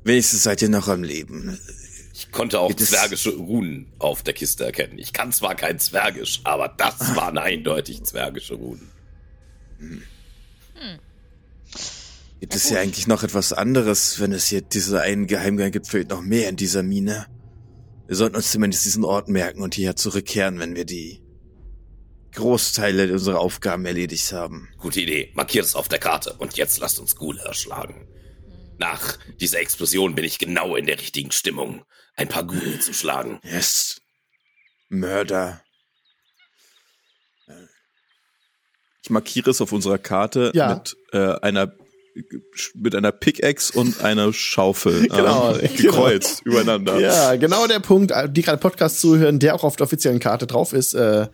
Wenigstens seid ihr noch am Leben. Ich konnte auch es- zwergische Runen auf der Kiste erkennen. Ich kann zwar kein Zwergisch, aber das waren eindeutig zwergische Runen. Gibt es hier eigentlich noch etwas anderes, wenn es hier diese einen Geheimgang gibt, vielleicht noch mehr in dieser Mine? Wir sollten uns zumindest diesen Ort merken und hierher zurückkehren, wenn wir die Großteile unserer Aufgaben erledigt haben. Gute Idee. Markiert es auf der Karte. Und jetzt lasst uns Ghoul erschlagen. Nach dieser Explosion bin ich genau in der richtigen Stimmung, ein paar Ghoul zu schlagen. Yes. Mörder. Ich markiere es auf unserer Karte Ja. mit äh, einer mit einer Pickaxe und einer Schaufel Genau, ähm, [LAUGHS] gekreuzt übereinander. Ja, genau der Punkt, die gerade Podcast zuhören, der auch auf der offiziellen Karte drauf ist. Äh,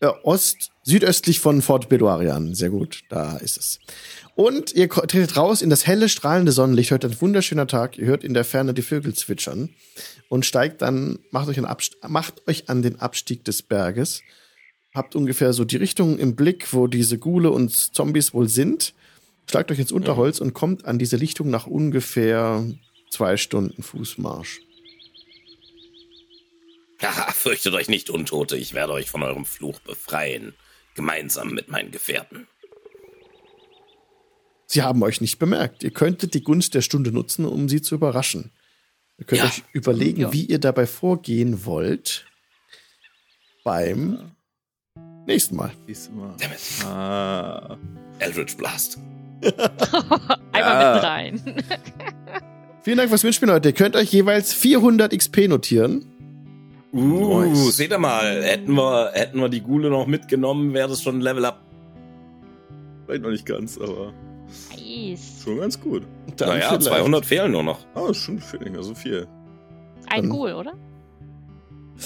äh, Ost, südöstlich von Fort Bedoarian. Sehr gut, da ist es. Und ihr tretet raus in das helle, strahlende Sonnenlicht. Heute ein wunderschöner Tag. Ihr hört in der Ferne die Vögel zwitschern und steigt dann, macht euch, macht euch an den Abstieg des Berges. Habt ungefähr so die Richtung im Blick, wo diese Gule und Zombies wohl sind. Schlagt euch ins Unterholz und kommt an diese Lichtung nach ungefähr zwei Stunden Fußmarsch. [LAUGHS] Haha, fürchtet euch nicht, Untote. Ich werde euch von eurem Fluch befreien. Gemeinsam mit meinen Gefährten. Sie haben euch nicht bemerkt. Ihr könntet die Gunst der Stunde nutzen, um sie zu überraschen. Ihr könnt Ja. euch überlegen, Ja. wie ihr dabei vorgehen wollt. Beim nächsten Mal. Diesmal. Dammit. Ah. Eldritch Blast. [LAUGHS] Einmal mit rein. [LAUGHS] Vielen Dank fürs Mitspielen heute. Ihr könnt euch jeweils 400 XP notieren. Uh, Nice. seht ihr mal, hätten wir, hätten wir die Gule noch mitgenommen, wäre das schon ein Level up. Vielleicht noch nicht ganz, aber Nice. schon ganz gut. Dann naja, vielleicht- 200 fehlen nur noch. Ah, ist schon viel, nicht mehr so viel. Ein Ghoul, oder?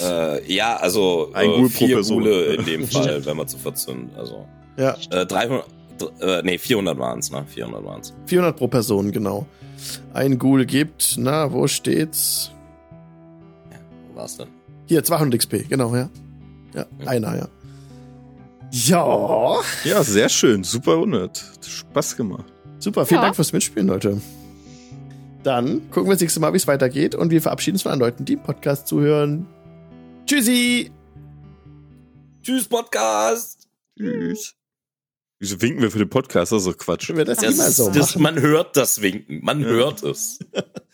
Äh, ja, also Ein äh, Ghoul pro vier Person. Gule in dem [LAUGHS] Fall, wenn wir zu viert sind. Also Ja, äh, 300, dr- äh, nee, 400 waren's, ne? 400 waren's. 400 pro Person, genau. Ein Ghoul gibt, na, wo steht's? Wo war's denn? Hier, 200 XP, genau, ja. Ja, einer, ja. Ja, Ja, sehr schön. Super Runde. Hat Spaß gemacht. super. Vielen Ja. Dank fürs Mitspielen, Leute. Dann gucken wir das nächste Mal, wie es weitergeht. Und wir verabschieden uns von den Leuten, die im Podcast zuhören. Tschüssi! Tschüss, Podcast! Tschüss. Wieso winken wir für den Podcast? Das ist doch Quatsch. Wenn wir das, Das, immer so das, man hört das Winken, man Ja. hört es. [LAUGHS]